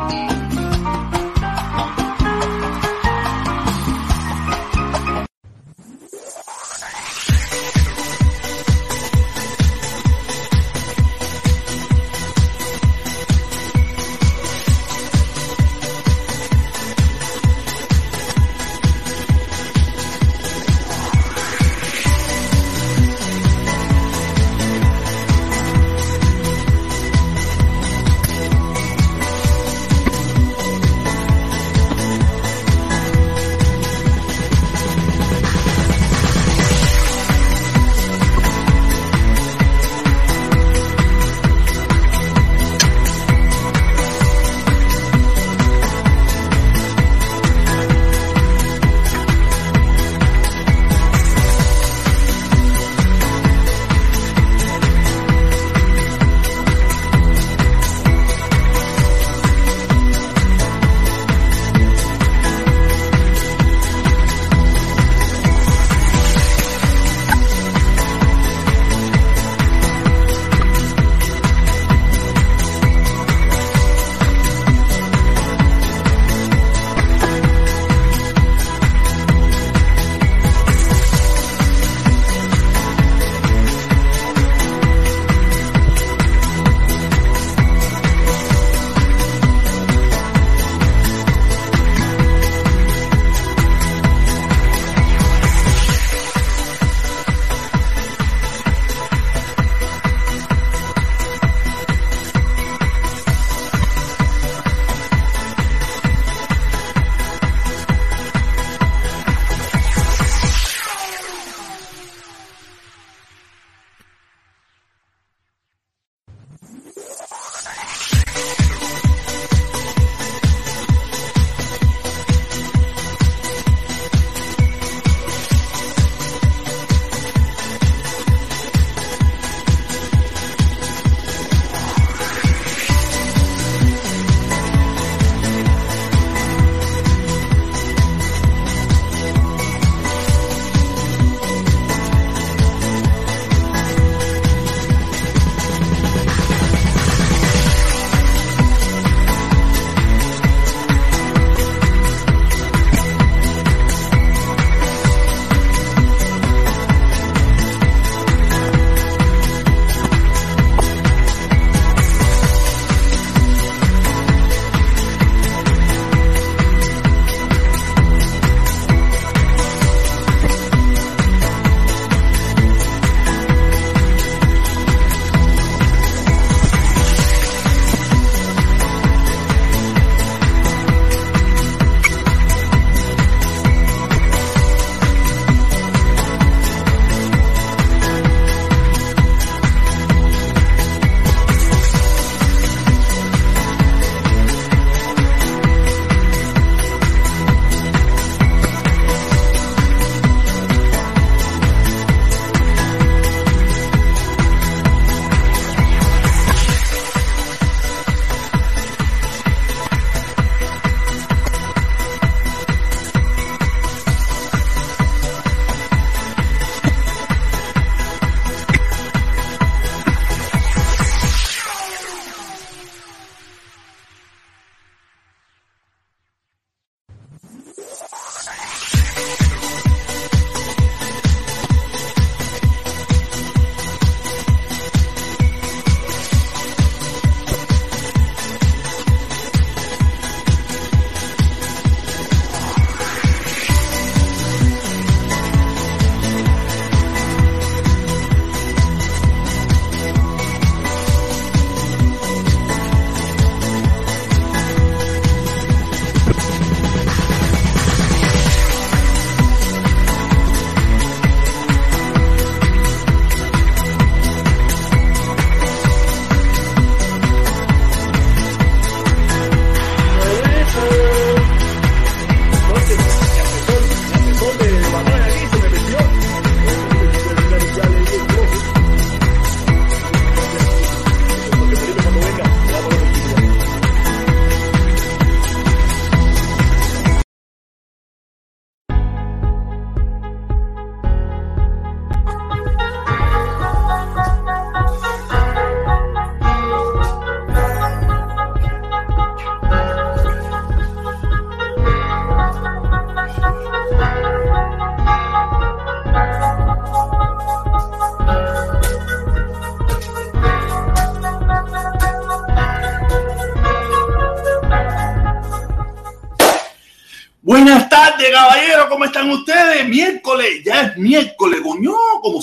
Bye.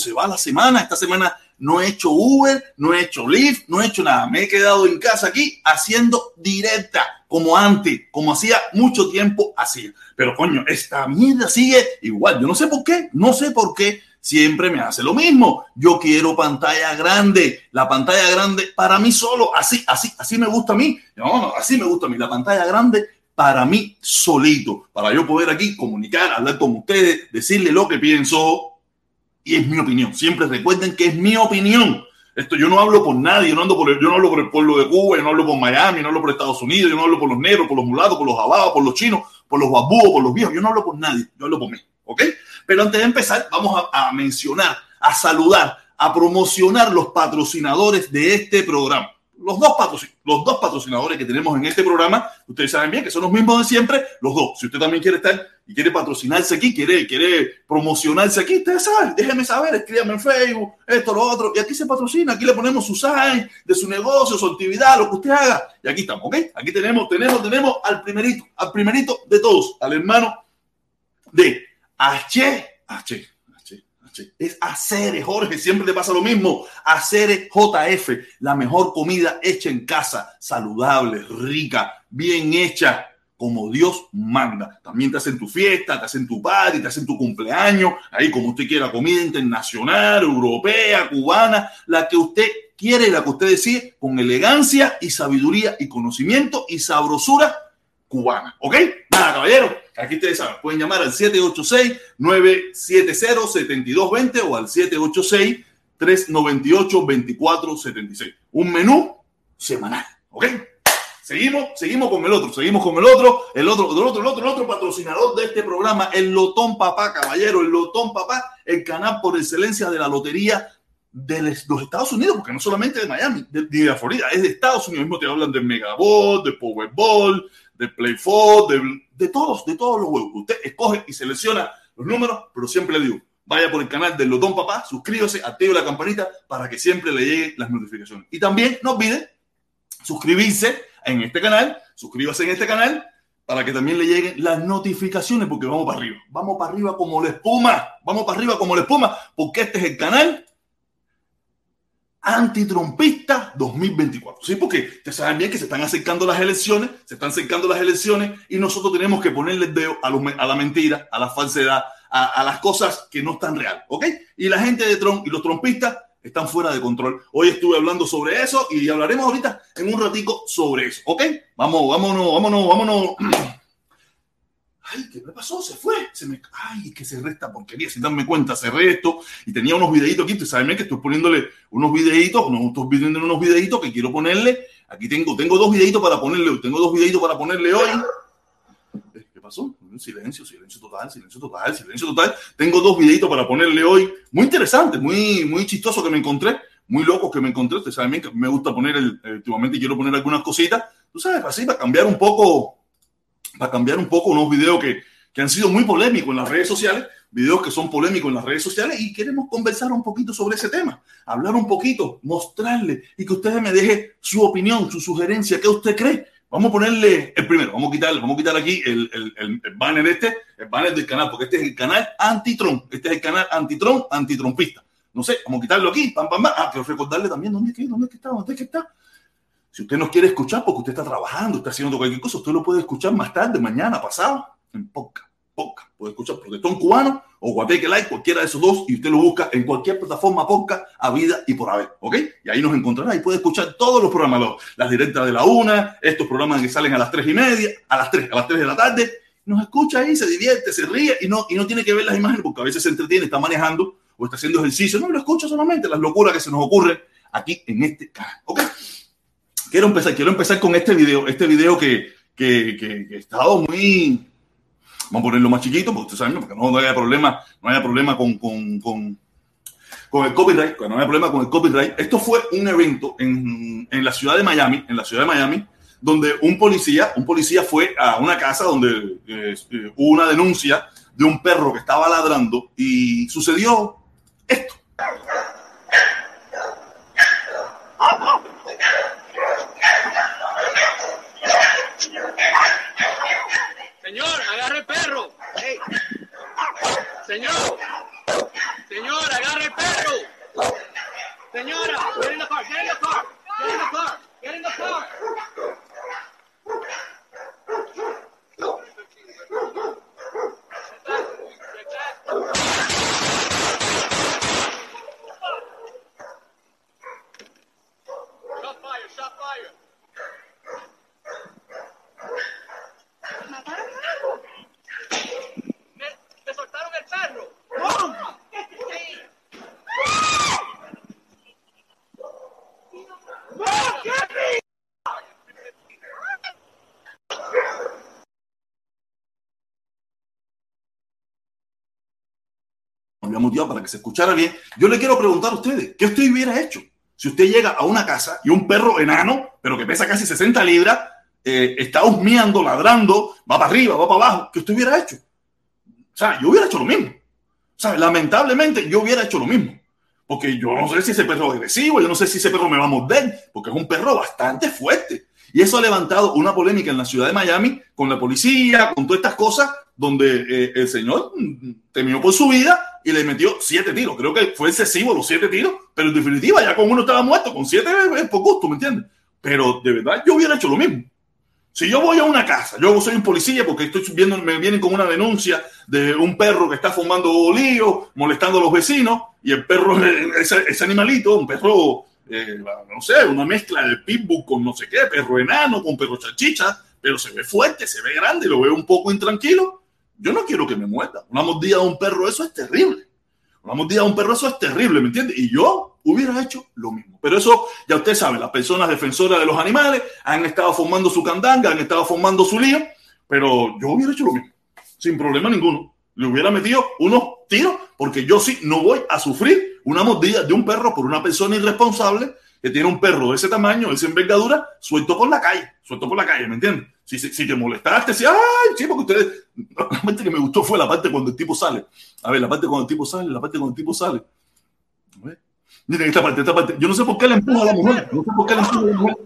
Se va la semana? Esta semana no he hecho Uber, no he hecho Lyft, no he hecho nada. Me he quedado en casa aquí haciendo directa, como antes, como hacía mucho tiempo así. Pero coño, esta mierda sigue igual. Yo no sé por qué, no sé por qué siempre me hace lo mismo. Yo quiero pantalla grande, la pantalla grande para mí solo, así, así, así me gusta a mí. No, no, así me gusta a mí, la pantalla grande para mí solito, para yo poder aquí comunicar, hablar con ustedes, decirle lo que pienso y es mi opinión. Siempre recuerden que es mi opinión. Esto yo no hablo por nadie, yo no, ando por yo no hablo por el pueblo de Cuba, yo no hablo por Miami, yo no hablo por Estados Unidos, yo no hablo por los negros, por los mulatos, por los abados, por los chinos, por los babúos, por los viejos, yo no hablo por nadie, yo hablo por mí, ¿ok? Pero antes de empezar, vamos a, a mencionar, a saludar, a promocionar los patrocinadores de este programa los dos, los dos patrocinadores que tenemos en este programa, ustedes saben bien que son los mismos de siempre, los dos. Si usted también quiere estar y quiere patrocinarse aquí, quiere, quiere promocionarse aquí, ustedes saben, déjenme saber, escríbanme en Facebook, esto, lo otro, y aquí se patrocina, aquí le ponemos su sign de su negocio, su actividad, lo que usted haga, y aquí estamos, ¿ok? Aquí tenemos, tenemos, tenemos al primerito, al primerito de todos, al hermano de H, H, es hacer, Jorge, siempre te pasa lo mismo. Hacer JF, la mejor comida hecha en casa, saludable, rica, bien hecha, como Dios manda. También te hacen tu fiesta, te hacen tu party, te hacen tu cumpleaños, ahí como usted quiera, comida internacional, europea, cubana, la que usted quiere la que usted decide, con elegancia y sabiduría y conocimiento y sabrosura cubana. ¿Ok? Nada, caballero. Aquí ustedes saben, pueden llamar al 786-970-7220 o al 786-398-2476. Un menú semanal. ¿Ok? Seguimos, seguimos con el otro, seguimos con el otro, el otro, el otro, el otro, el otro patrocinador de este programa, el Lotón Papá, caballero, el Lotón Papá, el canal por excelencia de la lotería de los Estados Unidos, porque no solamente de Miami, de, de Florida, es de Estados Unidos mismo, te hablan de Megaball, de Powerball, de Play 4, de, de, todos, de todos los juegos. Usted escoge y selecciona los números, pero siempre le digo, vaya por el canal del Lotón Papá, suscríbase, active la campanita para que siempre le lleguen las notificaciones. Y también no olvide suscribirse en este canal, suscríbase en este canal para que también le lleguen las notificaciones, porque vamos para arriba, vamos para arriba como la espuma, vamos para arriba como la espuma, porque este es el canal antitrompista 2024. Sí, porque ustedes saben bien que se están acercando las elecciones, se están acercando las elecciones y nosotros tenemos que ponerle dedo a, la mentira, a la falsedad, a, a, las cosas que no están real, ¿ok? Y la gente de Trump y los trompistas están fuera de control. Hoy estuve hablando sobre eso y hablaremos ahorita en un ratico sobre eso, ¿ok? Vamos, vámonos, vámonos, vámonos. Ay, ¿qué me pasó? Se fue. Se me... Ay, que cerré esta porquería. Sin darme cuenta, cerré esto y tenía unos videitos aquí. Ustedes saben que estoy poniéndole unos videitos, no estoy pidiendo unos videitos que quiero ponerle. Aquí tengo, tengo dos videitos para ponerle hoy. Tengo dos videitos para ponerle hoy. Eh, ¿Qué pasó? Silencio, silencio total, silencio total, silencio total. Tengo dos videitos para ponerle hoy. Muy interesante, muy, muy chistoso que me encontré. Muy locos que me encontré. Ustedes saben que me gusta poner, el, últimamente quiero poner algunas cositas. Tú sabes, así para cambiar un poco para cambiar un poco unos videos que, que han sido muy polémicos en las redes sociales, videos que son polémicos en las redes sociales y queremos conversar un poquito sobre ese tema, hablar un poquito, mostrarle y que ustedes me deje su opinión, su sugerencia, qué usted cree. Vamos a ponerle el primero, vamos a quitar, vamos a quitar aquí el, el, el, banner este, el banner del canal, porque este es el canal anti-Trump, este es el canal anti-Trump, anti-trumpista. No sé, vamos a quitarlo aquí, pam, pam, pam. Ah, quiero recordarle también dónde es que, dónde es está, dónde es que está. Si usted nos quiere escuchar porque usted está trabajando, está haciendo cualquier cosa, usted lo puede escuchar más tarde, mañana, pasado, en podcast. Podcast. Puede escuchar Protestón Cubano o Guateque Live, cualquiera de esos dos, y usted lo busca en cualquier plataforma podcast a vida y por haber, ¿ok? Y ahí nos encontrará y puede escuchar todos los programas, los, las directas de la una, estos programas que salen a las tres y media, a las tres, a las tres de la tarde, nos escucha ahí, se divierte, se ríe y no, y no tiene que ver las imágenes porque a veces se entretiene, está manejando o está haciendo ejercicio, no lo escucha solamente, las locuras que se nos ocurren aquí en este canal, ¿ok? Quiero empezar, quiero empezar con este video, este video que, que, que, que he estado muy, vamos a ponerlo más chiquito, porque ustedes saben, porque no, no haya problema, no haya problema con, con, con, con el copyright, no haya problema con el copyright. Esto fue un evento en, en la ciudad de Miami, en la ciudad de Miami, donde un policía, un policía fue a una casa donde eh, hubo una denuncia de un perro que estaba ladrando y sucedió esto. Señor, agarre el perro. Señor. Señor, agarre el perro. Señora, get in the car, get in the car, get in the car, get in the car. Get in the car. Para que se escuchara bien. Yo le quiero preguntar a ustedes, ¿qué usted hubiera hecho? Si usted llega a una casa y un perro enano, pero que pesa casi 60 libras, eh, está husmeando, ladrando, va para arriba, va para abajo, ¿qué usted hubiera hecho? O sea, yo hubiera hecho lo mismo. O sea, lamentablemente yo hubiera hecho lo mismo. Porque yo no sé si ese perro es agresivo, yo no sé si ese perro me va a morder, porque es un perro bastante fuerte. Y eso ha levantado una polémica en la ciudad de Miami con la policía, con todas estas cosas, donde eh, el señor temió por su vida y le metió siete tiros. Creo que fue excesivo los siete tiros, pero en definitiva ya con uno estaba muerto, con siete es por gusto, ¿me entiendes? Pero de verdad yo hubiera hecho lo mismo. Si yo voy a una casa, yo soy un policía porque estoy viendo, me vienen con una denuncia de un perro que está fumando lío, molestando a los vecinos, y el perro, ese, ese animalito, un perro, eh, no sé, una mezcla de pitbull con no sé qué, perro enano, con perro chachicha, pero se ve fuerte, se ve grande, lo veo un poco intranquilo yo no quiero que me muerda. Una mordida de un perro, eso es terrible. Una mordida de un perro, eso es terrible, ¿me entiende? Y yo hubiera hecho lo mismo. Pero eso, ya usted sabe, las personas defensoras de los animales han estado formando su candanga, han estado formando su lío, pero yo hubiera hecho lo mismo, sin problema ninguno. Le hubiera metido unos tiros, porque yo sí no voy a sufrir una mordida de un perro por una persona irresponsable que tiene un perro de ese tamaño, de esa envergadura, suelto por la calle, suelto por la calle, ¿me entiendes? Si, si, te molestaste, si, ay, sí, porque ustedes, parte que me gustó fue la parte cuando el tipo sale. A ver, la parte cuando el tipo sale, la parte cuando el tipo sale. Miren esta parte, esta parte. Yo no sé por qué le empuja a la mujer. No sé por qué le empuja a la mujer.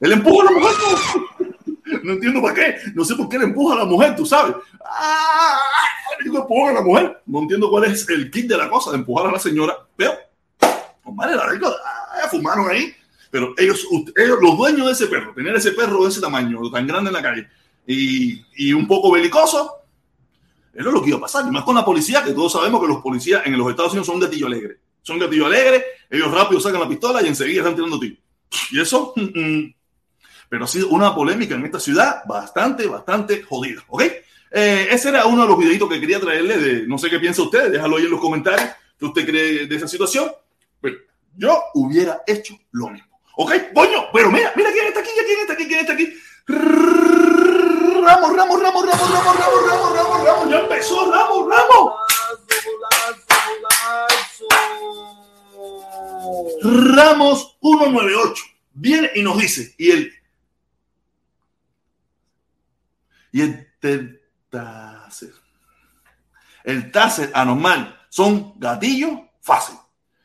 Él empuja a la mujer. No, entiendo para qué. No sé por qué le empuja a la mujer, tú sabes. ¡Ah! empuja a la mujer. No entiendo cuál es el kit de la cosa de empujar a la señora. Pero, compadre, la rica, ah, fumaron ahí. Pero ellos, ellos, los dueños de ese perro, tener ese perro de ese tamaño, tan grande en la calle y, y un poco belicoso, eso es lo que iba a pasar. Y más con la policía, que todos sabemos que los policías en los Estados Unidos son gatillo alegre. Son gatillo alegre, ellos rápido sacan la pistola y enseguida están tirando tiros. Y eso, mm, mm. pero ha sido una polémica en esta ciudad bastante, bastante jodida. ¿Ok? Eh, ese era uno de los videitos que quería traerle de no sé qué piensa usted, déjalo ahí en los comentarios, qué usted cree de esa situación. Yo hubiera hecho lo mismo. ¿Ok? Coño, pero mira, mira quién está aquí, quién está aquí, quién está aquí. Ramos, Ramos, Ramos, Ramos, Ramos, Ramos, Ramos, Ramos, Ramos, ya empezó, Ramos, Ramos. Ramos 198 viene y nos dice, y el y el taser, el taser anormal son gatillos fácil.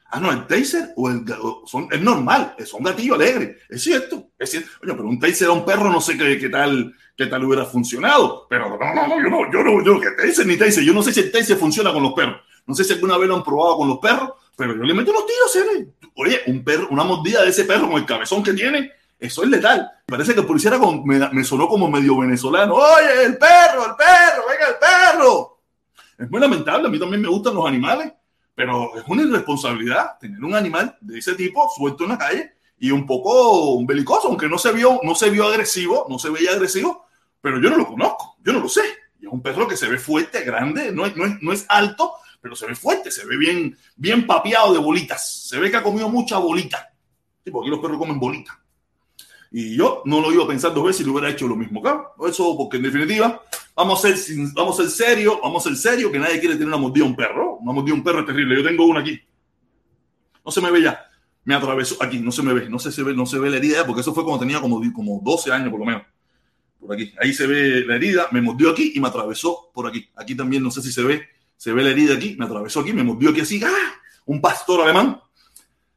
Ah, no, el taser o el son, es normal, son gatillo alegre, es cierto, es cierto. Oye, pero un taser a un perro no sé qué, qué tal qué tal hubiera funcionado, pero no, no, no, yo no, yo no, yo que taser ni taser, yo no sé si el taser funciona con los perros, no sé si alguna vez lo han probado con los perros, pero yo le meto unos tiros, ¿eh? Oye, un perro, una mordida de ese perro con el cabezón que tiene, eso es letal. Parece que el policía me sonó como medio venezolano. Oye, el perro, el perro, venga el perro. Es muy lamentable, a mí también me gustan los animales pero es una irresponsabilidad tener un animal de ese tipo suelto en la calle y un poco belicoso, aunque no se vio, no se vio agresivo, no se veía agresivo, pero yo no lo conozco, yo no lo sé. Y es un perro que se ve fuerte, grande, no es, no es, no es alto, pero se ve fuerte, se ve bien, bien papeado de bolitas. Se ve que ha comido mucha bolita. Tipo, aquí los perros comen bolitas. Y yo no lo iba a pensar dos veces y lo hubiera hecho lo mismo, claro. Eso porque en definitiva vamos a ser, vamos a ser serios, vamos a ser serios, que nadie quiere tener una mordida a un perro. Una mordida a un perro es terrible. Yo tengo una aquí. No se me ve ya. Me atravesó aquí, no se me ve, no se, se ve, no se ve la herida, porque eso fue cuando tenía como, como 12 años por lo menos. Por aquí. Ahí se ve la herida, me mordió aquí y me atravesó por aquí. Aquí también no sé si se ve, se ve la herida aquí, me atravesó aquí, me mordió aquí así. ¡Ah! Un pastor alemán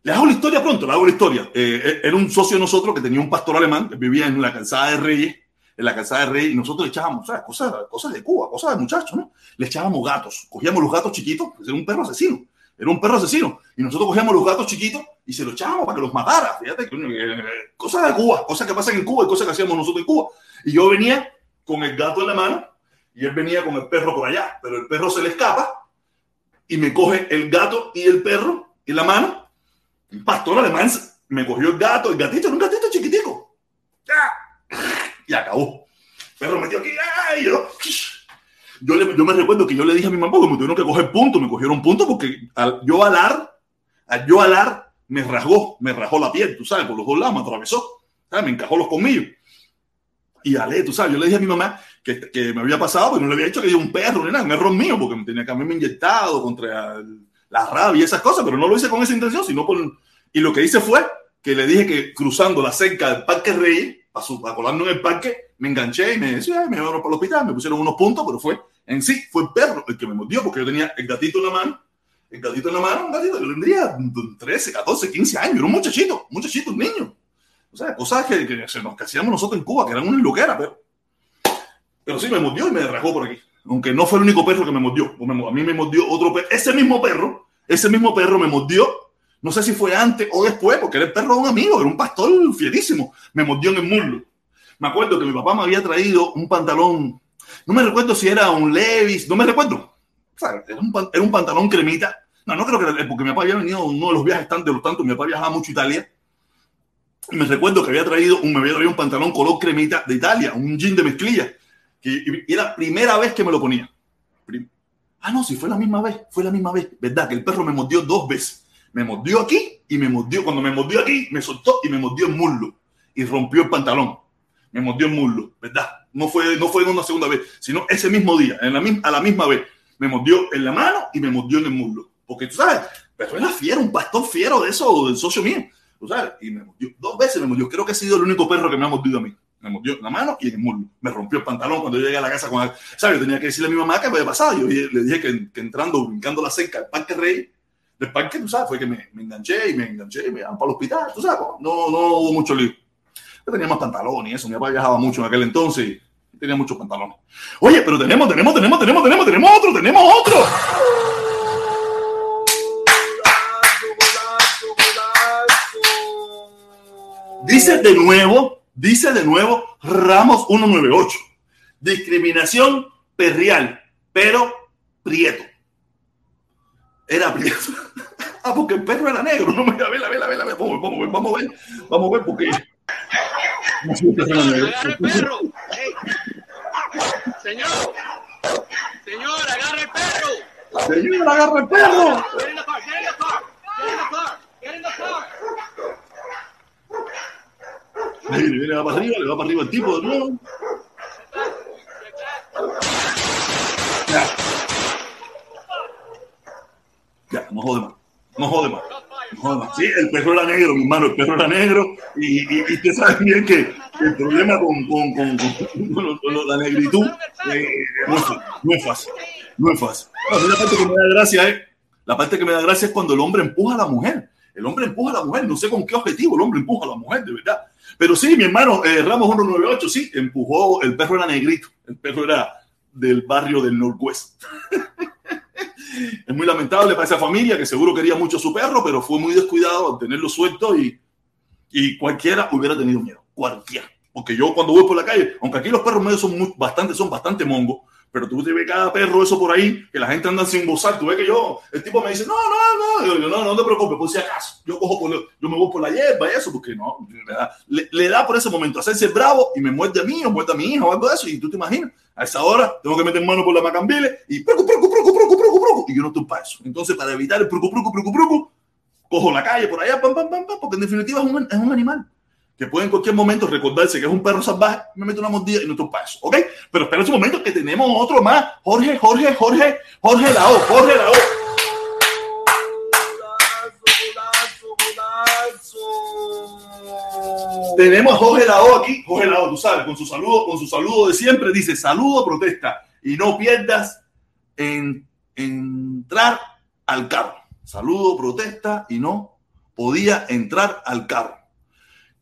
le hago la historia pronto, le hago la historia. Eh, eh, era un socio de nosotros que tenía un pastor alemán que vivía en la calzada de Reyes, en la calzada de Reyes, y nosotros le echábamos, ¿sabes? Cosas, cosas de Cuba, cosas de muchachos, ¿no? Le echábamos gatos, cogíamos los gatos chiquitos, era un perro asesino. Era un perro asesino. Y nosotros cogíamos los gatos chiquitos y se los echábamos para que los matara. Fíjate, cosas de Cuba, cosas que pasan en Cuba y cosas que hacíamos nosotros en Cuba. Y yo venía con el gato en la mano y él venía con el perro por allá. Pero el perro se le escapa y me coge el gato y el perro en la mano. Un pastor alemán me cogió el gato, el gatito, un gatito chiquitico. Y acabó. El perro metió aquí. Yo, yo, me recuerdo que yo le dije a mi mamá que me tuvieron que coger punto, me cogieron punto porque al yo alar, al yo alar, me rasgó, me rajó la piel, tú sabes, por los dos lados me atravesó, me encajó los colmillos. Y Ale, tú sabes, yo le dije a mi mamá que, que me había pasado, pero no le había dicho que yo un perro, ni nada, un error mío, porque me tenía que haberme inyectado contra la rabia esas cosas, pero no lo hice con esa intención, sino por... Y lo que hice fue que le dije que cruzando la cerca del Parque Rey, para, para colarme en el parque, me enganché y me decía, me llevaron para el hospital, me pusieron unos puntos, pero fue en sí, fue el perro el que me mordió, porque yo tenía el gatito en la mano, el gatito en la mano, un gatito que tendría 13, 14, 15 años, era un muchachito, un muchachito, un niño. O sea, cosas que, que, que hacíamos nosotros en Cuba, que eran una loquera, pero, pero sí me mordió y me derrajó por aquí. Aunque no fue el único perro que me mordió. A mí me mordió otro perro. Ese mismo perro, ese mismo perro me mordió. No sé si fue antes o después, porque era el perro de un amigo, era un pastor fierísimo. Me mordió en el muslo. Me acuerdo que mi papá me había traído un pantalón, no me recuerdo si era un Levis, no me recuerdo. era, un, era un pantalón cremita. No, no creo que porque mi papá había venido uno de los viajes tan de los tantos, mi papá viajaba mucho a Italia me recuerdo que había traído, un, me había traído un pantalón color cremita de Italia, un jean de mezclilla, que era la primera vez que me lo ponía. Ah, no, sí, fue la misma vez, fue la misma vez, ¿verdad? Que el perro me mordió dos veces. Me mordió aquí y me mordió, cuando me mordió aquí, me soltó y me mordió el muslo y rompió el pantalón. Me mordió el muslo, ¿verdad? No fue, no fue en una segunda vez, sino ese mismo día, en la, a la misma vez. Me mordió en la mano y me mordió en el muslo. Porque tú sabes, pero era fiero, un pastor fiero de eso, del socio mío. ¿sabes? Y me mordió, dos veces me mordió. Creo que ha sido el único perro que me ha mordido a mí. Me mordió la mano y en el muslo. Me rompió el pantalón cuando yo llegué a la casa con él. ¿Sabes? Yo tenía que decirle a mi mamá que me había pasado. Yo le dije que, que entrando, brincando la cerca del Parque Rey, del parque, tú sabes, fue que me, me enganché y me enganché y me iban para el hospital, tú sabes. No, no hubo mucho lío. Yo tenía más pantalones y eso. Mi papá viajaba mucho en aquel entonces y tenía muchos pantalones. Oye, pero tenemos, tenemos, tenemos, tenemos, tenemos, tenemos otro, tenemos otro. Dice de nuevo, dice de nuevo Ramos 198. Discriminación perrial, pero prieto. Era prieto. Ah, porque el perro era negro. No me a ver, a ver, a ver, Vamos, vamos a ver, vamos a ver, vamos a ver, porque. Agarra el perro. Señor, señor, agarra el perro. Señor, agarra el perro. Get in the car, get in the car, get in the car, get in the car. Ahí, le va para arriba, le va para arriba el tipo de nuevo. Ya. No jode más. No jode más. No jode más. Sí, el perro era negro, mi hermano, el perro era negro. Y, y, y usted sabe bien que el problema con, con, con, la negritud eh, no, es, fácil. No es fácil. La parte que me da gracia es, la parte que me da gracia es cuando el hombre empuja a la mujer. El hombre empuja a la mujer, no sé con qué objetivo el hombre empuja a la mujer, de verdad. Pero sí, mi hermano eh, Ramos 198, sí, empujó, el perro era negrito, el perro era del barrio del Northwest. es muy lamentable para esa familia que seguro quería mucho a su perro, pero fue muy descuidado al tenerlo suelto y, y cualquiera hubiera tenido miedo, cualquiera. Porque yo cuando voy por la calle, aunque aquí los perros medios son muy, bastante, son bastante mongos, pero tú te ves cada perro eso por ahí, que la gente anda sin bozar, tú ves que yo, el tipo me dice, no, no, no, yo, yo no, no te preocupes, por si acaso, yo cojo por, yo me voy por la hierba y eso, porque no, le le da por ese momento hacerse bravo y me muerde a mí o muerde a mi hija o algo de eso, y tú te imaginas, a esa hora tengo que meter mano por la macambile y procu, procu, procu, procu, procu, procu, y yo no estoy para eso. Entonces, para evitar el procu, procu, procu, procu, cojo la calle por allá, pam, pam, pam, pam, porque en definitiva es un, es un animal que puede en cualquier momento recordarse que es un perro salvaje, me meto una mordida y no para eso, ¿ok? Pero espera un momento que tenemos otro más, Jorge, Jorge, Jorge, Jorge Lao, Jorge Lao. Tenemos a Jorge Lao aquí, Jorge Lao, tú sabes, con su saludo, con su saludo de siempre, dice saludo, protesta y no pierdas en, en entrar al carro. Saludo, protesta y no podía entrar al carro.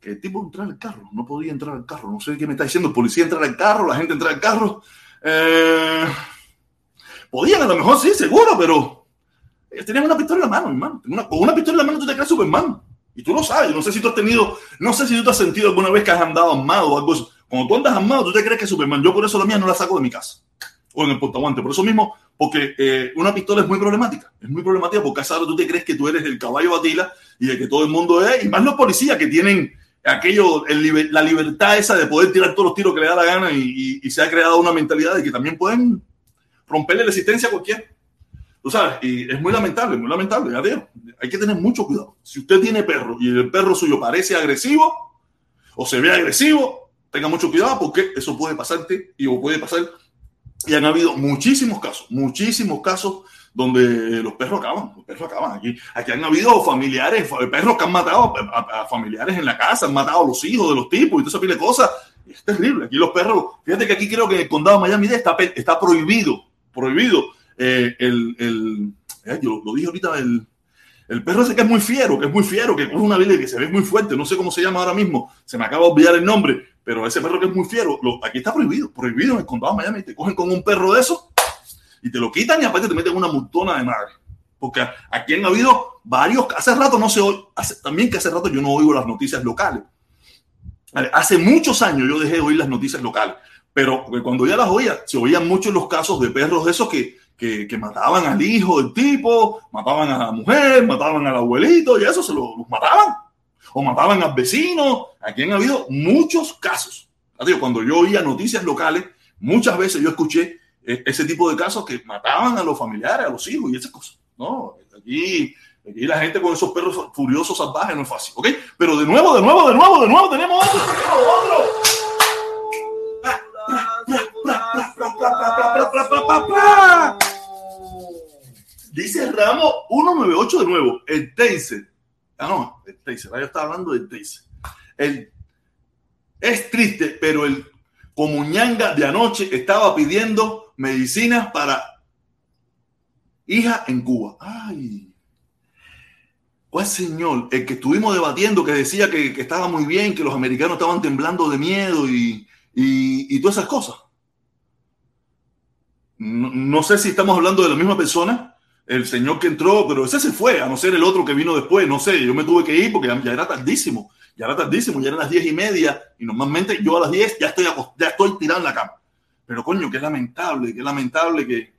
¿Qué tipo entrar al carro? No podía entrar al carro. No sé qué me está diciendo. El policía entrar al carro, la gente entrar al carro. Eh, podían a lo mejor, sí, seguro, pero Ellos tenían una pistola en la mano, hermano. Una, con una pistola en la mano tú te crees Superman. Y tú lo sabes. No sé si tú has tenido, no sé si tú te has sentido alguna vez que has andado armado o algo. Cuando tú andas armado, tú te crees que es Superman. Yo por eso la mía no la saco de mi casa. O en el portaguante. Por eso mismo, porque eh, una pistola es muy problemática. Es muy problemática porque a tú te crees que tú eres el caballo batila y de que todo el mundo es. Y más los policías que tienen aquello, el, la libertad esa de poder tirar todos los tiros que le da la gana y, se ha creado una mentalidad de que también pueden romperle la existencia a cualquiera. Tú sabes, y es muy lamentable, muy lamentable, ya. Hay que tener mucho cuidado. Si usted tiene perro y el perro suyo parece agresivo o se ve agresivo, tenga mucho cuidado porque eso puede pasarte y o puede pasar. Y han habido muchísimos casos, muchísimos casos donde los perros acaban, los perros acaban. Aquí, aquí han habido familiares, perros que han matado a, familiares en la casa, han matado a los hijos de los tipos y todo esa pile de cosas. Es terrible. Aquí los perros, fíjate que aquí creo que en el condado de Miami está, está prohibido, prohibido eh, el, el eh, yo lo dije ahorita, el, el perro ese que es muy fiero, que es muy fiero, que coge una vida que se ve muy fuerte, no sé cómo se llama ahora mismo, se me acaba de olvidar el nombre, pero ese perro que es muy fiero, aquí está prohibido, prohibido en el condado de Miami, te cogen con un perro de eso y te lo quitan y aparte te meten una multona de madre. Porque aquí han habido varios, hace rato no se oye, también que hace rato yo no oigo las noticias locales. Hace muchos años yo dejé de oír las noticias locales, pero cuando ya las oía, se oían muchos los casos de perros de esos que, que, que, mataban al hijo del tipo, mataban a la mujer, mataban al abuelito y eso se los, mataban. O mataban al vecino. Aquí han habido muchos casos. Cuando yo oía noticias locales, muchas veces yo escuché ese tipo de casos que mataban a los familiares, a los hijos y esas cosas. No, aquí, aquí la gente con esos perros furiosos salvajes no es fácil, ¿ok? Pero de nuevo, de nuevo, de nuevo, de nuevo, tenemos otro, otro. Dice Ramos 198 de nuevo, el Taser. Ah, no, el Taser, yo estaba hablando del Taser. El, es triste, pero el Comuñanga de anoche estaba pidiendo medicinas para hija en Cuba. Ay, ¿cuál señor? El que estuvimos debatiendo, que decía que, estaba muy bien, que los americanos estaban temblando de miedo y, y, y todas esas cosas. No, no, sé si estamos hablando de la misma persona, el señor que entró, pero ese se fue, a no ser el otro que vino después, no sé, yo me tuve que ir porque ya, era tardísimo, ya era tardísimo, ya eran las diez y media y normalmente yo a las diez ya estoy, ya estoy tirado en la cama. Pero coño, qué lamentable, qué lamentable que...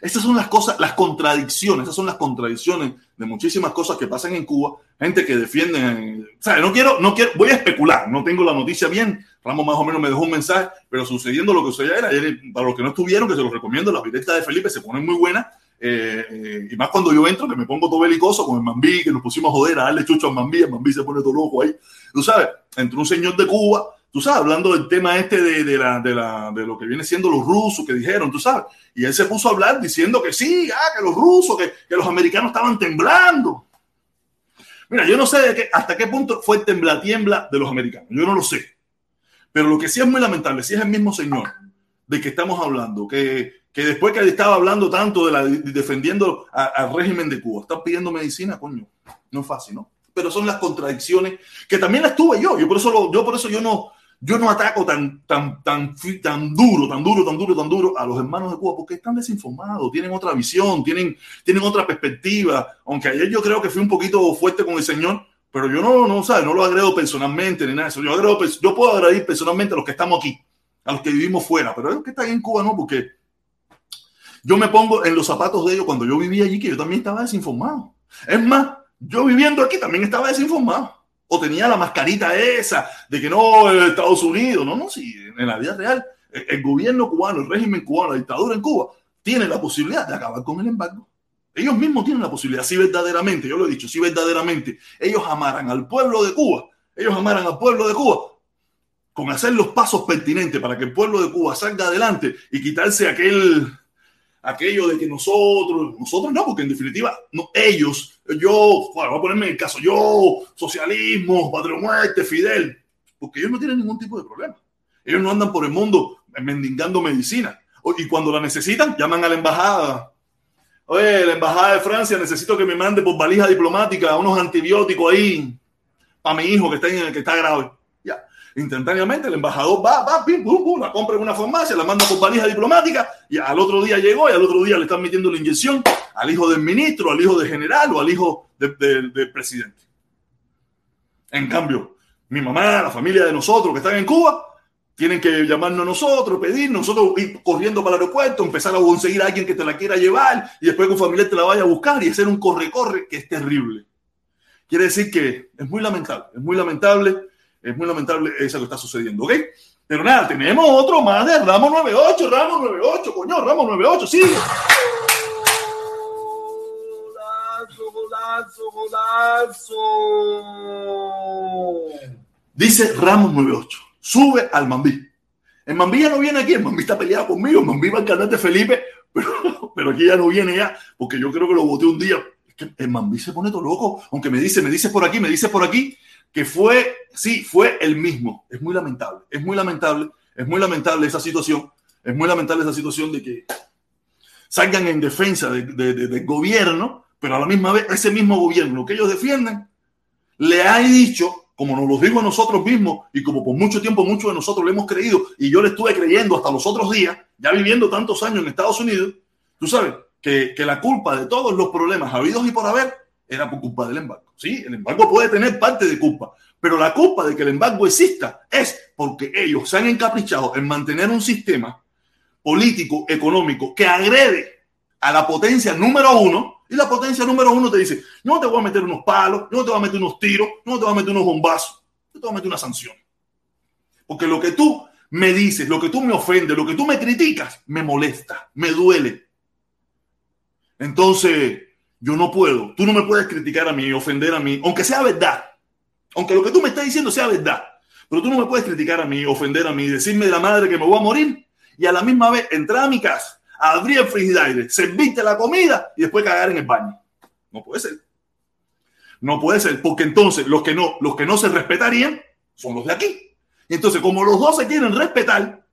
Esas son las cosas, las contradicciones, esas son las contradicciones de muchísimas cosas que pasan en Cuba. Gente que defiende, o sea, no quiero, no quiero, voy a especular, no tengo la noticia bien. Ramos más o menos me dejó un mensaje, pero sucediendo lo que sucedió ayer, para los que no estuvieron, que se los recomiendo, las directas de Felipe se ponen muy buenas eh, eh, y más cuando yo entro, que me pongo todo belicoso con el Mambí, que nos pusimos a joder a darle chucho al Mambí, el Mambí se pone todo loco ahí. Tú sabes, entró un señor de Cuba, tú sabes, hablando del tema este de, de, la, de, la, de lo que viene siendo los rusos que dijeron, tú sabes. Y él se puso a hablar diciendo que sí, ah, que los rusos, que, que los americanos estaban temblando. Mira, yo no sé de qué, hasta qué punto fue el tembla-tiembla de los americanos, yo no lo sé. Pero lo que sí es muy lamentable, si es el mismo señor de que estamos hablando, que que después que estaba hablando tanto de la defendiendo al régimen de Cuba, está pidiendo medicina, coño, no es fácil, ¿no? Pero son las contradicciones que también las tuve yo. Yo por eso, lo, yo por eso yo no, yo no ataco tan, tan, tan, tan duro, tan duro, tan duro, tan duro a los hermanos de Cuba porque están desinformados, tienen otra visión, tienen, tienen otra perspectiva. Aunque ayer yo creo que fui un poquito fuerte con el señor, pero yo no, no, ¿sabes? No lo agrego personalmente ni nada de eso. Yo, agrego, yo puedo agredir personalmente a los que estamos aquí, a los que vivimos fuera, pero a los que están en Cuba no, porque yo me pongo en los zapatos de ellos cuando yo vivía allí, que yo también estaba desinformado. Es más, yo viviendo aquí también estaba desinformado. O tenía la mascarita esa de que no, Estados Unidos. No, no, sí, en la vida real, el gobierno cubano, el régimen cubano, la dictadura en Cuba, tiene la posibilidad de acabar con el embargo. Ellos mismos tienen la posibilidad, si verdaderamente, yo lo he dicho, si verdaderamente ellos amaran al pueblo de Cuba, ellos amaran al pueblo de Cuba, con hacer los pasos pertinentes para que el pueblo de Cuba salga adelante y quitarse aquel, aquello de que nosotros, nosotros no, porque en definitiva, no, ellos, yo, bueno, voy a ponerme en el caso, yo, socialismo, patria muerte, Fidel, porque ellos no tienen ningún tipo de problema. Ellos no andan por el mundo mendigando medicina. Y cuando la necesitan, llaman a la embajada. Oye, la embajada de Francia, necesito que me mande por valija diplomática unos antibióticos ahí para mi hijo que está, en, que está grave. Instantáneamente el embajador va, va, pim, pum, pum, la compra en una farmacia, la manda por valija diplomática y al otro día llegó y al otro día le están metiendo la inyección al hijo del ministro, al hijo del general o al hijo de- de- del presidente. En cambio, mi mamá, la familia de nosotros que están en Cuba, tienen que llamarnos a nosotros, pedir, nosotros ir corriendo para el aeropuerto, empezar a conseguir a alguien que te la quiera llevar y después que un familiar te la vaya a buscar y hacer un corre-corre que es terrible. Quiere decir que es muy lamentable, es muy lamentable, es muy lamentable eso que está sucediendo, ¿ok? Pero nada, tenemos otro más de Ramos 98, Ramos 98, coño, Ramos 98, sí. Golazo, golazo, golazo. Dice Ramos 98, sube al Mambí. El Mambí ya no viene aquí, el Mambí está peleado conmigo, el Mambí va al canal de Felipe, pero, pero aquí ya no viene ya, porque yo creo que lo voté un día. Es que el Mambí se pone todo loco, aunque me dice, me dice por aquí, me dice por aquí, que fue, sí, fue el mismo. Es muy lamentable, es muy lamentable, es muy lamentable esa situación, es muy lamentable esa situación de que salgan en defensa de- de- de- del gobierno, pero a la misma vez ese mismo gobierno que ellos defienden le ha dicho, como nos lo dijo a nosotros mismos y como por mucho tiempo muchos de nosotros le hemos creído y yo le estuve creyendo hasta los otros días, ya viviendo tantos años en Estados Unidos, tú sabes que, que la culpa de todos los problemas habidos y por haber era por culpa del embargo. Sí, el embargo puede tener parte de culpa, pero la culpa de que el embargo exista es porque ellos se han encaprichado en mantener un sistema político, económico, que agrede a la potencia número uno, y la potencia número uno te dice, no te voy a meter unos palos, no te voy a meter unos tiros, no te voy a meter unos bombazos, yo te voy a meter una sanción. Porque lo que tú me dices, lo que tú me ofendes, lo que tú me criticas, me molesta, me duele. Entonces, yo no puedo, tú no me puedes criticar a mí, ofender a mí, aunque sea verdad, aunque lo que tú me estás diciendo sea verdad, pero tú no me puedes criticar a mí, ofender a mí, decirme de la madre que me voy a morir y a la misma vez entrar a mi casa, abrir el frigidaire, servirte la comida y después cagar en el baño. No puede ser. No puede ser, porque entonces los que no, los que no se respetarían son los de aquí. Entonces, como los dos se quieren respetar,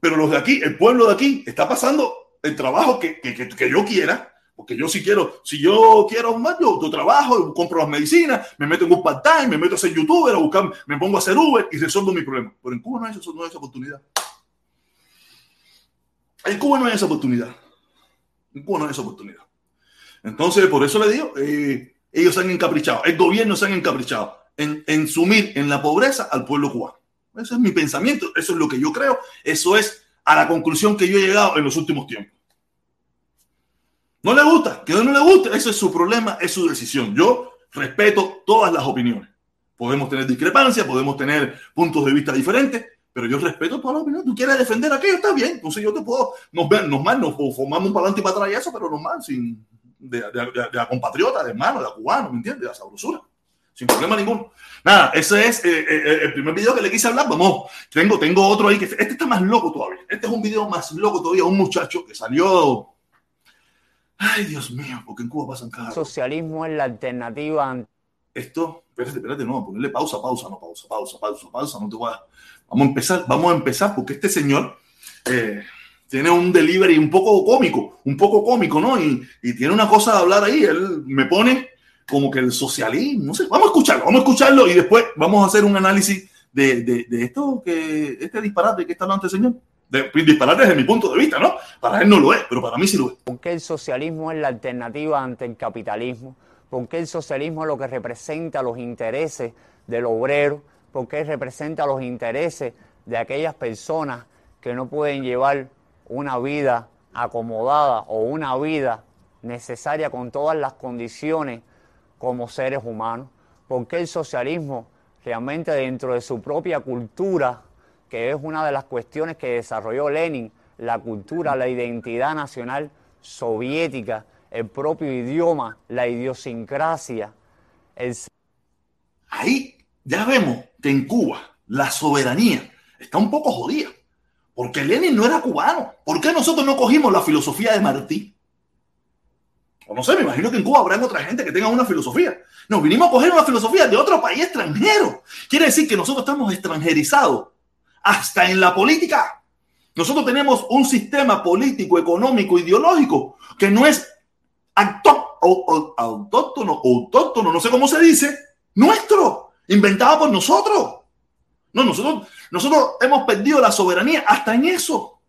pero los de aquí, el pueblo de aquí, está pasando el trabajo que, que, que- que yo quiera, porque yo si quiero, si yo quiero más, yo, yo trabajo, compro las medicinas, me meto en un part-time, me meto a ser youtuber, a buscar, me pongo a hacer Uber y resuelvo mi problema. Pero en Cuba no hay, eso, no hay esa oportunidad. En Cuba no hay esa oportunidad. En Cuba no hay esa oportunidad. Entonces, por eso le digo, eh, ellos se han encaprichado, el gobierno se han encaprichado en, en sumir en la pobreza al pueblo cubano. Ese es mi pensamiento, eso es lo que yo creo, eso es a la conclusión que yo he llegado en los últimos tiempos. No le gusta, que no le guste, ese es su problema, es su decisión. Yo respeto todas las opiniones. Podemos tener discrepancias, podemos tener puntos de vista diferentes, pero yo respeto todas las opiniones. Tú quieres defender aquello, está bien. Entonces yo te puedo, nos, nos, mal, nos formamos para adelante y para atrás y eso, pero normal, sin, de, de, a compatriota, de hermano, de a cubano, ¿me entiendes? De a sabrosura. Sin problema ninguno. Nada, ese es eh, eh, el primer video que le quise hablar. Vamos, tengo, tengo otro ahí que este está más loco todavía. Este es un video más loco todavía. Un muchacho que salió. Ay, Dios mío, porque en Cuba pasan cada. socialismo es la alternativa Esto, espérate, espérate, no, ponerle pausa, pausa, no, pausa, pausa, pausa, pausa, no te voy a. Vamos a empezar, vamos a empezar porque este señor eh, tiene un delivery un poco cómico, un poco cómico, ¿no? Y, y tiene una cosa de hablar ahí, él me pone como que el socialismo, no sé, vamos a escucharlo, vamos a escucharlo y después vamos a hacer un análisis de, de, de esto, que este disparate que está hablando este señor. De, disparate desde mi punto de vista, ¿no? Para él no lo es, pero para mí sí lo es. por qué el socialismo es la alternativa ante el capitalismo, por qué el socialismo es lo que representa los intereses del obrero, por qué representa los intereses de aquellas personas que no pueden llevar una vida acomodada o una vida necesaria con todas las condiciones como seres humanos, por qué el socialismo realmente dentro de su propia cultura, que es una de las cuestiones que desarrolló Lenin, la cultura, la identidad nacional soviética, el propio idioma, la idiosincrasia, el ahí ya vemos que en Cuba la soberanía está un poco jodida. Porque Lenin no era cubano. ¿Por qué nosotros no cogimos la filosofía de Martí? O no sé, me imagino que en Cuba habrá otra gente que tenga una filosofía. Nos vinimos a coger una filosofía de otro país extranjero. Quiere decir que nosotros estamos extranjerizados. Hasta en la política. Nosotros tenemos un sistema político, económico, ideológico que no es autóctono, autóctono, no sé cómo se dice, nuestro, inventado por nosotros. No, nosotros, nosotros hemos perdido la soberanía hasta en eso.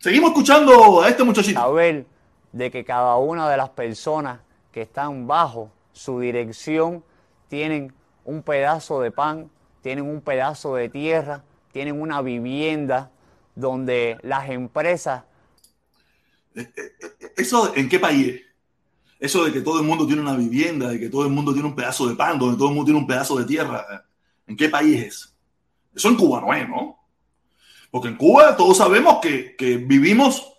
Seguimos escuchando a este muchachito. Saber de que cada una de las personas que están bajo su dirección tienen un pedazo de pan, tienen un pedazo de tierra, tienen una vivienda donde las empresas... ¿Eso en qué país es? Eso de que todo el mundo tiene una vivienda, de que todo el mundo tiene un pedazo de pan, donde todo el mundo tiene un pedazo de tierra. ¿En qué país es? Eso en Cuba no es, ¿no? Porque en Cuba todos sabemos que, que vivimos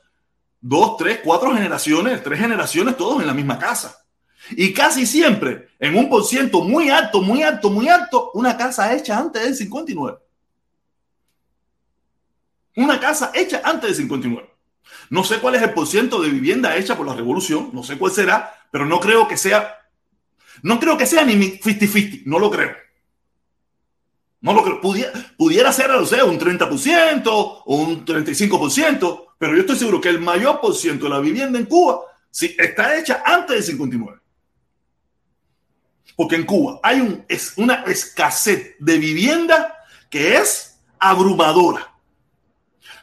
dos, tres, cuatro generaciones, tres generaciones todos en la misma casa. Y casi siempre, en un por ciento muy alto, muy alto, muy alto, una casa hecha antes del 59. Una casa hecha antes del 59. No sé cuál es el porciento de vivienda hecha por la revolución, no sé cuál será, pero no creo que sea, no creo que sea ni 50-50, no lo creo. No lo creo. Pudiera, pudiera ser, o sea, un 30% o un 35%, pero yo estoy seguro que el mayor por ciento de la vivienda en Cuba sí, está hecha antes del 59. Porque en Cuba hay un, es una escasez de vivienda que es abrumadora.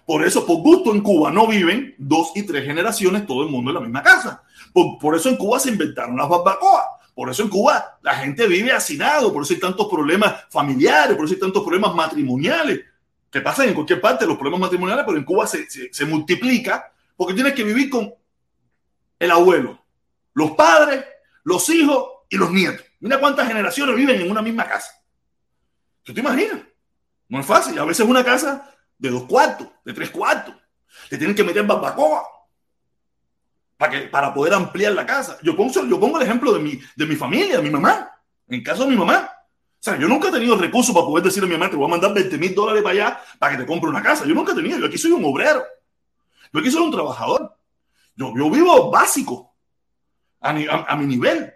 Por eso, por gusto, en Cuba no viven dos y tres generaciones todo el mundo en la misma casa. Por, por eso en Cuba se inventaron las barbacoas. Por eso en Cuba la gente vive hacinado. Por eso hay tantos problemas familiares, por eso hay tantos problemas matrimoniales. Que pasan en cualquier parte los problemas matrimoniales, pero en Cuba se, se, se multiplica porque tienes que vivir con el abuelo, los padres, los hijos y los nietos. Mira cuántas generaciones viven en una misma casa. ¿Tú te imaginas? No es fácil. A veces una casa de dos cuartos, de tres cuartos. Te tienen que meter barbacoa para, para poder ampliar la casa. Yo pongo, yo pongo el ejemplo de mi, de mi familia, de mi mamá. En caso de mi mamá. O sea, yo nunca he tenido recursos para poder decirle a mi mamá, te voy a mandar 20 mil dólares para allá para que te compre una casa. Yo nunca he tenido. Yo aquí soy un obrero. Yo aquí soy un trabajador. Yo, yo vivo básico a, a, a mi nivel.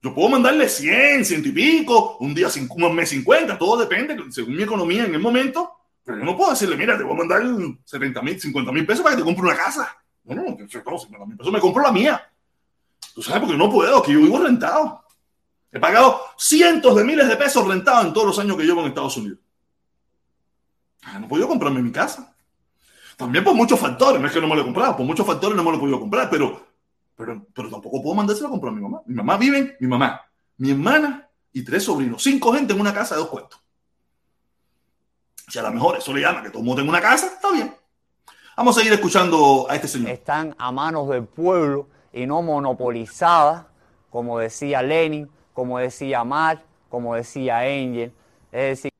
Yo puedo mandarle 100, ciento y pico, un día, un mes 50, todo depende, según mi economía en el momento. Pero yo no puedo decirle, mira, te voy a mandar 70 mil, 50 mil pesos para que te compre una casa. No, no, no, 50 mil pesos me compro la mía. Tú sabes, porque no puedo, que yo vivo rentado. He pagado cientos de miles de pesos rentados en todos los años que llevo en Estados Unidos. No he podido comprarme mi casa. También por muchos factores, no es que no me lo he comprado, por muchos factores no me lo he podido comprar, pero pero, pero tampoco puedo mandárselo a comprar a mi mamá. Mi mamá vive, mi mamá, mi hermana y tres sobrinos. Cinco gente en una casa de dos cuartos. Si a lo mejor eso le llama que todo el mundo tenga una casa, está bien. Vamos a seguir escuchando a este señor. Están a manos del pueblo y no monopolizadas, como decía Lenin, como decía Marx, como decía Engel. Es decir,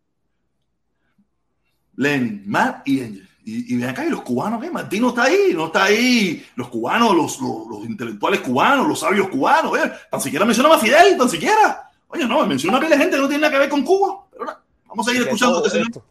Lenin, Marx y Engel. Y, y ven acá, y los cubanos, ¿qué? Martín no está ahí, no está ahí. Los cubanos, los, los, los intelectuales cubanos, los sabios cubanos, ¿eh? Tan siquiera menciona a Fidel, tan siquiera. Oye, no, menciona a aquella gente que no tiene nada que ver con Cuba. Pero vamos a seguir escuchando este señor.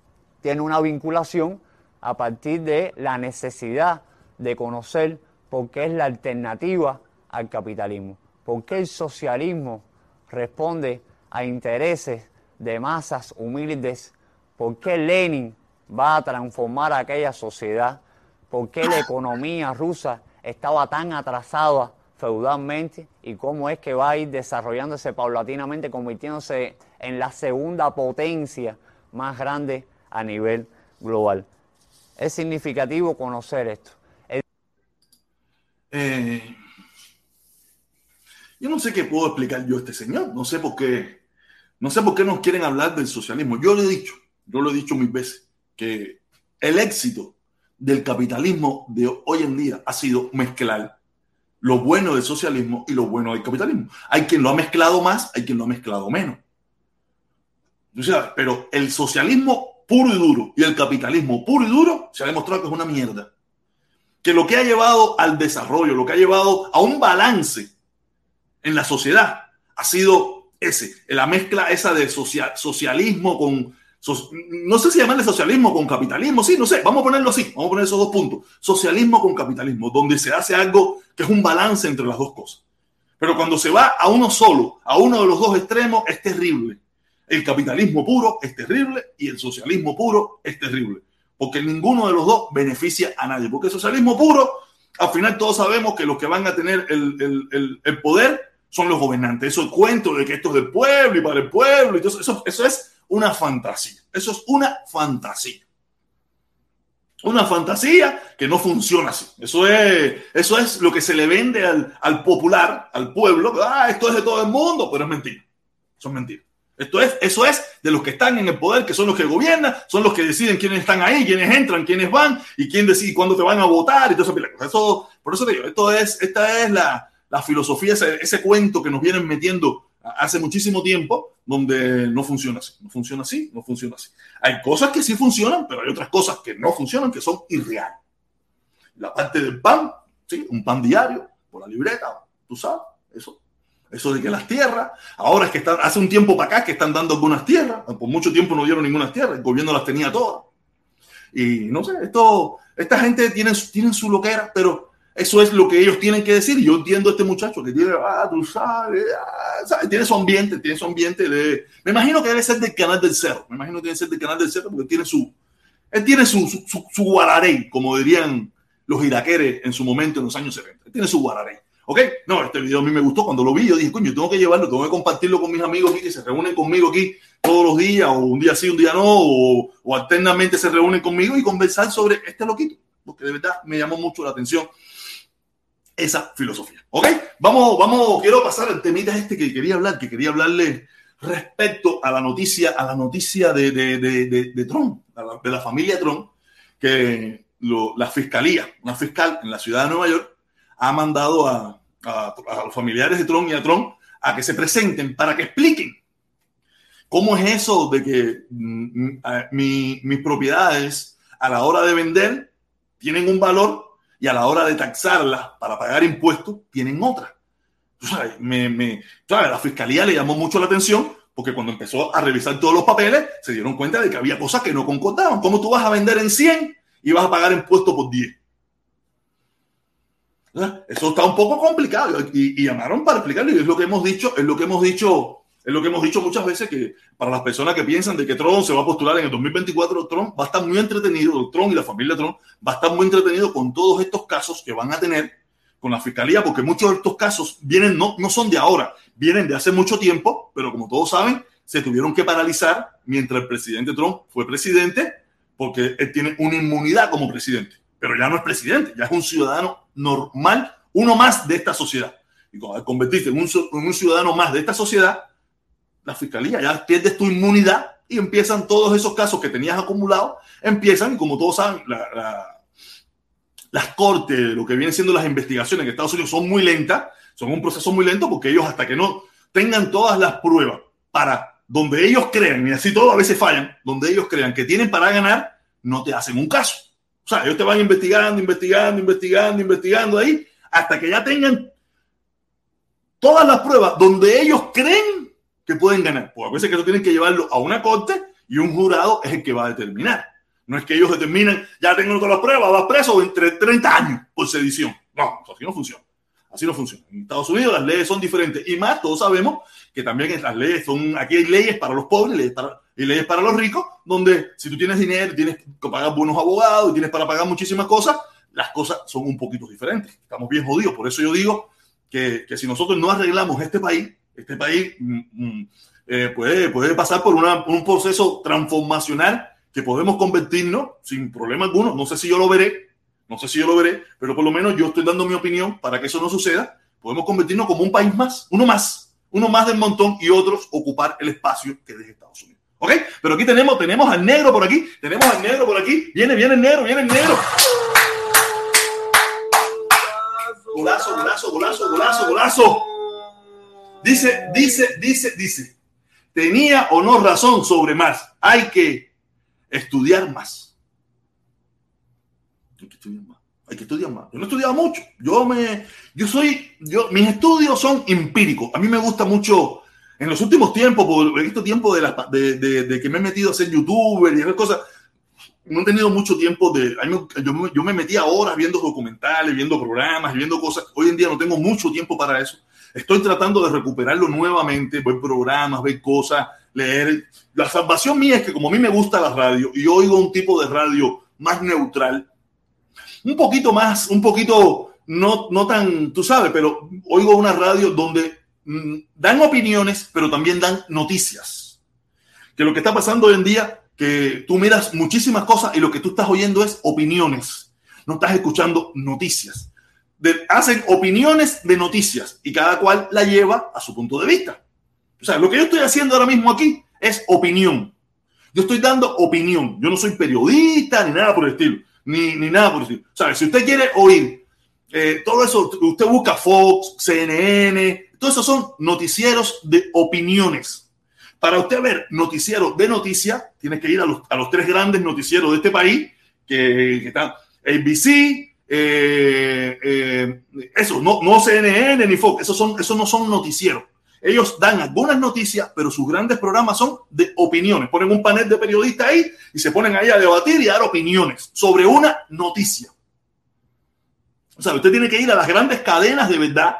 Tiene una vinculación a partir de la necesidad de conocer por qué es la alternativa al capitalismo. ¿Por qué el socialismo responde a intereses de masas humildes? ¿Por qué Lenin va a transformar aquella sociedad? ¿Por qué la economía rusa estaba tan atrasada feudalmente y cómo es que va a ir desarrollándose paulatinamente, convirtiéndose en la segunda potencia más grande a nivel global? Es significativo conocer esto. Eh, yo no sé qué puedo explicar yo a este señor, no sé por qué, no sé por qué nos quieren hablar del socialismo. Yo lo he dicho, yo lo he dicho mil veces que el éxito del capitalismo de hoy en día ha sido mezclar lo bueno del socialismo y lo bueno del capitalismo. Hay quien lo ha mezclado más, hay quien lo ha mezclado menos. Pero el socialismo puro y duro y el capitalismo puro y duro se ha demostrado que es una mierda. Que lo que ha llevado al desarrollo, lo que ha llevado a un balance en la sociedad ha sido ese, la mezcla esa de social, socialismo con, no sé si llamarle socialismo con capitalismo, sí, no sé, vamos a ponerlo así, vamos a poner esos dos puntos, socialismo con capitalismo, donde se hace algo que es un balance entre las dos cosas. Pero cuando se va a uno solo, a uno de los dos extremos, es terrible. El capitalismo puro es terrible y el socialismo puro es terrible, porque ninguno de los dos beneficia a nadie, porque el socialismo puro, al final todos sabemos que los que van a tener el, el, el, poder son los gobernantes. Eso el cuento de que esto es del pueblo y para el pueblo, y todo eso, eso es una fantasía. Eso es una fantasía. Una fantasía que no funciona así. Eso es, eso es lo que se le vende al, al popular, al pueblo. Ah, esto es de todo el mundo, pero es mentira. Son mentiras. Esto es, eso es de los que están en el poder, que son los que gobiernan, son los que deciden quiénes están ahí, quiénes entran, quiénes van y quién decide cuándo te van a votar y todo eso. por eso te digo, esto es, esta es la, la filosofía, ese, cuento que nos vienen metiendo hace muchísimo tiempo, donde no funciona así, no funciona así, no funciona así. Hay cosas que sí funcionan, pero hay otras cosas que no funcionan, que son irreales. La parte del pan, ¿sí? un pan diario, por la libreta, tú sabes, eso eso de que las tierras, ahora es que están, hace un tiempo para acá que están dando algunas tierras, por mucho tiempo no dieron ninguna tierra, el gobierno las tenía todas. Y no sé, esto, esta gente tiene, tiene su loquera, pero eso es lo que ellos tienen que decir. Yo entiendo a este muchacho que tiene, ah, tú sabes, ah, tiene su ambiente, tiene su ambiente de. Me imagino que debe ser del canal del cerro, me imagino que debe ser del canal del cerro porque tiene su. Él tiene su, su, su, guararey, como dirían los iraqueres en su momento en los años 70. Él tiene su guararey. ¿Ok? No, este video a mí me gustó. Cuando lo vi, yo dije, coño, tengo que llevarlo, tengo que compartirlo con mis amigos aquí que se reúnen conmigo aquí todos los días, o un día sí, un día no, o, o alternamente se reúnen conmigo y conversar sobre este loquito, porque de verdad me llamó mucho la atención esa filosofía. ¿Ok? Vamos, vamos, quiero pasar al temita este que quería hablar, que quería hablarle respecto a la noticia, a la noticia de, de, de, de Trump, de la familia Trump, que la fiscalía, una fiscal en la ciudad de Nueva York, ha mandado a, a, los familiares de Trump y a Trump a que se presenten para que expliquen cómo es eso de que mm, mi, mis propiedades a la hora de vender tienen un valor y a la hora de taxarlas para pagar impuestos tienen otra. ¿Sabes? Me, me, ¿sabes? La fiscalía le llamó mucho la atención porque cuando empezó a revisar todos los papeles se dieron cuenta de que había cosas que no concordaban. ¿Cómo tú vas a vender en 100 y vas a pagar impuestos por 10? Eso está un poco complicado y, y, llamaron para explicarlo y es lo que hemos dicho, es lo que hemos dicho, es lo que hemos dicho muchas veces que para las personas que piensan de que Trump se va a postular en el 2024, Trump va a estar muy entretenido, Trump y la familia Trump va a estar muy entretenido con todos estos casos que van a tener con la fiscalía, porque muchos de estos casos vienen, no, no son de ahora, vienen de hace mucho tiempo, pero como todos saben, se tuvieron que paralizar mientras el presidente Trump fue presidente, porque él tiene una inmunidad como presidente, pero ya no es presidente, ya es un ciudadano normal, uno más de esta sociedad. Y al convertirte en un, en un ciudadano más de esta sociedad, la fiscalía ya pierdes tu inmunidad y empiezan todos esos casos que tenías acumulados, empiezan, y como todos saben, la, la, las cortes, lo que vienen siendo las investigaciones en Estados Unidos son muy lentas, son un proceso muy lento porque ellos hasta que no tengan todas las pruebas para donde ellos crean, y así todo a veces fallan, donde ellos crean que tienen para ganar, no te hacen un caso. O sea, ellos te van investigando, investigando, investigando, investigando ahí, hasta que ya tengan todas las pruebas donde ellos creen que pueden ganar. Pues a veces que eso tienen que llevarlo a una corte y un jurado es el que va a determinar. No es que ellos determinen, ya tengo todas las pruebas, vas preso entre 30 años por sedición. No, así no funciona. Así no funciona. En Estados Unidos las leyes son diferentes. Y más, todos sabemos que también las leyes son, aquí hay leyes para los pobres leyes para, y leyes para los ricos, donde si tú tienes dinero, tienes que pagar buenos abogados y tienes para pagar muchísimas cosas, las cosas son un poquito diferentes. Estamos bien jodidos. Por eso yo digo que, que si nosotros no arreglamos este país, este país mm, mm, eh, puede, puede pasar por una, un proceso transformacional que podemos convertirnos sin problema alguno. No sé si yo lo veré, no sé si yo lo veré, pero por lo menos yo estoy dando mi opinión para que eso no suceda. Podemos convertirnos como un país más, uno más, uno más del montón y otros ocupar el espacio que deje Estados Unidos. ¿Ok? Pero aquí tenemos, tenemos al negro por aquí, tenemos al negro por aquí. Viene, viene el negro, viene el negro. Golazo, golazo, golazo, golazo, golazo. Dice, dice, dice, dice. Tenía o no razón sobre más. Hay que estudiar más. Hay que estudiar más. Yo no he estudiado mucho. Yo me, yo soy, yo, mis estudios son empíricos. A mí me gusta mucho, en los últimos tiempos, por este tiempo de, la, de, de, de, que me he metido a ser youtuber y esas cosas, no he tenido mucho tiempo de, yo, yo me metía horas viendo documentales, viendo programas, viendo cosas. Hoy en día no tengo mucho tiempo para eso. Estoy tratando de recuperarlo nuevamente, ver programas, ver cosas, leer. La salvación mía es que como a mí me gusta la radio y oigo un tipo de radio más neutral, un poquito más, un poquito no, no tan, tú sabes, pero oigo una radio donde mm, dan opiniones, pero también dan noticias. que lo que está pasando hoy en día, que tú miras muchísimas cosas y lo que tú estás oyendo es opiniones, no estás escuchando noticias. Hacen opiniones de noticias y cada cual la lleva a su punto de vista. O sea, lo que yo estoy haciendo ahora mismo aquí es opinión. Yo estoy dando opinión. Yo no soy periodista ni nada por el estilo. Ni, ni nada por el estilo. O sea, si usted quiere oír eh, todo eso, usted busca Fox, CNN, todos esos son noticieros de opiniones. Para usted ver noticiero de noticias, tiene que ir a los, a los tres grandes noticieros de este país, que, que están ABC, eh, eh, eso, no, no CNN ni Fox, esos, son, esos no son noticieros. Ellos dan algunas noticias, pero sus grandes programas son de opiniones. Ponen un panel de periodistas ahí y se ponen ahí a debatir y a dar opiniones sobre una noticia. O sea, usted tiene que ir a las grandes cadenas de verdad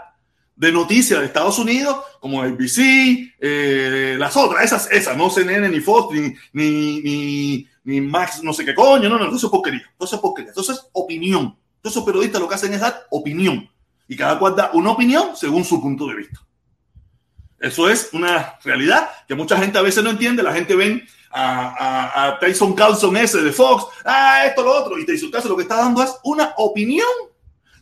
de noticias de Estados Unidos, como ABC, eh, las otras, esas, esas, no CNN ni Fox, ni, ni, ni, Max, no sé qué coño, no, no, eso es porquería, eso es porquería, eso es opinión. Todos esos periodistas lo que hacen es dar opinión y cada cual da una opinión según su punto de vista. Eso es una realidad que mucha gente a veces no entiende. La gente ven a, Tyson Carlson ese de Fox, ah, esto, lo otro, y Tyson Carlson lo que está dando es una opinión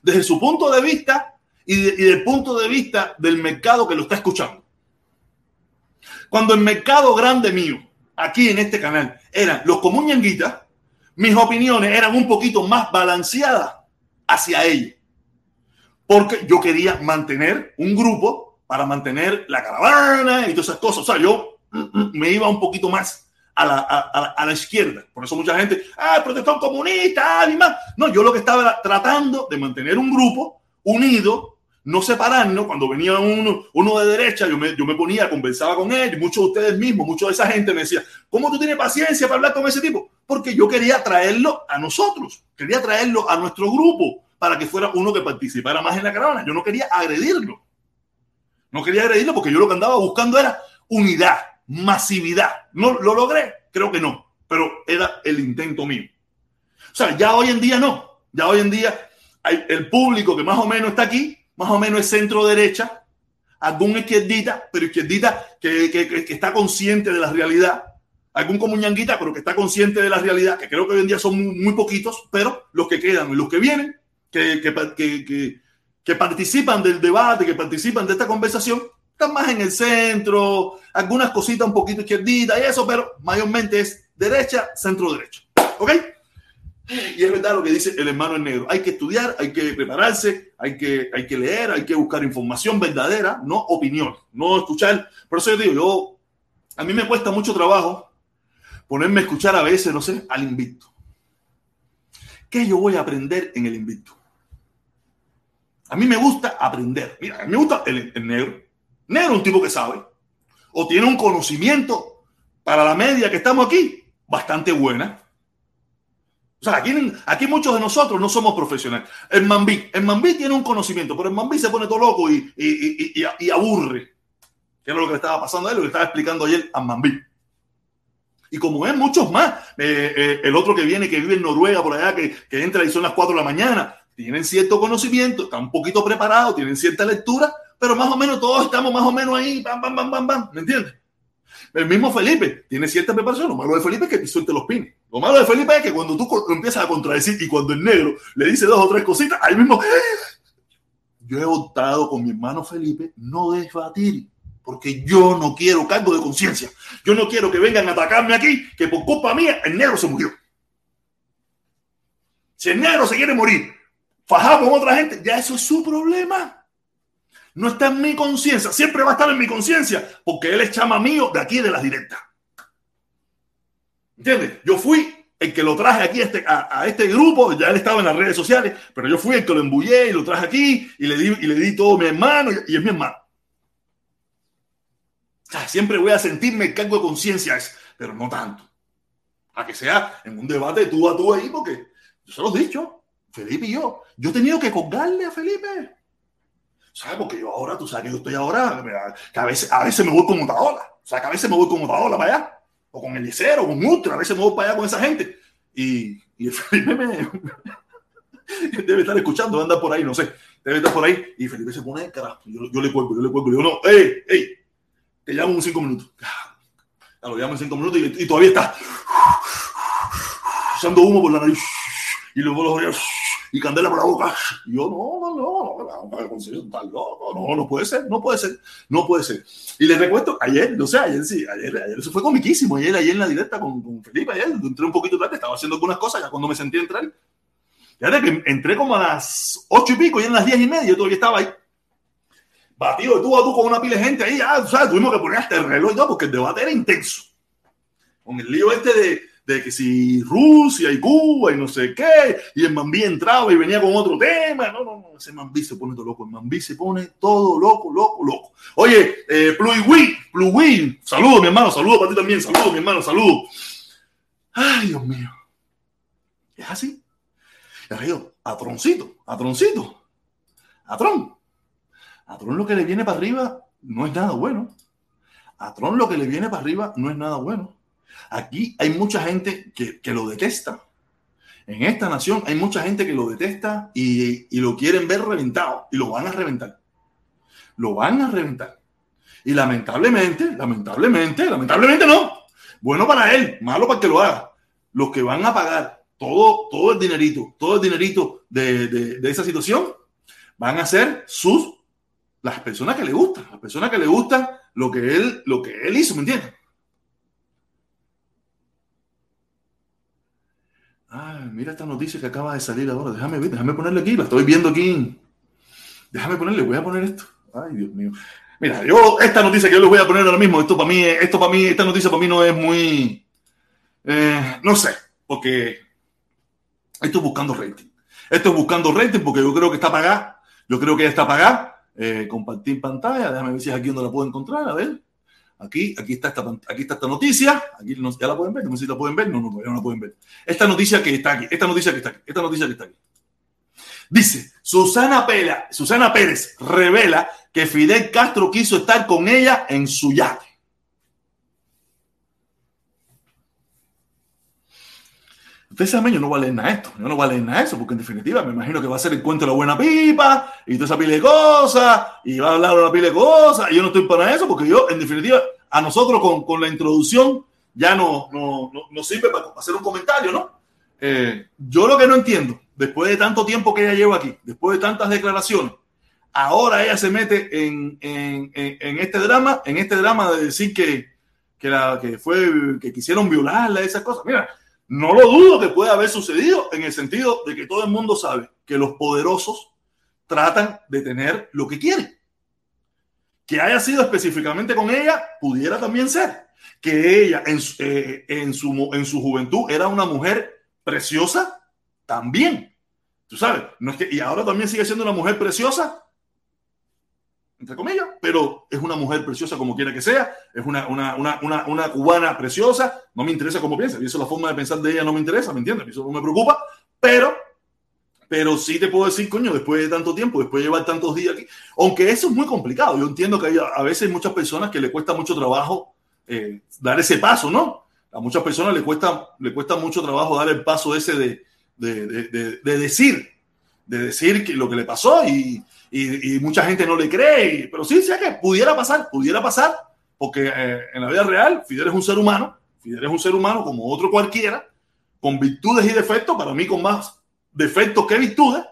desde su punto de vista y, de, y del punto de vista del mercado que lo está escuchando. Cuando el mercado grande mío, aquí en este canal, eran los comuñanguitas, mis opiniones eran un poquito más balanceadas hacia ellos. Porque yo quería mantener un grupo para mantener la caravana y todas esas cosas. O sea, yo me iba un poquito más a la, a, la izquierda. Por eso mucha gente, ah, protestón comunista, ah. No, yo lo que estaba tratando de mantener un grupo unido, no separarnos. Cuando venía uno, uno de derecha, yo me, yo me ponía, conversaba con él, muchos de ustedes mismos, mucha de esa gente me decía, ¿cómo tú tienes paciencia para hablar con ese tipo? Porque yo quería traerlo a nosotros, quería traerlo a nuestro grupo para que fuera uno que participara más en la caravana. Yo no quería agredirlo. No quería agredirlo porque yo lo que andaba buscando era unidad, masividad. ¿No lo logré? Creo que no, pero era el intento mío. O sea, ya hoy en día no. Ya hoy en día el público que más o menos está aquí, más o menos es centro derecha, algún izquierdita, pero izquierdita que, que, que está consciente de la realidad, algún comuñanguita, pero que está consciente de la realidad, que creo que hoy en día son muy, muy poquitos, pero los que quedan y los que vienen, que, que, que, que participan del debate, que participan de esta conversación, están más en el centro, algunas cositas un poquito izquierditas y eso, pero mayormente es derecha, centro derecha. ¿Ok? Y es verdad lo que dice el hermano en negro. Hay que estudiar, hay que prepararse, hay que, hay que leer, hay que buscar información verdadera, no opinión, no escuchar. Por eso yo digo, yo, a mí me cuesta mucho trabajo ponerme a escuchar a veces, no sé, al invicto. ¿Qué yo voy a aprender en el invicto? A mí me gusta aprender. Mira, a mí me gusta el, el negro. Negro es un tipo que sabe o tiene un conocimiento para la media que estamos aquí bastante buena. O sea, aquí, aquí muchos de nosotros no somos profesionales. El Mambí, el Mambí tiene un conocimiento, pero el Mambí se pone todo loco y, y, y, y, aburre. Que era lo que le estaba pasando a él, lo que estaba explicando ayer a Mambí. Y como es muchos más, eh, eh, el otro que viene, que vive en Noruega, por allá, que, que entra y son las 4 de la mañana, tienen cierto conocimiento, están un poquito preparados, tienen cierta lectura, pero más o menos todos estamos más o menos ahí, bam, bam, bam, bam, bam, ¿me entiendes? El mismo Felipe tiene cierta preparación. Lo malo de Felipe es que te suelte los pines. Lo malo de Felipe es que cuando tú empiezas a contradecir y cuando el negro le dice dos o tres cositas, ahí mismo. Yo he optado con mi hermano Felipe no debatir, porque yo no quiero cargo de conciencia. Yo no quiero que vengan a atacarme aquí, que por culpa mía el negro se murió. Si el negro se quiere morir, fajado con otra gente, ya eso es su problema. No está en mi conciencia, siempre va a estar en mi conciencia, porque él es chama mío de aquí de las directas. ¿Entiendes? Yo fui el que lo traje aquí a este, este, grupo, ya él estaba en las redes sociales, pero yo fui el que lo embullé y lo traje aquí y le di, y le di todo a mi hermano y es mi hermano. Siempre voy a sentirme el cargo de conciencia, pero no tanto. A que sea en un debate tú a tú ahí, porque yo se los he dicho, Felipe y yo, yo he tenido que colgarle a Felipe. ¿Sabes? Porque yo ahora, tú sabes que yo estoy ahora, que a veces, a veces me voy con Otaola. O sea, a veces me voy con Otaola para allá. O con Eliseo, o con Ultra. A veces me voy para allá con esa gente. Y, el Felipe me... debe estar escuchando, anda por ahí, no sé. Debe estar por ahí. Y Felipe se pone, carajo. Yo, le cuelgo, yo le cuelgo. Yo no, ¡ey, ey! Te llamo en cinco minutos. Ya lo llamo en cinco minutos y, y todavía está echando humo por la nariz y luego los oídos y candela por la boca. Y yo, no, no, no, no, loco, no, no puede ser, no puede ser, no puede ser. Y les recuerdo, ayer, no sé, ayer sí, ayer, ayer, eso fue comiquísimo, ayer, ayer en la directa con, con Felipe, ayer, entré un poquito tarde, estaba haciendo algunas cosas, ya cuando me sentí entrar, ya que entré como a las ocho y pico, y en las diez y media, yo todavía estaba ahí. Batido de tú a tú con una pila de gente ahí, ya. Tuvimos que poner hasta el reloj y porque el debate era intenso. Con el lío este de, de que si Rusia y Cuba y no sé qué, y el Mambí entraba y venía con otro tema. No, no, no, ese Mambí se pone todo loco, el Mambí se pone todo loco, loco, loco. Oye, eh, Pluiwi, Pluiwi, saludos mi hermano, saludos para ti también, saludos mi hermano, saludos. Ay, Dios mío. Es así. Ya digo, a troncito, a troncito, a tron. Lo que le viene para arriba no es nada bueno. A tron lo que le viene para arriba no es nada bueno. Aquí hay mucha gente que, que, lo detesta. En esta nación hay mucha gente que lo detesta y, y, lo quieren ver reventado y lo van a reventar. Lo van a reventar. Y lamentablemente, lamentablemente, lamentablemente no. Bueno para él, malo para que lo haga. Los que van a pagar todo, todo el dinerito, todo el dinerito de, de, de esa situación, van a ser sus, las personas que le gustan, las personas que le gustan lo que él, lo que él hizo, ¿me entiendes? Ah, mira esta noticia que acaba de salir ahora. Déjame ver, déjame ponerle aquí. La estoy viendo aquí. Déjame ponerle, voy a poner esto. Ay, Dios mío. Mira, yo, esta noticia que yo les voy a poner ahora mismo, esto para mí, esto para mí, esta noticia para mí no es muy. Eh, no sé, porque esto es buscando rating. Esto es buscando rating porque yo creo que está pagada. Yo creo que ya está pagada. Eh, compartir pantalla. Déjame ver si es aquí donde la puedo encontrar. A ver. Aquí, aquí está esta, aquí está esta noticia. Aquí ya la pueden ver. No sé si la pueden ver. No, no, todavía no la pueden ver. Esta noticia que está aquí. Esta noticia que está aquí. Esta noticia que está aquí. Dice, Susana, Pela, Susana Pérez revela que Fidel Castro quiso estar con ella en su yate. Usted sabe, yo no voy a leer nada esto, yo no voy a leer nada eso, porque en definitiva me imagino que va a ser el cuento de la buena pipa y toda esa pila de cosas, y va a hablar una pila de cosas, y yo no estoy para eso, porque yo, en definitiva, a nosotros con, con la introducción ya no, no, no, no sirve para hacer un comentario, ¿no? Eh, yo lo que no entiendo, después de tanto tiempo que ella lleva aquí, después de tantas declaraciones, ahora ella se mete en, en, en, en este drama, en este drama de decir que, que, la, que fue, que quisieron violarla, esas cosas. Mira, no lo dudo que pueda haber sucedido en el sentido de que todo el mundo sabe que los poderosos tratan de tener lo que quieren. Que haya sido específicamente con ella, pudiera también ser. Que ella en, eh, en, su, en su juventud era una mujer preciosa, también. Tú sabes, y ahora también sigue siendo una mujer preciosa, entre comillas, pero es una mujer preciosa como quiera que sea, es una, una, una, una, cubana preciosa, no me interesa cómo piensa, y eso la forma de pensar de ella no me interesa, ¿me entiendes? Eso no me preocupa, pero, pero sí te puedo decir, coño, después de tanto tiempo, después de llevar tantos días aquí, aunque eso es muy complicado, yo entiendo que hay a veces muchas personas que le cuesta mucho trabajo eh, dar ese paso, ¿no? A muchas personas le cuesta, le cuesta mucho trabajo dar el paso ese de, de, de, de decir, de decir que lo que le pasó y, y, y, mucha gente no le cree, pero sí, sí, que pudiera pasar, pudiera pasar, porque eh, en la vida real Fidel es un ser humano, Fidel es un ser humano como otro cualquiera, con virtudes y defectos, para mí con más defectos que virtudes,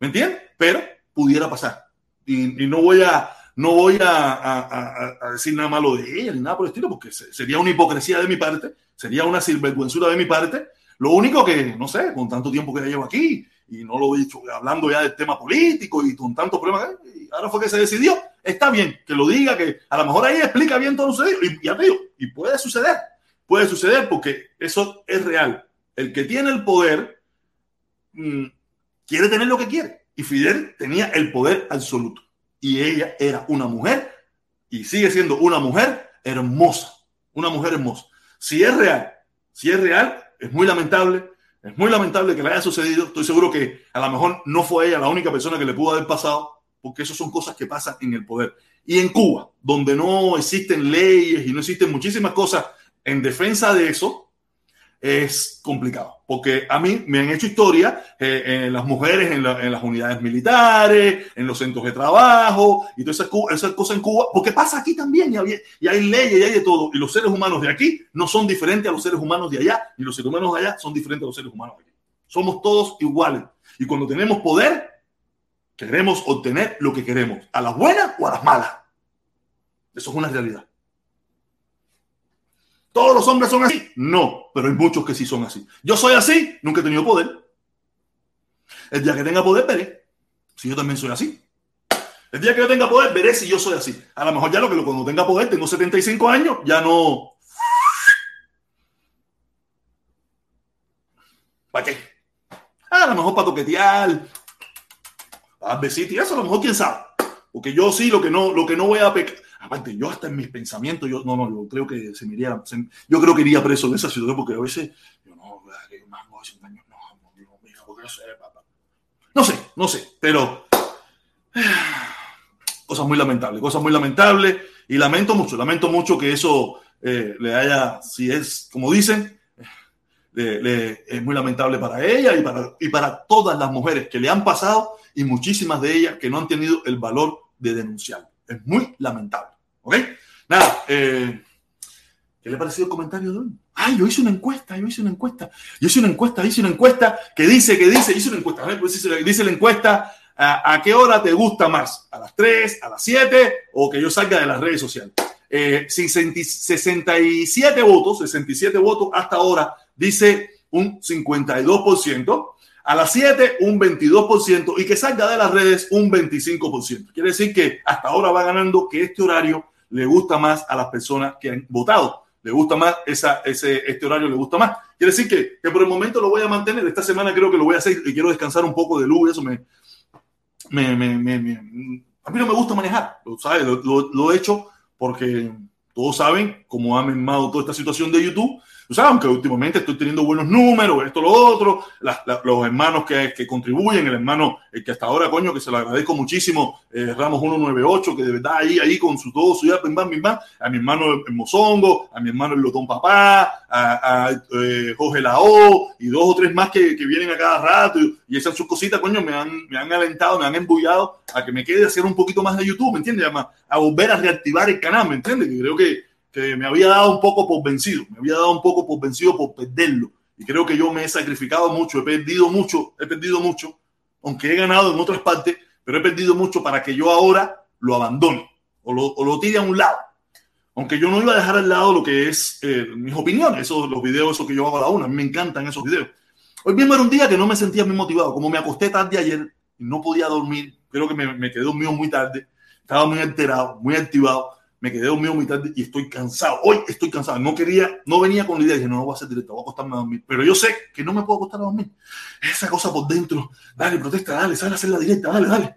¿me entiendes? Pero pudiera pasar. Y, y no voy a, no voy a, a, a, decir nada malo de ni nada por el estilo, porque sería una hipocresía de mi parte, sería una sinvergüenzura de mi parte. Lo único que, no sé, con tanto tiempo que llevo aquí, y no lo he dicho, hablando ya del tema político y con tantos problemas, y ahora fue que se decidió, está bien que lo diga, que a lo mejor ahí explica bien todo sucedido, y ya te y puede suceder, puede suceder porque eso es real. El que tiene el poder mmm, quiere tener lo que quiere, y Fidel tenía el poder absoluto, y ella era una mujer, y sigue siendo una mujer hermosa, una mujer hermosa. Si es real, si es real, es muy lamentable, es muy lamentable que le haya sucedido. Estoy seguro que a lo mejor no fue ella la única persona que le pudo haber pasado, porque eso son cosas que pasan en el poder. Y en Cuba, donde no existen leyes y no existen muchísimas cosas en defensa de eso, es complicado, porque a mí me han hecho historia eh, en las mujeres en, la- en las unidades militares, en los centros de trabajo y todas esas, cosas en Cuba, porque pasa aquí también y hay, y hay leyes y hay de todo, y los seres humanos de aquí no son diferentes a los seres humanos de allá, ni los seres humanos de allá son diferentes a los seres humanos de aquí. Somos todos iguales, y cuando tenemos poder, queremos obtener lo que queremos, a las buenas o a las malas. Eso es una realidad. ¿Todos los hombres son así? No, pero hay muchos que sí son así. Yo soy así, nunca he tenido poder. El día que tenga poder, veré si yo también soy así. El día que yo tenga poder, veré si yo soy así. A lo mejor ya lo que cuando tenga poder, tengo 75 años, ya no. ¿Para qué? Ah, a lo mejor para toquetear, para besitos y eso, a lo mejor quién sabe. Porque yo sí, lo que no, lo que no voy a pecar. Aparte, yo hasta en mis pensamientos, yo no, no, yo creo que se me iría, yo creo que iría preso de esa situación porque a veces, yo no, que año, no, no, no, no sé. No sé, no sé, pero cosas muy lamentables, cosas muy lamentables y lamento mucho, lamento mucho que eso eh, le haya, si es como dicen, le- es muy lamentable para ella y para, y para todas las mujeres que le han pasado y muchísimas de ellas que no han tenido el valor de denunciar. Es muy lamentable. ¿Ok? Nada, eh, ¿qué le ha parecido el comentario de hoy? Ay, yo hice una encuesta, yo hice una encuesta, yo hice una encuesta, hice una encuesta que dice, que dice, hice una encuesta, a ver, pues dice, la encuesta, ¿a, qué hora te gusta más? ¿A las 3, a las 7 o que yo salga de las redes sociales? Eh, 60 67 votos, 67 votos hasta ahora, dice un 52%, a las 7 un 22% y que salga de las redes un 25%. Quiere decir que hasta ahora va ganando que este horario le gusta más a las personas que han votado. Le gusta más, esa, ese, este horario le gusta más. Quiere decir que, que por el momento lo voy a mantener. Esta semana creo que lo voy a hacer y quiero descansar un poco de luz. Eso me, me, me, me- a mí no me gusta manejar, lo, ¿sabes? Lo he hecho porque todos saben cómo ha mermado toda esta situación de YouTube. O sea, aunque últimamente estoy teniendo buenos números, esto, lo otro, las- la- los hermanos que, que contribuyen, el hermano el que hasta ahora, coño, que se lo agradezco muchísimo, eh, Ramos 198, que de verdad ahí, ahí con su todo, su ya, bim, bam, bim, bam, a mi hermano el Mozongo, a mi hermano el Lotón Papá, a, a, eh, Jorge Lao y dos o tres más que, que vienen a cada rato y, y esas sus cositas, coño, me han, me han alentado, me han embullado a que me quede hacer un poquito más de YouTube, ¿me entiendes? A, a volver a reactivar el canal, ¿me entiendes? Que creo que, que me había dado un poco por vencido, me había dado un poco por vencido por perderlo. Y creo que yo me he sacrificado mucho, he perdido mucho, he perdido mucho, aunque he ganado en otras partes, pero he perdido mucho para que yo ahora lo abandone o lo, o lo tire a un lado. Aunque yo no iba a dejar al lado lo que es eh, mis opiniones, esos, los videos esos que yo hago a la una, a mí me encantan esos videos. Hoy mismo era un día que no me sentía muy motivado, como me acosté tarde ayer y no podía dormir, creo que me, me quedé dormido muy tarde, estaba muy alterado, muy activado, me quedé dormido muy y estoy cansado. Hoy estoy cansado. No quería, no venía con la idea, dije, no, no voy a hacer directo, voy a acostarme a dormir. Pero yo sé que no me puedo acostar a dormir. Esa cosa por dentro, dale, protesta, dale, sal a hacer la directa, dale, dale.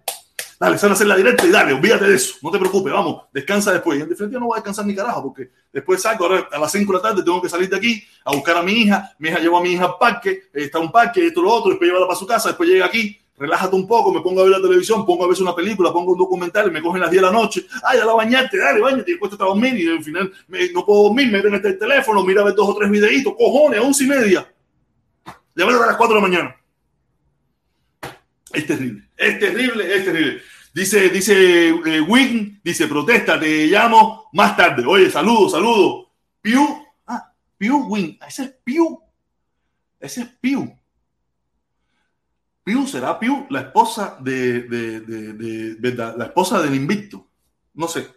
Dale, sal a hacer la directa y dale, olvídate de eso. No te preocupes, vamos, descansa después. Y en definitiva no voy a descansar ni carajo, porque después salgo, ahora a las 5 de la tarde tengo que salir de aquí a buscar a mi hija. Mi hija llevó a mi hija al parque, está un parque, esto, lo otro, después llevarla para su casa, después llega aquí, relájate un poco, me pongo a ver la televisión, pongo a ver una película, pongo un documental, me cogen las 10 de la noche, ay, ya la bañarte, dale, bañate, y después te a dormir y al final no puedo dormir, me meten el teléfono, mira a ver dos o tres videitos, cojones, a once y media. Ya a las 4 de la mañana. Es terrible, es terrible, es terrible. Dice, dice eh, Wing, dice, protesta, te llamo más tarde. Oye, saludo, saludo. Piu, ah, Piu Wing, ese es Piu. Ese es Piu. Piu será Piu, la esposa de, la esposa del invicto. No sé,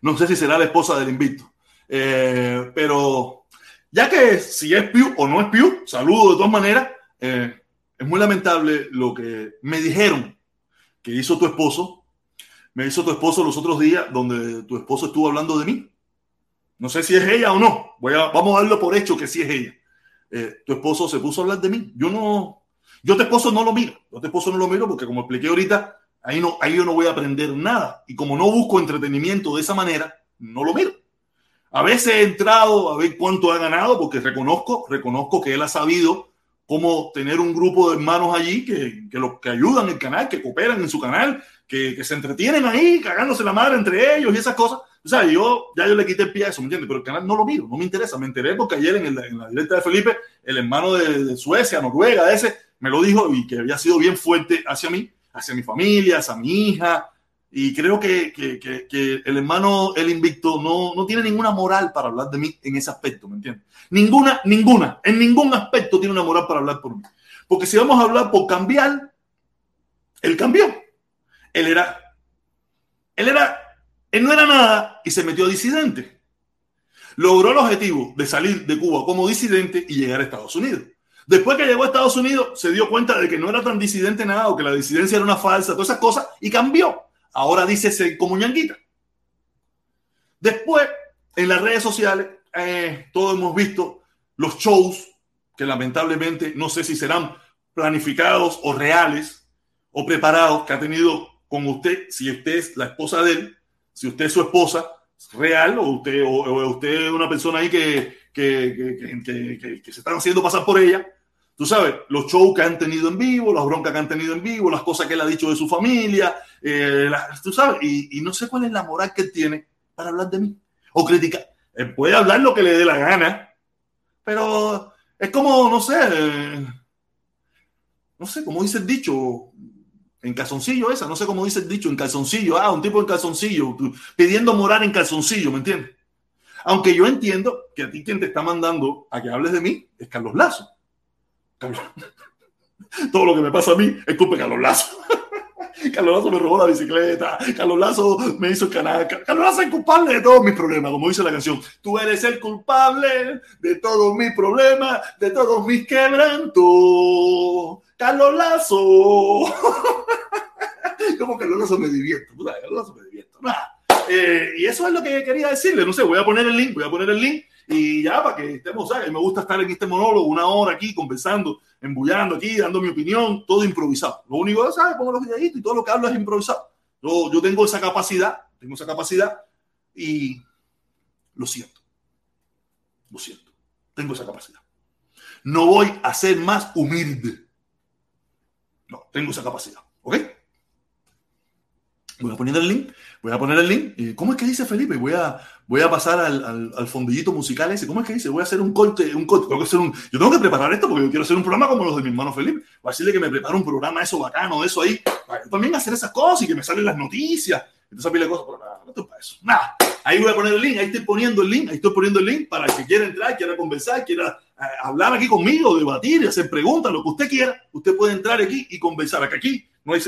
no sé si será la esposa del invicto. Eh, pero ya que si es Piu o no es Piu, saludo de todas maneras. Eh, es muy lamentable lo que me dijeron que hizo tu esposo. Me hizo tu esposo los otros días donde tu esposo estuvo hablando de mí. No sé si es ella o no. Voy a, vamos a darlo por hecho que sí es ella. Eh, tu esposo se puso a hablar de mí. Yo no, yo tu esposo no lo miro. Yo tu esposo no lo miro porque como expliqué ahorita, ahí, no, ahí yo no voy a aprender nada. Y como no busco entretenimiento de esa manera, no lo miro. A veces he entrado a ver cuánto ha ganado porque reconozco, reconozco que él ha sabido cómo tener un grupo de hermanos allí que, que, los, que ayudan el canal, que cooperan en su canal, que, que se entretienen ahí cagándose la madre entre ellos y esas cosas. O sea, yo ya yo le quité el pie a eso, ¿me entiendes? Pero el canal no lo miro, no me interesa. Me enteré porque ayer en, el, en la directa de Felipe, el hermano de, de, Suecia, Noruega, ese, me lo dijo y que había sido bien fuerte hacia mí, hacia mi familia, hacia mi hija. Y creo que, que, el hermano, el invicto, no, no tiene ninguna moral para hablar de mí en ese aspecto, ¿me entiendes? Ninguna, ninguna, en ningún aspecto tiene una moral para hablar por mí. Porque si vamos a hablar por cambiar, él cambió. Él era, él era, él no era nada y se metió a disidente. Logró el objetivo de salir de Cuba como disidente y llegar a Estados Unidos. Después que llegó a Estados Unidos, se dio cuenta de que no era tan disidente nada o que la disidencia era una falsa, todas esas cosas, y cambió. Ahora dice como ñanguita. Después, en las redes sociales, eh, todos hemos visto los shows que lamentablemente no sé si serán planificados o reales o preparados que ha tenido con usted, si usted es la esposa de él, si usted es su esposa real o usted, o, usted es una persona ahí que, que, que se están haciendo pasar por ella. Tú sabes, los shows que han tenido en vivo, las broncas que han tenido en vivo, las cosas que él ha dicho de su familia, eh, tú sabes, y, no sé cuál es la moral que él tiene para hablar de mí o criticar. Él puede hablar lo que le dé la gana, pero es como, no sé, eh, no sé, como dice el dicho, en calzoncillo esa, no sé cómo dice el dicho, en calzoncillo, ah, un tipo en calzoncillo, pidiendo morar en calzoncillo, ¿me entiendes? Aunque yo entiendo que a ti quien te está mandando a que hables de mí es Carlos Lazo. Todo lo que me pasa a mí es culpa de Carlos Lazo. Carlos Lazo me robó la bicicleta. Carlos Lazo me hizo el canal. Carlos Lazo es culpable de todos mis problemas, como dice la canción. Tú eres el culpable de todos mis problemas, de todos mis quebrantos. Carlos Lazo. como Carlos Lazo me divierto. Carlos Lazo me divierto. Nada. Eh, y eso es lo que quería decirle. No sé, voy a poner el link, voy a poner el link y ya para que estemos, ¿sabes? Me gusta estar en este monólogo una hora aquí conversando, embullando aquí, dando mi opinión, todo improvisado. Lo único que ¿sabes? Pongo los videitos y todo lo que hablo es improvisado. Yo, yo tengo esa capacidad, tengo esa capacidad y lo siento. Lo siento. Tengo esa capacidad. No voy a ser más humilde. No, tengo esa capacidad. ¿Ok? Voy a poner el link. Voy a poner el link. ¿Cómo es que dice Felipe? Voy a, voy a pasar al, fondillito musical ese. ¿Cómo es que dice? Voy a hacer un corte, un corte. Tengo que hacer un, yo tengo que preparar esto porque yo quiero hacer un programa como los de mi hermano Felipe. Voy a decirle que me prepare un programa eso bacano, eso ahí. Para yo también hacer esas cosas y que me salen las noticias. Entonces, pile cosas, pero nada, no estoy para eso. Nada. Ahí voy a poner el link. Ahí estoy poniendo el link. Ahí estoy poniendo el link para el que quiera entrar, quiera conversar, quiera eh, hablar aquí conmigo, debatir, hacer preguntas, lo que usted quiera. Usted puede entrar aquí y conversar. Aquí, aquí no hay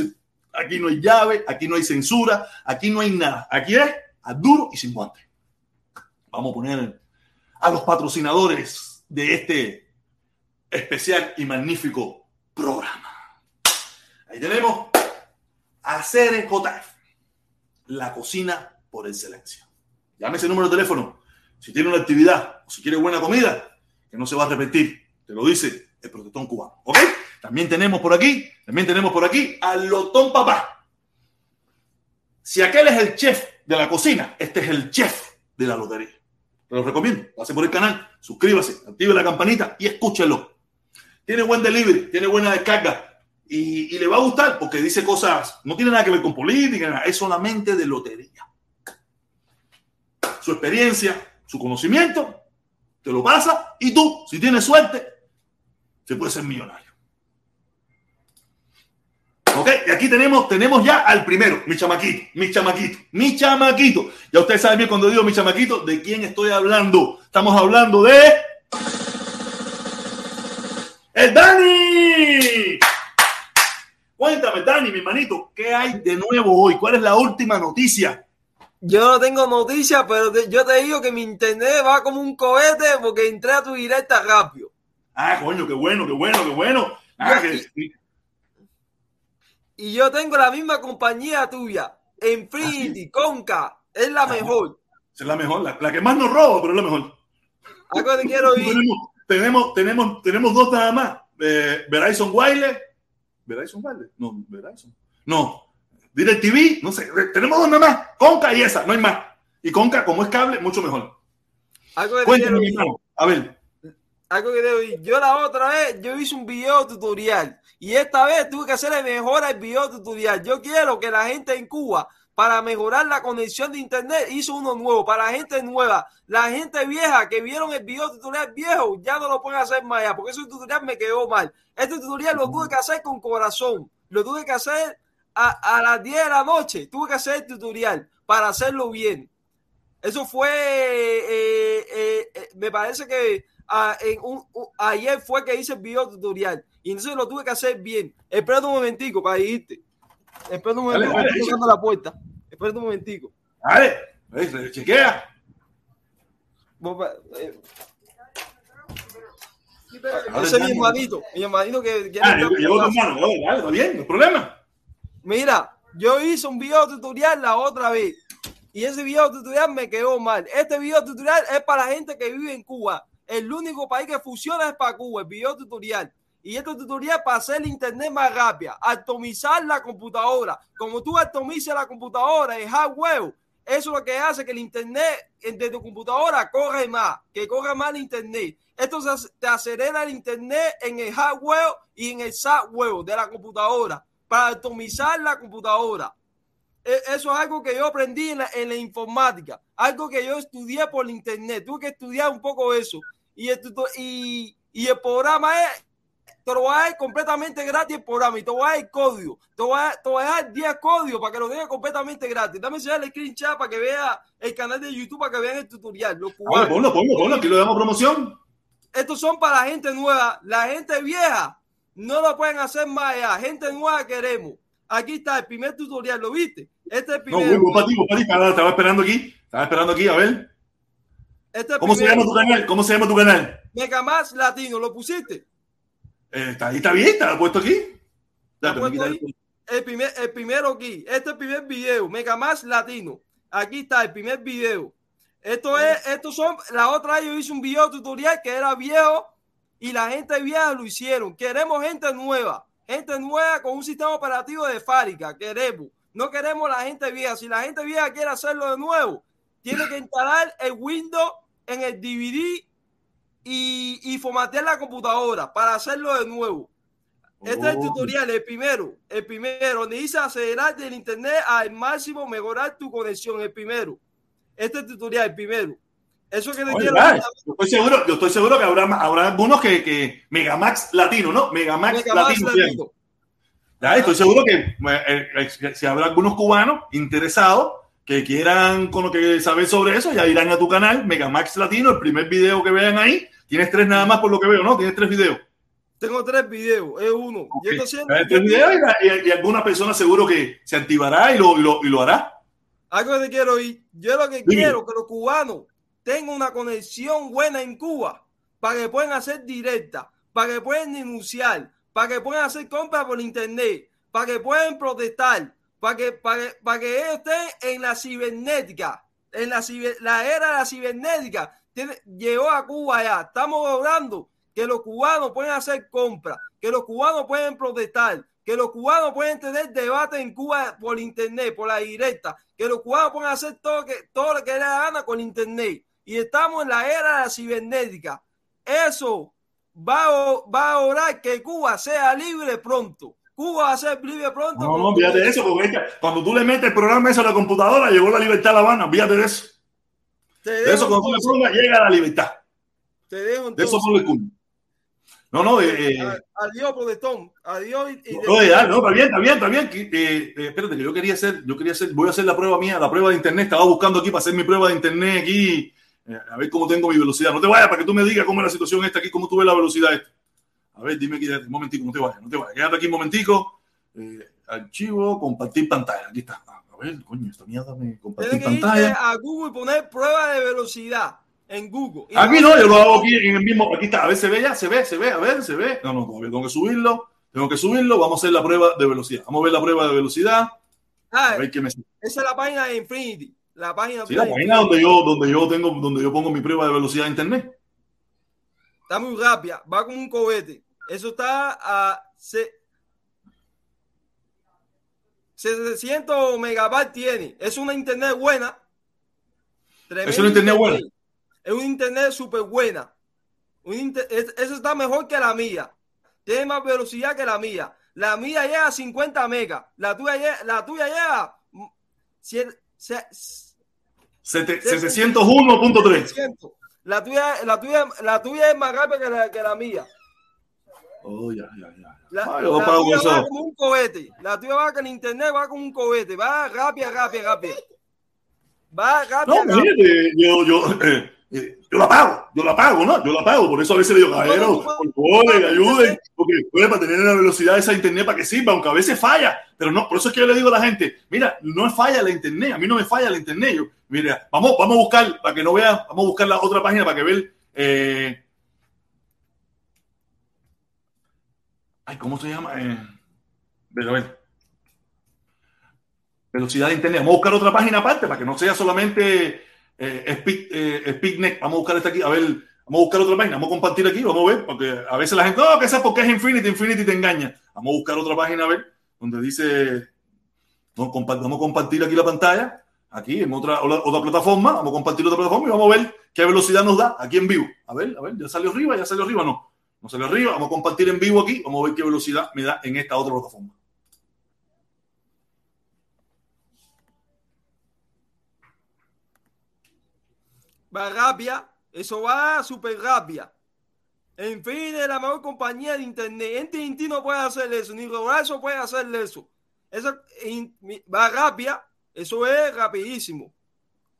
Aquí no hay llave, aquí no hay censura, aquí no hay nada. Aquí es duro y sin guante. Vamos a poner a los patrocinadores de este especial y magnífico programa. Ahí tenemos a CRJF, la cocina por excelencia. Llame ese número de teléfono. Si tiene una actividad o si quiere buena comida, que no se va a repetir. Te lo dice el protestón cubano. ¿Ok? También tenemos por aquí, también tenemos por aquí al Lotón Papá. Si aquel es el chef de la cocina, este es el chef de la lotería. Te lo recomiendo. Pase por el canal, suscríbase, active la campanita y escúchelo. Tiene buen delivery, tiene buena descarga y, le va a gustar porque dice cosas, no tiene nada que ver con política, es solamente de lotería. Su experiencia, su conocimiento, te lo pasa y tú, si tienes suerte, se puede ser millonario. Ok, y aquí tenemos, tenemos ya al primero, mi chamaquito, mi chamaquito, mi chamaquito. Ya ustedes saben bien cuando digo mi chamaquito, de quién estoy hablando. Estamos hablando de. ¡El Dani! Cuéntame, Dani, mi hermanito, ¿qué hay de nuevo hoy? ¿Cuál es la última noticia? Yo no tengo noticia, pero te, yo te digo que mi internet va como un cohete porque entré a tu directa rápido. Ah, coño, qué bueno, qué bueno, qué bueno. Ah, que, y yo tengo la misma compañía tuya, Infinity, ¿Ah, Conca, es la mejor. Es la mejor, la, la, que más nos roba, pero es la mejor. Algo te quiero ir. Tenemos, tenemos, tenemos, dos nada más. Eh, Verizon Wireless. ¿Verizon Wireless? No, Verizon. No. DirecTV, no sé. Tenemos dos nada más. Conca y esa, no hay más. Y Conca, como es cable, mucho mejor. Algo que Cuéntame, hermano. A ver. Algo que debo ir. Yo la otra vez, yo hice un video tutorial y esta vez tuve que hacer el mejor video tutorial. Yo quiero que la gente en Cuba para mejorar la conexión de internet, hizo uno nuevo para la gente nueva. La gente vieja que vieron el video tutorial viejo ya no lo pueden hacer más allá, porque ese tutorial me quedó mal. Este tutorial lo tuve que hacer con corazón, lo tuve que hacer a, a las 10 de la noche, tuve que hacer el tutorial para hacerlo bien. Eso fue, eh, eh, eh, me parece que ah, en un, un- ayer fue que hice el video tutorial y entonces lo tuve que hacer bien. Espera un momentico para irte. Espera un Dale, momentico, dale, estoy echa. tocando la puerta. Espera un momentico. Dale, eh, chequea. Eh, Ese es mi hermanito, mi hermanito que, que Ah, está llegó tu hermano. Dale, dale, está bien, no hay problema. Mira, yo hice un video tutorial la otra vez y ese video tutorial me quedó mal. Este video tutorial es para la gente que vive en Cuba. El único país que funciona es para Cuba, el video tutorial. Y este tutorial para hacer el internet más rápida, atomizar la computadora. Como tú atomizas la computadora, el hardware, eso es lo que hace que el internet de tu computadora corra más, que corra más el internet. Esto te acelera el internet en el hardware y en el software de la computadora para atomizar la computadora. E- Eso es algo que yo aprendí en la informática, algo que yo estudié por internet. Tuve que estudiar un poco eso. Y el, y, y el programa es, te lo voy a dar completamente gratis el programa y te voy a dar el código. Te voy a, te voy a dar 10 códigos para que lo tengas completamente gratis. Dame enseñar el screenshot para que vea el canal de YouTube, para que vean el tutorial. Los Ahora, cubanos. ponlo, ponlo, ponlo. Aquí le damos promoción. Estos son para la gente nueva. La gente vieja no lo pueden hacer más allá. Gente nueva queremos. Aquí está el primer tutorial, ¿lo viste? Este es el No, primero. voy, voy para ti, voy para ti. Estaba, estaba esperando aquí. Estaba esperando aquí, a ver. Este ¿Cómo se llama tu canal? ¿Cómo se llama tu canal? Megamax Latino, ¿lo pusiste? Eh, está ahí, está bien, está puesto aquí. El, primer, el primero aquí. Este es el primer video. Megamax Latino. Aquí está el primer video. Esto es, estos son, la otra vez yo hice un video tutorial que era viejo y la gente vieja lo hicieron. Queremos gente nueva, gente nueva con un sistema operativo de fábrica. Queremos. No queremos la gente vieja. Si la gente vieja quiere hacerlo de nuevo, tiene que instalar el Windows en el DVD y, y formatear la computadora para hacerlo de nuevo. Este es el Oh. tutorial, el primero, el primero, donde dice acelerar del internet al máximo, mejorar tu conexión, el primero. Este es el tutorial, el primero. Eso que te Oye, quiero yo estoy seguro, yo estoy seguro que habrá, habrá algunos que, que Megamax Latino, ¿no? Megamax, Megamax Latino. Latino. Ya, estoy seguro que eh, eh, si habrá algunos cubanos interesados que quieran con lo que saber sobre eso, ya irán a tu canal, Megamax Latino, el primer video que vean ahí. Tienes tres nada más por lo que veo, ¿no? Tienes tres videos. Tengo tres videos, es uno. Tres videos y, alguna persona seguro que se activará y lo, y lo, y lo hará. Algo que te quiero ir. Yo lo que quiero que los cubanos tengan una conexión buena en Cuba para que puedan hacer directa, para que puedan denunciar, para que puedan hacer compras por internet, para que puedan protestar, para que, para para que ellos estén en la cibernética, en la, ciber- la era de la cibernética. Tiene- llegó a Cuba ya. Estamos logrando que los cubanos pueden hacer compras, que los cubanos pueden protestar, que los cubanos pueden tener debate en Cuba por internet, por la directa, que los cubanos pueden hacer todo, que, todo lo que les gana con internet. Y estamos en la era de la cibernética. Eso va va a lograr que Cuba sea libre pronto. Cuba va a ser libre pronto. No, no, olvídate de eso, porque cuando tú le metes el programa eso a la computadora, llegó la libertad a La Habana, olvídate de eso. Te De eso cuando tú le pongas, llega la libertad. te dejo De eso por el culo. No, no, eh, eh, Adiós, protestón. Adiós. Y, y Oye, ya, no, está bien, está bien, está bien. eh, eh, espérate, que yo quería hacer, yo quería hacer, voy a hacer la prueba mía, la prueba de internet. Estaba buscando aquí para hacer mi prueba de internet aquí, a ver cómo tengo mi velocidad. No te vayas para que tú me digas cómo es la situación esta aquí, cómo tú ves la velocidad esta. A ver, dime aquí, un momentico, no te vayas, no te vayas. Quédate aquí un momentico. Eh, archivo, compartir pantalla. Aquí está. Ah, A ver, coño, esta mierda me compartir Tienes que irte pantalla. a Google y poner prueba de velocidad en Google. Y Aquí no, yo lo hago aquí en el mismo. Aquí está, a ver, se ve ya, se ve, se ve, a ver, se ve. No, no, todavía tengo que subirlo. Tengo que subirlo. Vamos a hacer la prueba de velocidad. Vamos a ver la prueba de velocidad. Ah, A ver qué me esa es la página de Infinity. La página, Sí, la página donde yo, donde yo tengo, donde yo pongo mi prueba de velocidad de internet. Está muy rápida. Va como un cohete. Eso está a se- 700 megabytes tiene. Es una internet buena. Tremenda ¿Es una internet buena? Es una internet súper buena. Un inter- es- Eso está mejor que la mía. Tiene más velocidad que la mía. La mía llega a 50 megas. La tuya llega, la tuya llega Siete- se- Sete- 701.3. 700. La tuya, la, tuya, la tuya es más rápida que la, que la mía. Oh, ya, ya, ya. La, yo la pago tuya eso. va como un cohete. La tuya va con internet, va como un cohete. Va rápida, rápida, rápida. Va rápida, No, rápida. mire, yo, yo, eh, eh, yo la pago, yo la pago, ¿no? Yo la pago, por eso a veces le digo, caballero, por favor, ayuden, porque puede para tener la velocidad de esa internet para que sirva, aunque a veces falla, pero no, por eso es que yo le digo a la gente, mira, no es falla la internet, a mí no me falla la internet, yo, mira, vamos, vamos a buscar, para que no vean, vamos a buscar la otra página para que vean, eh, ay, ¿cómo se llama? Eh, a ver. Velocidad de internet. Vamos a buscar otra página aparte para que no sea solamente eh, Speak, eh. Vamos a buscar esta aquí. A ver, vamos a buscar otra página. Vamos a compartir aquí. Vamos a ver. Porque a veces la gente, no, que esa porque es Infinity. Infinity te engaña. Vamos a buscar otra página a ver. Donde dice, vamos a compartir aquí la pantalla. Aquí en otra, otra plataforma. Vamos a compartir otra plataforma y vamos a ver qué velocidad nos da aquí en vivo. A ver, a ver, ya salió arriba, ya salió arriba. No, no salió arriba. Vamos a compartir en vivo aquí. Vamos a ver qué velocidad me da en esta otra plataforma. Va rápida. Eso va súper rápida. En fin, es la mejor compañía de internet. En no puede hacer eso, ni Roberto puede hacer eso. Eso va rápida. Eso es rapidísimo.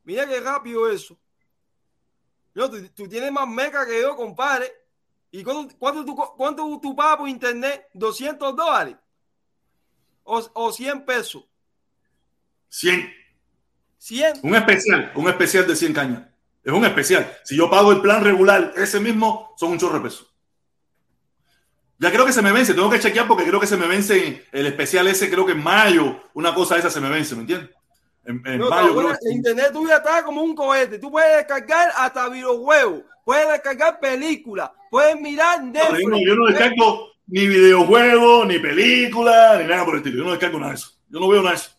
Mira qué rápido eso. Yo, tú, tú tienes más meca que yo, compadre. ¿Y cuánto, cuánto, tú, cuánto tú pagas por internet? ¿200 dólares? O, o 100 pesos. 100. 100. Un especial, un especial de 100 cañas. Es un especial. Si yo pago el plan regular, ese mismo, son un chorro de pesos. Ya creo que se me vence, tengo que chequear porque creo que se me vence el especial ese, creo que en mayo, una cosa esa se me vence, ¿me entiendes? En, en No, mayo, creo que- el internet tuya está como un cohete. Tú puedes descargar hasta videojuegos, puedes descargar películas, puedes mirar Netflix. yo no, yo no descargo ni videojuegos, ni películas, ni nada por el estilo. Yo no descargo nada de eso. Yo no veo nada de eso.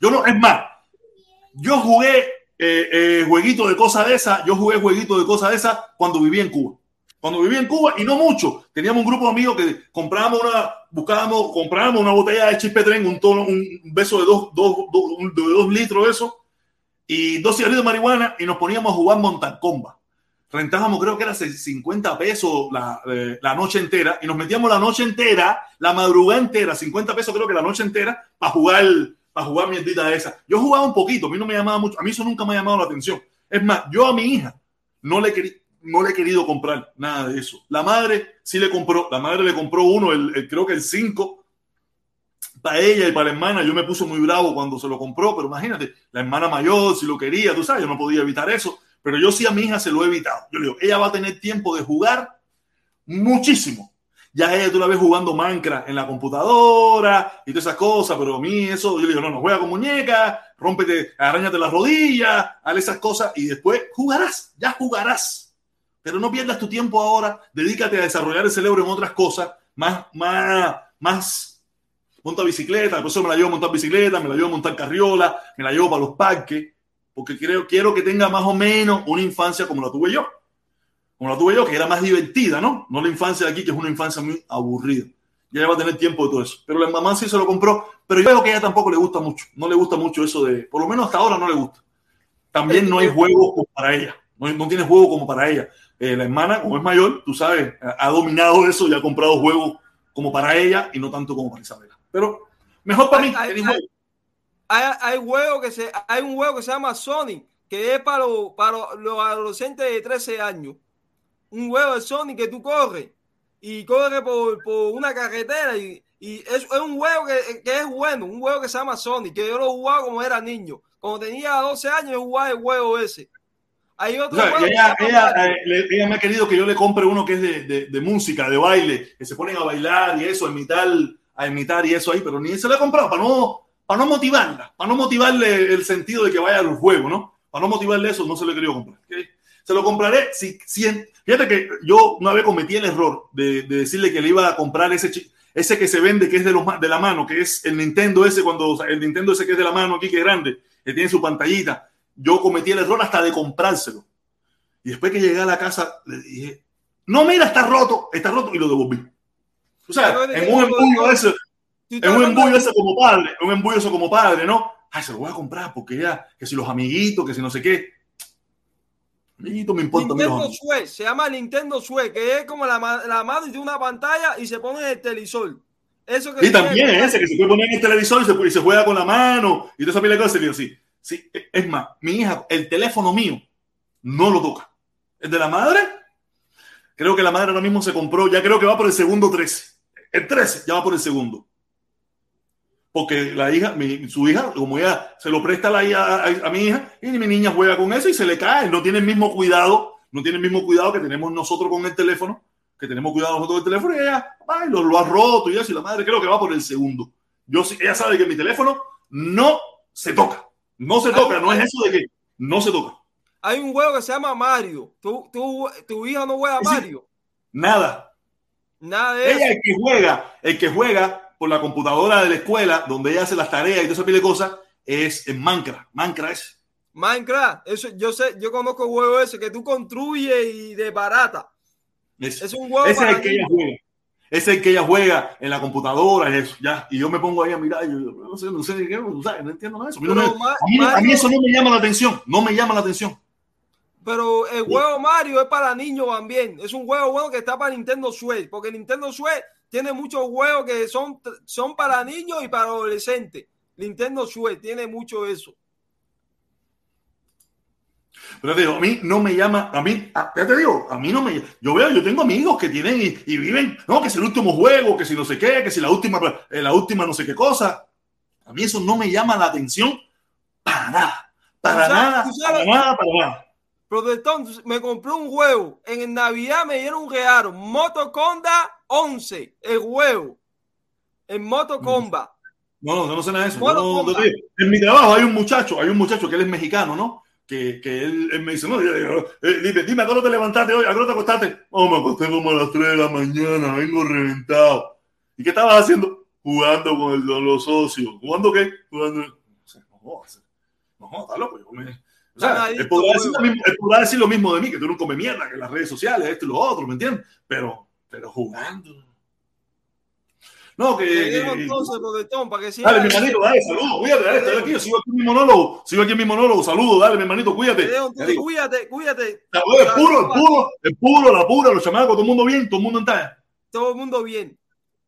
Yo no, es más, yo jugué eh, eh, jueguitos de cosas de esas, yo jugué jueguitos de cosas de esas cuando vivía en Cuba. Cuando vivía en Cuba, y no mucho, teníamos un grupo de amigos que comprábamos una, buscábamos, comprábamos una botella de chispe tren, un tono, un beso de dos, dos, de dos litros de eso, y dos cigarrillos de marihuana, y nos poníamos a jugar montancomba rentábamos creo que era 50 pesos la, eh, la noche entera y nos metíamos la noche entera, la madrugada entera, 50 pesos creo que la noche entera para jugar, para jugar mierdita esa. Yo jugaba un poquito, a mí no me llamaba mucho, a mí eso nunca me ha llamado la atención. Es más, yo a mi hija no le, querí- no le he querido comprar nada de eso. La madre sí le compró, la madre le compró uno, el- creo que el 5 para ella y para la hermana. Yo me puse muy bravo cuando se lo compró, pero imagínate, la hermana mayor, si lo quería, tú sabes, yo no podía evitar eso. Pero yo sí a mi hija se lo he evitado. Yo le digo, ella va a tener tiempo de jugar muchísimo. Ya ella tú la ves jugando Minecraft en la computadora y todas esas cosas, pero a mí eso, yo le digo, no, no, juega con muñeca, rómpete, arañate las rodillas, haz esas cosas y después jugarás, ya jugarás. Pero no pierdas tu tiempo ahora, dedícate a desarrollar el cerebro en otras cosas, más, más, más, monta bicicleta, por eso me la llevo a montar bicicleta, me la llevo a montar carriola, me la llevo para los parques, porque creo, quiero que tenga más o menos una infancia como la tuve yo. Como la tuve yo, que era más divertida, ¿no? No la infancia de aquí, que es una infancia muy aburrida. Y ella va a tener tiempo de todo eso. Pero la mamá sí se lo compró, pero yo veo que a ella tampoco le gusta mucho. No le gusta mucho eso de, por lo menos hasta ahora no le gusta. También no hay juegos como para ella. No, no tiene juego como para ella. Eh, la hermana, como es mayor, tú sabes, ha, ha dominado eso y ha comprado juegos como para ella y no tanto como para Isabela. Pero mejor para mí. Ay, ay. Hay, hay, juego que se, hay un juego que se llama Sonic, que es para, los, para los adolescentes de 13 años. Un juego de Sonic que tú corres y corres por, por una carretera y, y es, es, un juego que, que, es bueno, un juego que se llama Sonic, que yo lo jugaba como era niño. Cuando tenía 12 años yo jugaba el juego ese. Hay otro O sea, juego ella, eh, ella me ha querido que yo le compre uno que es de, de- de música, de baile, que se ponen a bailar y eso, a imitar, a imitar y eso ahí, pero ni se lo he comprado para no, para no motivarla, para no motivarle el sentido de que vaya al juego, ¿no? Para no motivarle eso, no se lo he querido comprar. ¿ok? Se lo compraré si, si fíjate que yo una vez cometí el error de, de decirle que le iba a comprar ese ese que se vende que es de los de la mano, que es el Nintendo ese cuando o sea, el Nintendo ese que es de la mano aquí que es grande, que tiene su pantallita. Yo cometí el error hasta de comprárselo. Y después que llegué a la casa, le dije, no, mira, está roto, está roto, y lo devolví. O sea, de en un tú- embullo ese, Estás un embullo ese como padre, un embullo ese como padre, ¿no? ay, se lo voy a comprar porque ya, que si los amiguitos, que si no sé qué. Amiguito me importa. Nintendo. Switch, se llama Nintendo Switch, que es como la, la mano de una pantalla y se pone en el televisor. Eso que Y también ese que se puede poner en el televisor y se, y se juega con la mano y toda esa pila de cosas. Y yo, sí, sí, es más, mi hija, el teléfono mío no lo toca. El de la madre, creo que la madre ahora mismo se compró, ya creo que va por el segundo 13. El 13 ya va por el segundo. Porque la hija, mi- su hija, como ella se lo presta a, la hija- a, a mi hija, y mi niña juega con eso y se le cae. No tiene el mismo cuidado, no tiene el mismo cuidado que tenemos nosotros con el teléfono, que tenemos cuidado nosotros con el teléfono, y ella ay, lo, lo ha roto y así. La madre creo que va por el segundo. Yo ella sabe que mi teléfono no se toca. No se toca, no es eso de que no se toca. Hay un juego que se llama Mario. ¿Tu, tu, tu hija no juega Sí. Mario? Nada. Nada de eso. Ella el que juega, el que juega por la computadora de la escuela, donde ella hace las tareas y toda esa pila de cosas, es en Minecraft. Minecraft es. Minecraft, eso yo sé, yo conozco el juego ese que tú construyes y de barata. es- Es un juego ese es el que ella juega. Ese es el que ella juega en la computadora y eso, ya. Y yo me pongo ahí a mirar, y yo no sé, no sé no, no entiendo nada de eso. A mí, no Ma- a mí- a mí Mario- eso no me llama la atención, no me llama la atención. Pero el juego Mario es para niños también. Es un juego bueno que está para Nintendo Switch, porque Nintendo Switch tiene muchos juegos que son, son para niños y para adolescentes. Nintendo Switch tiene mucho eso. Pero te digo, a mí no me llama, a mí, a- ya te digo, a mí no me, yo veo, yo tengo amigos que tienen y, y viven, no, que es el último juego, que si no sé qué, que si la última, eh, la última no sé qué cosa. A mí eso no me llama la atención para nada, para sabes- nada, sabes- para nada, para nada. Protestón, me compré un juego. En el Navidad me dieron un regalo. Moto Conda 11. El juego. En Moto Combat. No, no, no sé nada de eso. No- no en mi trabajo hay un muchacho, hay un muchacho que él es mexicano, ¿no? Que, que él, él me dice, no, yo eh, dime, dime, ¿a qué hora te levantaste hoy? ¿A qué hora te acostaste? Oh, me acosté como a las 3 de la mañana, vengo reventado. ¿Y qué estabas haciendo? Jugando con, el- con los socios. ¿Jugando qué? Jugando. No no. No está loco. Yo me- O sea, él podrá, decir lo mismo, él podrá decir lo mismo de mí, que tú no comes mierda, que las redes sociales, esto y lo otro, ¿me entiendes? Pero, pero jugando. No, que. Para siga. Dale, mi hermanito, dale, saludos, cuídate, dale, estoy aquí, yo sigo aquí en mi monólogo, sigo aquí en mi monólogo, saludos, dale, mi hermanito, Te cuídate. cuídate, cuídate. oye, el puro, el puro, el puro, la pura, los chamacos, todo el mundo bien, todo el mundo en talla. Todo el mundo bien.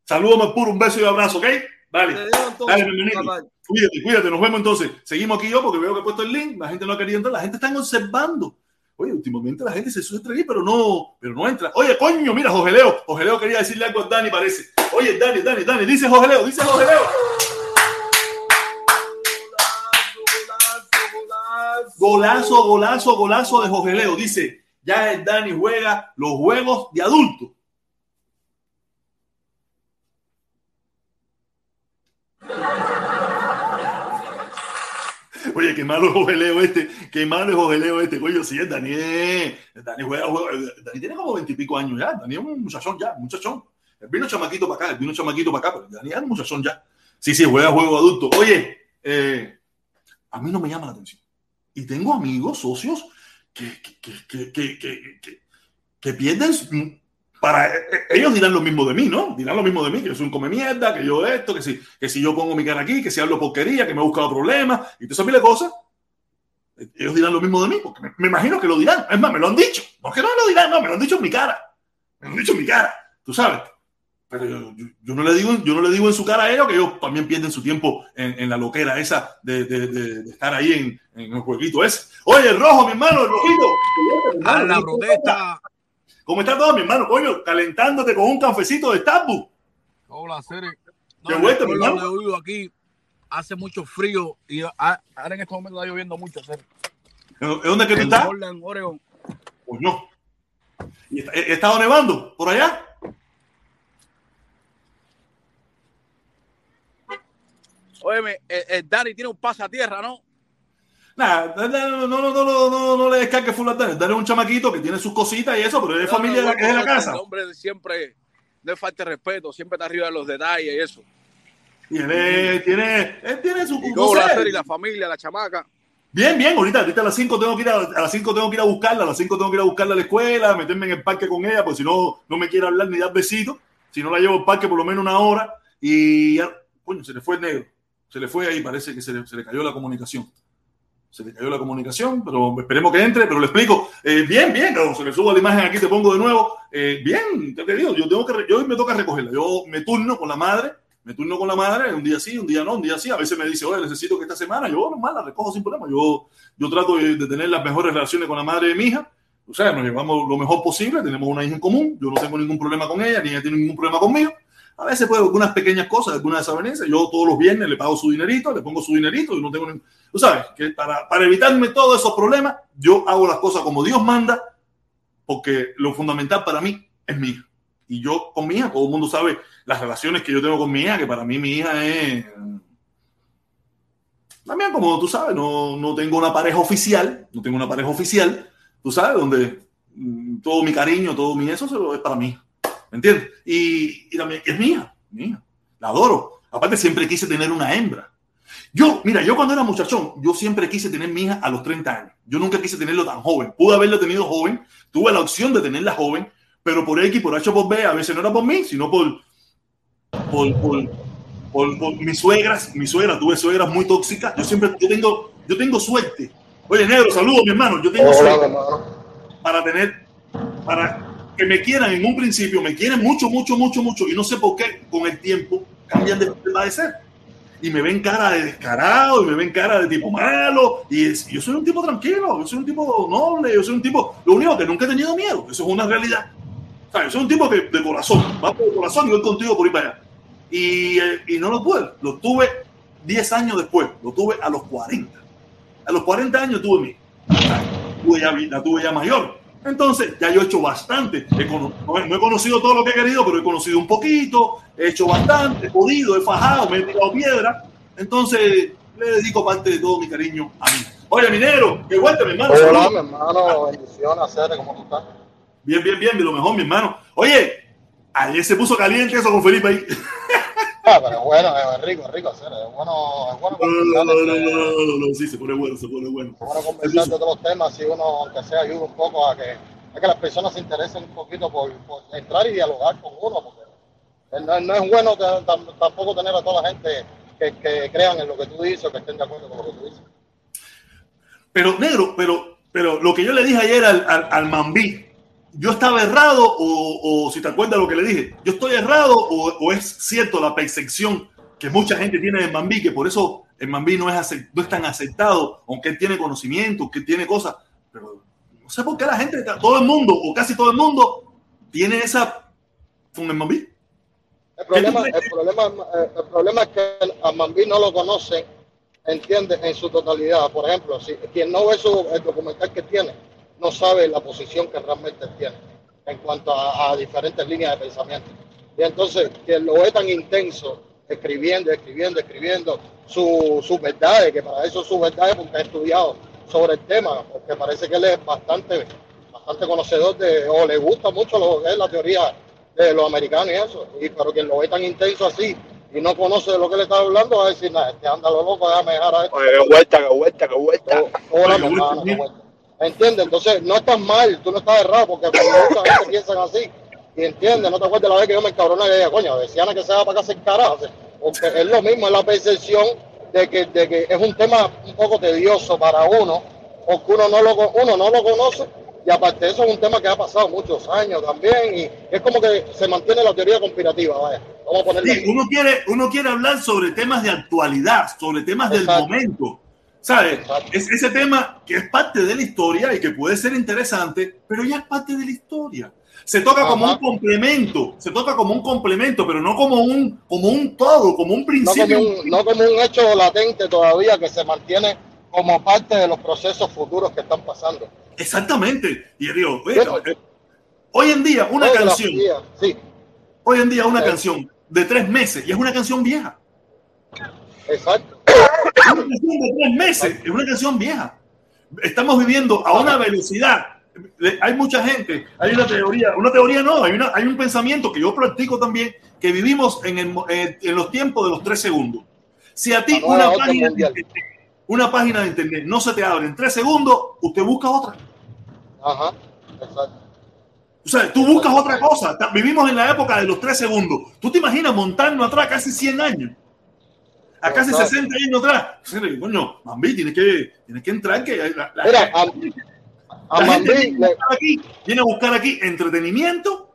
Saludos, el puro, un beso y un abrazo, ¿ok? Te Dale, hermanito. cuídate, cuídate, nos vemos entonces. Seguimos aquí yo porque veo que he puesto el link, la gente no ha querido entrar, la gente está observando. Oye, últimamente la gente se suele ahí, pero no, pero no entra. Oye, coño, mira, Jorge Leo, Jorge Leo quería decirle algo a Dani, parece. Oye, Dani, Dani, Dani, dice Jorge Leo, dice Jorge Leo. Golazo, golazo, golazo de Jorge Leo. Dice, ya el Dani juega los juegos de adulto. Oye, qué malo es Jorge Leo este, qué malo es Jorge Leo este. Coño, sí, Dani, es- el Dani juega, juega- Dani tiene como veintipico años ya. Dani es un muchachón ya, muchachón. Él vino chamaquito para acá, él vino chamaquito para acá, pero Dani es un muchachón ya. Sí, sí, juega juego adulto. Oye, eh, a mí no me llama la atención. Y tengo amigos, socios, que, que- que- que pierden. Para, eh, ellos dirán lo mismo de mí, ¿no? Dirán lo mismo de mí, que yo soy un come mierda, que yo esto, que si, que si yo pongo mi cara aquí, que si hablo porquería, que me he buscado problemas, y todas esas miles cosas. Ellos dirán lo mismo de mí, porque me, imagino que lo dirán. Es más, me lo han dicho. No es que no lo dirán, no, me lo han dicho en mi cara. Me lo han dicho en mi cara, tú sabes. Pero yo, no le digo, yo no le digo en su cara a ellos que ellos también pierden su tiempo en, la loquera esa de- de estar ahí en, en el jueguito ese. Oye, el rojo, mi hermano, el rojito. A la protesta. ¿Cómo está todo, mi hermano? Coño, calentándote con un cafecito de Starbucks. Hola, Cere. Qué en vuelta, mi hermano. donde vivo aquí hace mucho frío y ahora en este momento está lloviendo mucho, Cere. ¿En dónde es que tú En estás? Portland, Oregon. Pues no. ¿Y está- ¿He estado nevando por allá? Óyeme, el, el Dani tiene un pasatierra, ¿no? Nah, no, no, no, no, no, le descargue full a Dani. Dani es un chamaquito que tiene sus cositas y eso, pero es de No, familia es de la casa. El hombre siempre no es falta de respeto, siempre está arriba de los detalles y eso. Y él, es- tiene, él tiene su Y no la y la familia, la chamaca. Bien, bien, ahorita, ahorita a las 5 tengo que ir a, a las 5 tengo que ir a buscarla, a las 5 tengo que ir a buscarla a la escuela, meterme en el parque con ella, porque si no, no me quiere hablar ni dar besitos. Si no la llevo al parque por lo menos una hora, y ya, coño, se le fue el negro. Se le fue ahí, parece que se le, se le cayó la comunicación. Se le cayó la comunicación, pero esperemos que entre. Pero le explico. Eh, bien, bien, claro, se le subo la imagen aquí, te pongo de nuevo. Eh, bien, te digo, yo tengo que, yo me toca recogerla. Yo me turno con la madre, me turno con la madre, un día sí, un día no, un día sí. A veces me dice, oye, necesito que esta semana, yo normal la recojo sin problema. Yo, yo trato de, de tener las mejores relaciones con la madre de mi hija. O sea, nos llevamos lo mejor posible, tenemos una hija en común, yo no tengo ningún problema con ella, ni ella tiene ningún problema conmigo. A veces puedo algunas pequeñas cosas, algunas desavenencias. Yo todos los viernes le pago su dinerito, le pongo su dinerito y no tengo. Tú sabes, que para, para evitarme todos esos problemas, yo hago las cosas como Dios manda, porque lo fundamental para mí es mi. Y yo con mi todo el mundo sabe las relaciones que yo tengo con mi hija, que para mí mi hija es... También, como tú sabes, no, no tengo una pareja oficial, no tengo una pareja oficial, tú sabes, donde mm, todo mi cariño, todo mi eso es para mí. ¿Me entiendes? Y, y también es mía, mía. La adoro. Aparte, siempre quise tener una hembra. Yo, mira, yo cuando era muchachón, yo siempre quise tener mi hija a los 30 años. Yo nunca quise tenerlo tan joven. Pude haberlo tenido joven, tuve la opción de tenerla joven, pero por X, por H, por B, a veces no era por mí, sino por, por, por, por, por mis suegras. Mi suegra, tuve suegras muy tóxicas. Yo siempre, yo tengo, yo tengo suerte. Oye, negro, saludos, mi hermano. Yo tengo Hola, suerte hermano. para tener, para que me quieran en un principio, me quieren mucho, mucho, mucho, mucho, y no sé por qué con el tiempo cambian de, de parecer. Y me ven cara de descarado, y me ven cara de tipo malo, y yo soy un tipo tranquilo, yo soy un tipo noble, yo soy un tipo, lo único que nunca he tenido miedo, eso es una realidad. O sea, yo soy un tipo que de corazón, va por el corazón y voy contigo por ir para allá. Y, eh, y no lo tuve, lo tuve 10 años después, lo tuve a los 40. A los 40 años tuve mi, tuve ya, la tuve ya mayor. Entonces, ya yo he hecho bastante. He no, he, no he conocido todo lo que he querido, pero he conocido un poquito, he hecho bastante, he podido, he fajado, me he tirado piedra. Entonces, le dedico parte de todo mi cariño a mí. Oye, minero, que vuelta, mi hermano. Hola, mi hermano. Bendiciones, ¿cómo tú estás? Bien, bien, bien, de lo mejor, mi hermano. Oye, ayer se puso caliente eso con Felipe ahí. Ah, pero bueno, es rico, es rico, Cere. Es bueno, es bueno No, no, no, no, no, sí, se pone bueno, se pone bueno. es bueno conversar de todos los temas si uno, aunque sea, ayuda un poco a que, a que las personas se interesen un poquito por, por entrar y dialogar con uno, porque no, no es bueno que- tam- tampoco tener a toda la gente que, que crean en lo que tú dices o que estén de acuerdo con lo que tú dices. Pero, negro, pero, pero lo que yo le dije ayer al, al, al Mambí, ¿yo estaba errado o, o si te acuerdas lo que le dije, yo estoy errado o, o es cierto la percepción que mucha gente tiene del Mambí, que por eso el Mambí no es, no es tan aceptado, aunque él tiene conocimiento, que tiene cosas, pero no sé por qué la gente, todo el mundo o casi todo el mundo tiene esa con el Mambí. El problema, el problema, el problema es que a Mambí no lo conoce, entiende, en su totalidad. Por ejemplo, si quien no ve su, el documental que tiene, no sabe la posición que realmente tiene en cuanto a, a diferentes líneas de pensamiento. Y entonces, quien lo ve tan intenso, escribiendo, escribiendo, escribiendo su- sus verdades, que para eso sus verdades, porque ha estudiado sobre el tema, porque parece que él es bastante, bastante conocedor de, o le gusta mucho lo que es la teoría de los americanos y eso. Y pero quien lo ve tan intenso así y no conoce de lo que le está hablando, va a decir, nada, este anda lo loco, déjame dejar a esto. Oye, qué vuelta, qué vuelta, qué vuelta. Oye, vuelta. ¿Entiendes? Entonces, no estás mal, tú no estás errado, porque mucha gente piensan así, y entiendes, no te acuerdas la vez que yo me encabroné y dije, coño, decían que se va para acá sin carajo, porque es lo mismo, es la percepción de que, de que es un tema un poco tedioso para uno, porque uno no lo, uno no lo conoce, y aparte eso es un tema que ha pasado muchos años también, y es como que se mantiene la teoría conspirativa, vaya, vamos a Sí, uno quiere, uno quiere hablar sobre temas de actualidad, sobre temas del momento. ¿Sabes? Es ese tema que es parte de la historia y que puede ser interesante, pero ya es parte de la historia. Se toca como un complemento, se toca como un complemento, pero no como un, como un todo, como un no principio. como, un, no como un hecho latente todavía que se mantiene como parte de los procesos futuros que están pasando. Exactamente. Y digo, Bueno. eh, hoy en día una canción, Sí, hoy en día una Sí. canción de tres meses y es una canción vieja. exacto. Una canción de tres meses es una canción vieja. Estamos viviendo a una velocidad. Hay mucha gente, hay una teoría, una teoría no, hay, una, hay un pensamiento que yo practico también, que vivimos en, el mo- eh, en los tiempos de los tres segundos. Si a ti una página, de internet, una página de internet no se te abre en tres segundos, usted busca otra. Ajá, exacto. O sea, tú buscas otra cosa. Vivimos en la época de los tres segundos. ¿Tú te imaginas montarnos atrás casi 100 años? A casi Claro. 60 años atrás. Coño, Mambí, tienes que, tienes que entrar. Que la, la- Mira, a, a la gente Mambí viene, a buscar aquí, viene a buscar aquí entretenimiento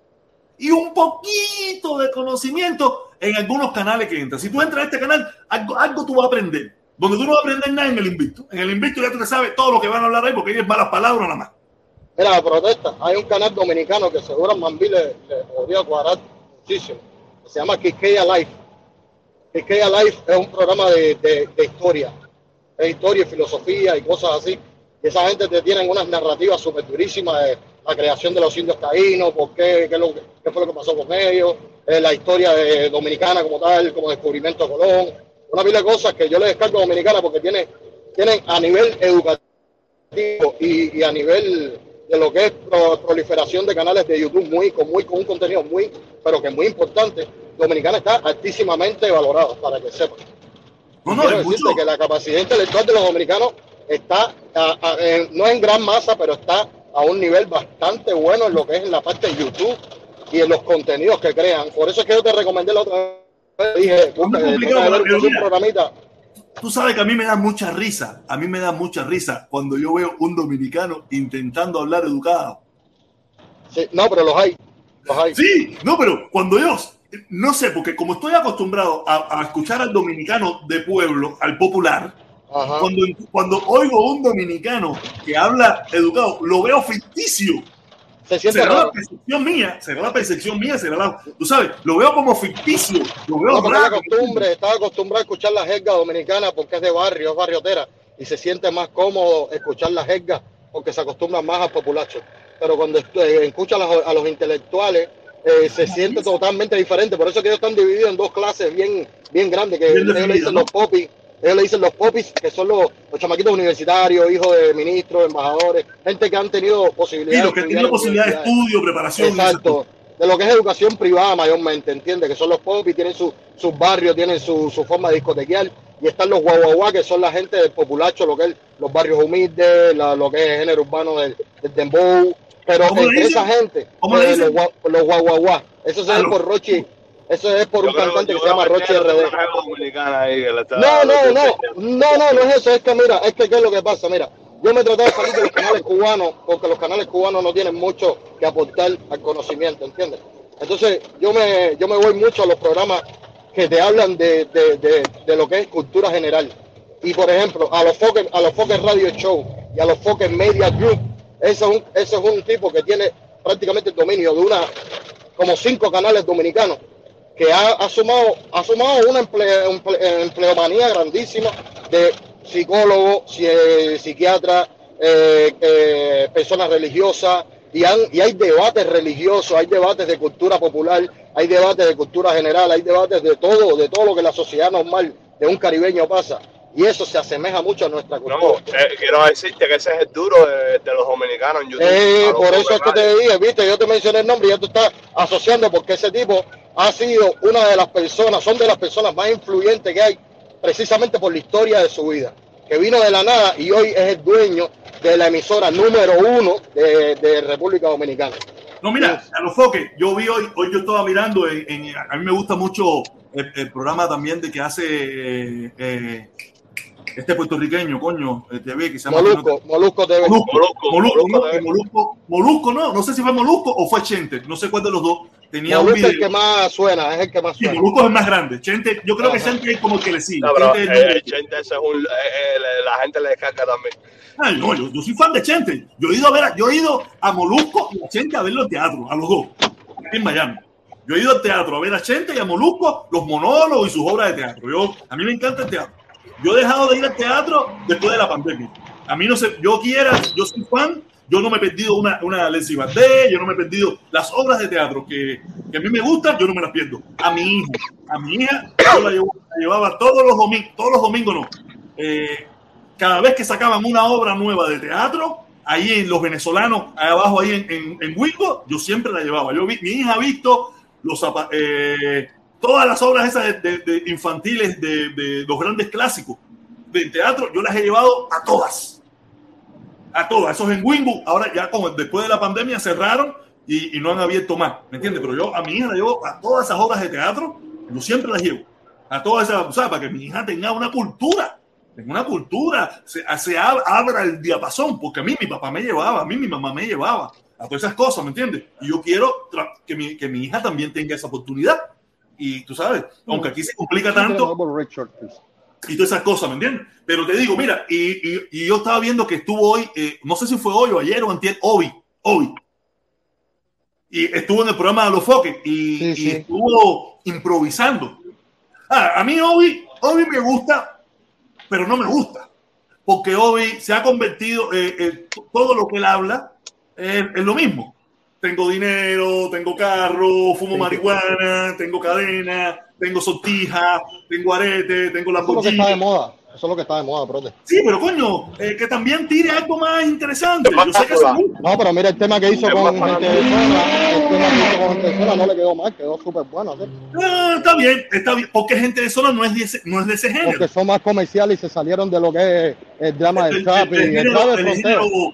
y un poquito de conocimiento en algunos canales que entran. Si tú entras a este canal, algo, algo tú vas a aprender. Donde tú no vas a aprender nada en el Invicto. En el Invicto ya tú te sabes todo lo que van a hablar ahí porque ahí es malas palabras nada más. Mira, la protesta. Hay un canal dominicano que seguro Mambí le, le podría cuadrar muchísimo. Se llama Quisqueya Life. Quisqueya Life es un programa de, de- de historia. Es historia y filosofía y cosas así. Y esa gente te tienen unas narrativas súper durísimas de la creación de los indios taínos, por qué, qué, lo fue lo que pasó con ellos, eh, la historia de dominicana como tal, como descubrimiento de Colón. Una pila de cosas que yo le descargo a dominicana porque tiene, tienen a nivel educativo y, y a nivel de lo que es pro- proliferación de canales de YouTube muy con muy con un contenido muy pero que muy importante Dominicana está altísimamente valorado para que sepan No, no, es mucho. que la capacidad intelectual de los dominicanos está a- a- en- no en gran masa pero está a un nivel bastante bueno en lo que es en la parte de YouTube y en los contenidos que crean por eso es que yo te recomendé la otra vez dije complicado, pero un programita Tú sabes que a mí me da mucha risa. A mí me da mucha risa cuando yo veo un dominicano intentando hablar educado. Sí, no pero los hay los hay Sí, no, pero cuando yo, no sé, porque como estoy acostumbrado a, a escuchar al dominicano de pueblo, al popular, Ajá. cuando, cuando oigo un dominicano que habla educado, lo veo ficticio. se Será la raro percepción mía, será la percepción mía, será la, tú sabes, lo veo como ficticio, lo veo No, la raro. costumbre, estaba acostumbrado a escuchar la jerga dominicana porque es de barrio, es barriotera, y se siente más cómodo escuchar la jerga porque se acostumbra más al populacho. Pero cuando eh, escucha a los intelectuales, eh, se siente totalmente diferente. Por eso es que ellos están divididos en dos clases bien, bien grandes, que Bien ellos le dicen ¿no? los popis. Ellos le dicen los popis, que son los, los chamaquitos universitarios, hijos de ministros, embajadores, gente que han tenido posibilidades. los que de tienen estudiar en posibilidad de estudio, preparación. Exacto. De lo que es educación privada mayormente, ¿entiendes? Que son los popis, tienen su- sus barrios, tienen su, su forma de discotequear. Y están los guaguaguá, que son la gente del populacho, lo que es los barrios humildes, la- lo que es el género urbano del, del dembow. Pero ¿Cómo le entre dicen? esa gente, ¿Cómo le eh, los, guaguaguá. Eso se ve los- por Rochi, eso es por Yo un creo- cantante que se llama tiene RD. ahí está- No, no, no, no, no, no es eso, es que mira, es que qué es lo que pasa, mira, yo me traté de salir de los canales cubanos porque los canales cubanos no tienen mucho que aportar al conocimiento, ¿entiendes? Entonces yo me, yo me voy mucho a los programas que te hablan de, de, de, de lo que es cultura general. Y por ejemplo, a los Fokker, a los Fokker Radio Show y a los Fokker Media Group, ese es un, ese es un tipo que tiene prácticamente el dominio de una como cinco canales dominicanos que ha, ha sumado, ha sumado una emple- emple- empleomanía grandísima de psicólogos, si- psiquiatras, eh, eh, personas religiosas, y, han- y hay debates religiosos, hay debates de cultura popular, hay debates de cultura general, hay debates de todo, de todo lo que la sociedad normal de un caribeño pasa. Y eso se asemeja mucho a nuestra cultura. No, eh, quiero decirte que ese es el duro de, de los dominicanos en YouTube. Eh, los por eso es que te dije, viste, yo te mencioné el nombre y ya tú estás asociando porque ese tipo ha sido una de las personas, son de las personas más influyentes que hay, precisamente por la historia de su vida, que vino de la nada y hoy es el dueño de la emisora número uno de, de República Dominicana. No, mira, a los foques, yo vi hoy, hoy yo estaba mirando, en, en- a mí me gusta mucho el, el programa también de que hace eh, eh, este puertorriqueño, coño, eh, TV, que se llama... Molusco, Molusco TV. Molusco, Molusco, Molusco, Molusco no. Molusco, Molusco, no, no sé si fue Molusco o fue Chente, no sé cuál de los dos. Tenía un Molusco es el video. que más suena, es el que más Sí, suena. Molusco es el más grande. Chente, yo creo que. Chente es como el que le sigue. No, pero Chente eh, número- Chente ese es un, eh, eh, la gente le descarga también. Ay, no, yo, yo soy fan de Chente. Yo he ido a ver, a- yo he ido a Molusco y a Chente a verlo en teatro, a los dos, aquí en Miami. Yo he ido al teatro a ver a Chente y a Molusco, los monólogos y sus obras de teatro. Yo, a mí me encanta el teatro. Yo he dejado de ir al teatro después de la pandemia. A mí no sé, yo quiera, yo soy fan, yo no me he perdido una, una Leslie yo no me he perdido las obras de teatro que, que a mí me gustan, yo no me las pierdo. A mi hija, a mi hija, yo la, llevaba todos los domingos, todos los domingos no. Eh, cada vez que sacaban una obra nueva de teatro, ahí en los venezolanos, ahí abajo, ahí en, en, en yo siempre la llevaba. Yo mi hija ha visto los, eh, todas las obras esas de, de- de infantiles de, los grandes clásicos de teatro, yo las he llevado a todas. A todas. Esos en Wingo, ahora ya como después de la pandemia cerraron y, y no han abierto más. ¿Me entiendes? Pero yo a mi hija la llevo a todas esas obras de teatro, yo siempre las llevo. a toda esa, ¿sabes? Para que mi hija tenga una cultura, tenga una cultura, se, se ab- abra el diapasón, porque a mí mi papá me llevaba, a mí mi mamá me llevaba a todas esas cosas, ¿me entiendes? Y yo quiero que mi, que mi hija también tenga esa oportunidad. Y tú sabes, aunque aquí se complica tanto, y todas esas cosas, ¿me entiendes? Pero te digo, mira, y, y- y yo estaba viendo que estuvo hoy, eh, no sé si fue hoy o ayer o antier, hoy, hoy. Y estuvo en el programa de los foques y, Sí, y sí. estuvo improvisando. Ah, a mí Obi, Obi me gusta, pero no me gusta. Porque Obi se ha convertido, eh, eh, todo lo que él habla es lo mismo. Tengo dinero, tengo carro, fumo marihuana, tengo cadena, tengo sortija, tengo arete, tengo la Eso es lo que está de moda. Eso es lo que está de moda, prote. Sí, pero coño, eh, que también tire algo más interesante. Yo sé que No, pero mira el tema que hizo con gente de zona. El tema que hizo con gente de zona no le quedó mal, quedó súper bueno. ¿sí? Ah, está bien, está bien, porque gente de zona no es de ese, no es de ese género. Porque son más comerciales y se salieron de lo que es el drama del El- trap el- y el el género- trap de el frontera. género,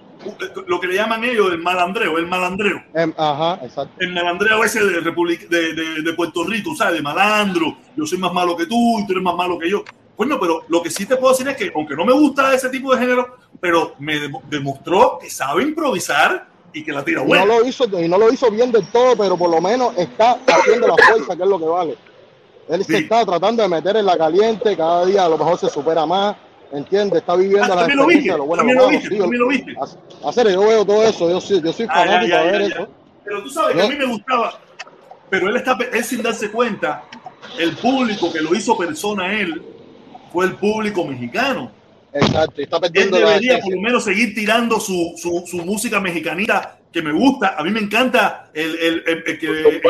lo que le llaman ellos el malandreo, el malandreo. Em, Ajá, exacto. El malandreo ese de, Republic- de, de- de Puerto Rico, ¿sabes? De malandro. Yo soy más malo que tú y tú eres más malo que yo. Coño, pero lo que sí te puedo decir es que, aunque no me gusta ese tipo de género, pero me dem- demostró que sabe improvisar y que la tira buena. no lo hizo y no lo hizo bien del todo, pero por lo menos está haciendo la fuerza, que es lo que vale. Él se está tratando de meter en la caliente, cada día a lo mejor se supera más, ¿entiendes? Está viviendo Ah, la también lo experiencia lo bueno, también lo viste, Sí, lo viste. a- Hacer, yo veo todo eso, yo soy, yo soy Ah, fanático ya, de ver eso. Pero tú sabes que a mí me gustaba, pero él está él sin darse cuenta, el público que lo hizo persona él fue el público mexicano. Exacto, está Él perdiendo la debería por lo menos seguir tirando su, su, su música mexicanita que me gusta. A mí me encanta el, el, el- el que, los él.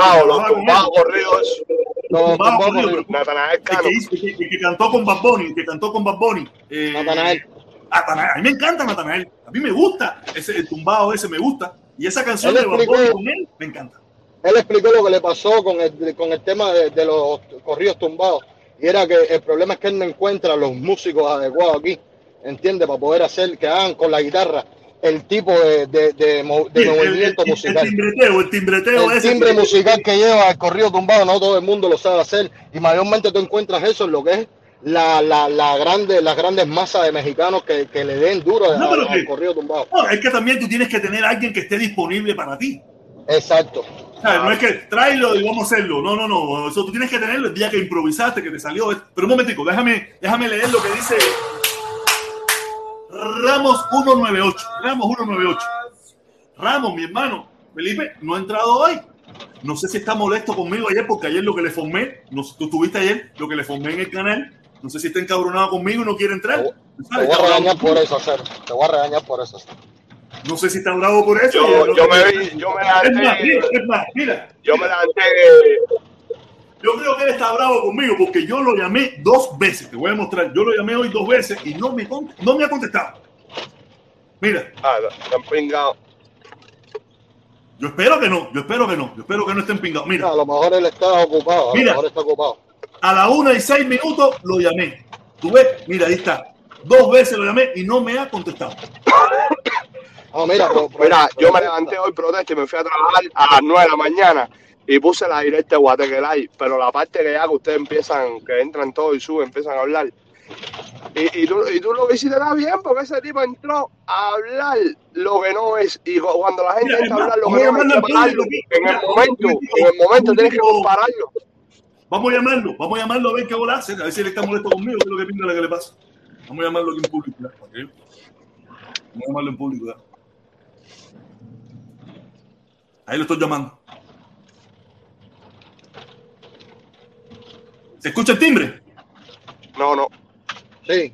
tumbados corridos. Pero- Natanael el que, hizo- el que- el que cantó con Bad Bunny, el que cantó con Bad Bunny. Eh, Natanael. Natanael. A mí me encanta Natanael. A mí me gusta. Ese, el tumbado ese me gusta. Y esa canción Él de Bad Bunny con él me encanta. Él explicó lo que le pasó con el, con el tema de, de los corridos tumbados. Y era que el problema es que él no encuentra los músicos adecuados aquí, ¿entiendes? Para poder hacer que hagan con la guitarra el tipo de, de, de mo- de Sí, el- movimiento el, el, musical. timbreteo, el timbreteo El ese. timbre musical que lleva el corrido tumbado, no todo el mundo lo sabe hacer. Y mayormente tú encuentras eso en lo que es la, la, la grande, las grandes masas de mexicanos que, que le den duro No, al- corrido tumbado. No, es que también tú tienes que tener a alguien que esté disponible para ti. Exacto. No es que tráelo y vamos a hacerlo. No, no, no. Eso tú tienes que tenerlo el día que improvisaste, que te salió. Pero un momentico, déjame, déjame leer lo que dice Ramos 198. Ramos 198. Ramos, mi hermano, Felipe, no ha entrado hoy. No sé si está molesto conmigo ayer, porque ayer lo que le formé, no, sé, tú estuviste ayer, lo que le formé en el canal, no sé si está encabronado conmigo y no quiere entrar. Te voy a regañar por eso, hacer. Te voy a regañar por eso. No sé si está bravo por eso. Yo, yo me vi, yo me Es más, mira, levanté, es más, mira, yo me levanté Yo creo que él está bravo conmigo porque yo lo llamé dos veces. Te voy a mostrar. Yo lo llamé hoy dos veces y no me, no me ha contestado. Mira, Ah, están pingados. yo espero que no. Yo espero que no. Yo espero que no estén pingados. No, Mira, a lo mejor él está ocupado. A Mira. lo mejor está ocupado. a la una y seis minutos lo llamé. Tú ves, mira, ahí está. Dos veces lo llamé y no me ha contestado. Ah, mira, pero- pero- Mira, yo me pero- levanté hoy protesta y me fui a trabajar a las 9 de la mañana y puse la directa de Guatequelay, pero la parte que ya que ustedes empiezan, que entran todos y suben, empiezan a hablar. Y, y, tú, y tú lo visitarás bien porque ese tipo entró a hablar lo que no es. Y cu- cuando la gente entra a hablar lo que no es. En el momento, en el momento tienes que compararlo. Vamos a llamarlo. Vamos a llamarlo a ver qué bola hace. A ver si él está molesto conmigo. ¿Qué es lo que pinta la que le pasa? Vamos a llamarlo aquí en público. ya, ¿para qué? Vamos a llamarlo en público. ya. Ahí lo estoy llamando. ¿Se escucha el timbre? No, no. Sí.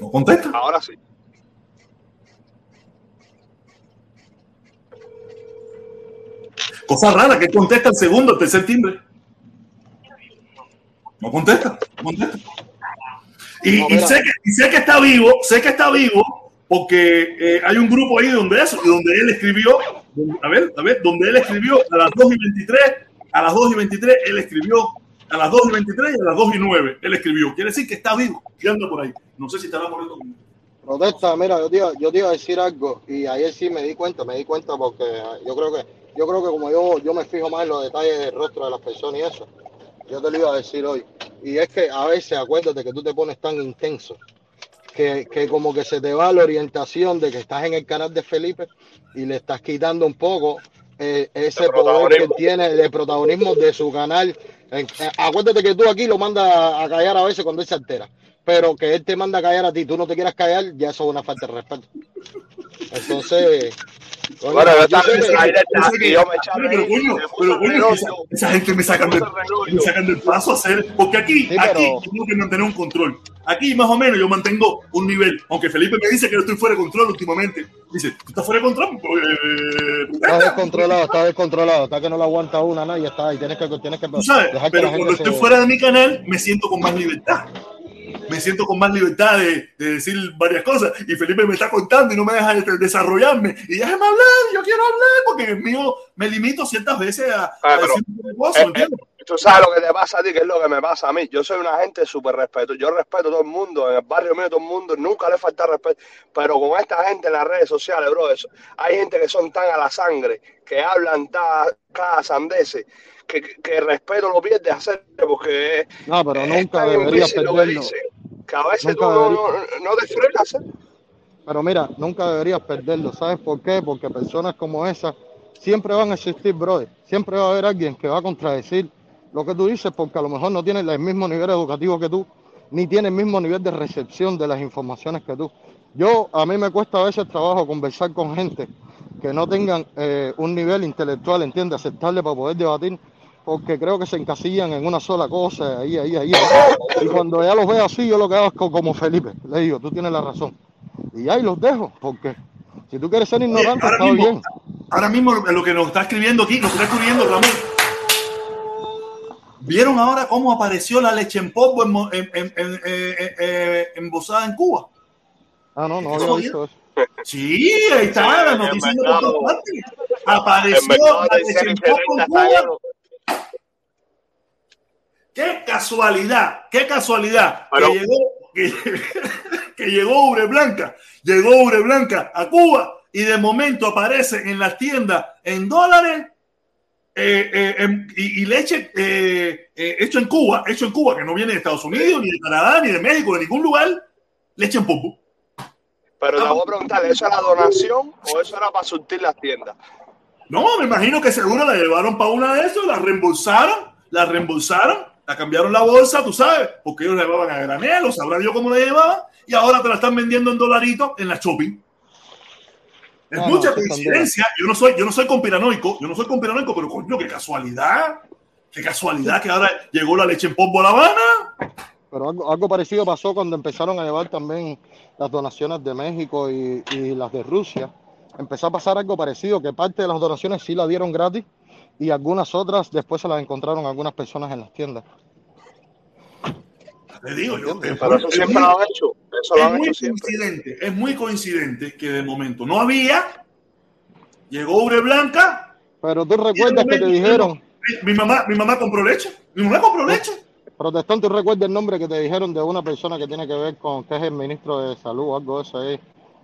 No contesta. Ahora sí. Cosa rara, que contesta el segundo, el tercer timbre. No contesta, no contesta. Y, No, y sé que, y sé que está vivo, sé que está vivo, porque eh, hay un grupo ahí donde eso, donde él escribió, a ver, a ver, donde él escribió a las 2 y 23, a las 2 y 23, él escribió a las 2 y 23 y a las 2 y 9. Él escribió. Quiere decir que está vivo y anda por ahí. No sé si estará muriendo. Protesta, mira, yo te, iba, yo te iba a decir algo y ayer sí me di cuenta, me di cuenta porque yo creo que yo creo que como yo, yo me fijo más en los detalles del rostro de las personas y eso, yo te lo iba a decir hoy. Y es que a veces acuérdate que tú te pones tan intenso que, que como que se te va la orientación de que estás en el canal de Felipe y le estás quitando un poco eh, ese poder que tiene de protagonismo de su canal. Eh, acuérdate que tú aquí lo mandas a callar a veces cuando él se altera, pero que él te manda a callar a ti, tú no te quieras callar, ya eso es una falta de respeto. Entonces, Bueno, yo yo sé en que- yo me echaba pero ahí, puse pero reloj, esa, esa gente me sacan, del, me sacan del paso a hacer, porque aquí, Sí, aquí pero- tengo que mantener un control. Aquí más o menos yo mantengo un nivel, aunque Felipe me dice que yo estoy fuera de control últimamente. Dice, ¿tú estás fuera de control? Pues, eh, Está descontrolado, está descontrolado, está que no lo aguanta una, ¿no? Y está, y tienes que, tienes que Tú sabes, dejar que pero cuando estoy se- fuera de mi canal, me siento con más libertad. Me siento con más libertad de, de decir varias cosas. Y Felipe me está contando y no me deja de- desarrollarme. Y déjame hablar, yo quiero hablar, porque el mío me limito ciertas veces a, a Ah, pero- decir cosas, Eh, ¿entiendes? Tú sabes lo que te pasa a ti, que es lo que me pasa a mí. Yo soy una gente súper respeto. Yo respeto a todo el mundo, en el barrio mío todo el mundo, nunca le falta respeto. Pero con esta gente en las redes sociales, bro, eso- hay gente que son tan a la sangre, que hablan cada sandeces, que, que, respeto lo pierde hacer porque No, pero es nunca tan deberías perderlo. que a veces Nunca tú no, no, no te frenas. ¿eh? Pero mira, nunca deberías perderlo. ¿Sabes por qué? Porque personas como esas siempre van a existir, brother. Siempre va a haber alguien que va a contradecir lo que tú dices porque a lo mejor no tiene el mismo nivel educativo que tú, ni tiene el mismo nivel de recepción de las informaciones que tú. Yo, a mí me cuesta a veces trabajo conversar con gente que no tengan eh, un nivel intelectual, entiende, aceptable para poder debatir, porque creo que se encasillan en una sola cosa, ahí, ahí, ahí. ahí. Y cuando ya los veo así, yo lo que hago es co- como Felipe, le digo, tú tienes la razón. Y ahí los dejo, porque si tú quieres ser ignorante, ahora está mismo- bien. Ahora mismo lo que nos está escribiendo aquí, nos está escribiendo Ramón. ¿Vieron ahora cómo apareció la leche en polvo en, mo- en, en- en- eh, embosada en Cuba? Ah, no, no Eso había visto eso. Sí, ahí está la noticia de mercado- todas partes. El Apareció la leche en 70 polvo en Cuba. Qué casualidad, qué casualidad que llegó, que, que llegó Ure Blanca, llegó Ure Blanca a Cuba y de momento aparece en las tiendas en dólares eh, eh, y, y leche eh, hecho en Cuba, hecho en Cuba, que no viene de Estados Unidos, ni de Canadá, ni de México, de ningún lugar, leche en polvo. Pero te voy a preguntar, ¿eso era donación o eso era para surtir las tiendas? No, me imagino que seguro la llevaron para una de esas, la reembolsaron, la reembolsaron, la cambiaron la bolsa, tú sabes, porque ellos la llevaban a granel, o sabrá yo cómo la llevaban, y ahora te la están vendiendo en dolaritos en la shopping. Es No, mucha coincidencia. Yo no soy, yo no soy conspiranoico, yo no soy conspiranoico, pero coño, qué casualidad. Qué casualidad que ahora llegó la leche en polvo a La Habana. Pero algo, algo parecido pasó cuando empezaron a llevar también las donaciones de México y, y las de Rusia. Empezó a pasar algo parecido, que parte de las donaciones sí la dieron gratis y algunas otras después se las encontraron algunas personas en las tiendas. Te digo yo. es Pero muy- eso es siempre muy- lo han hecho. Eso lo es han muy hecho siempre. coincidente, es muy coincidente que de momento no había, llegó Ure Blanca, Pero tú recuerdas que te dijeron, mi, mi mamá, mi mamá compró leche, mi mamá compró leche. protestante, tú recuerdas el nombre que te dijeron de una persona que tiene que ver con, que es el ministro de salud o algo de eso ahí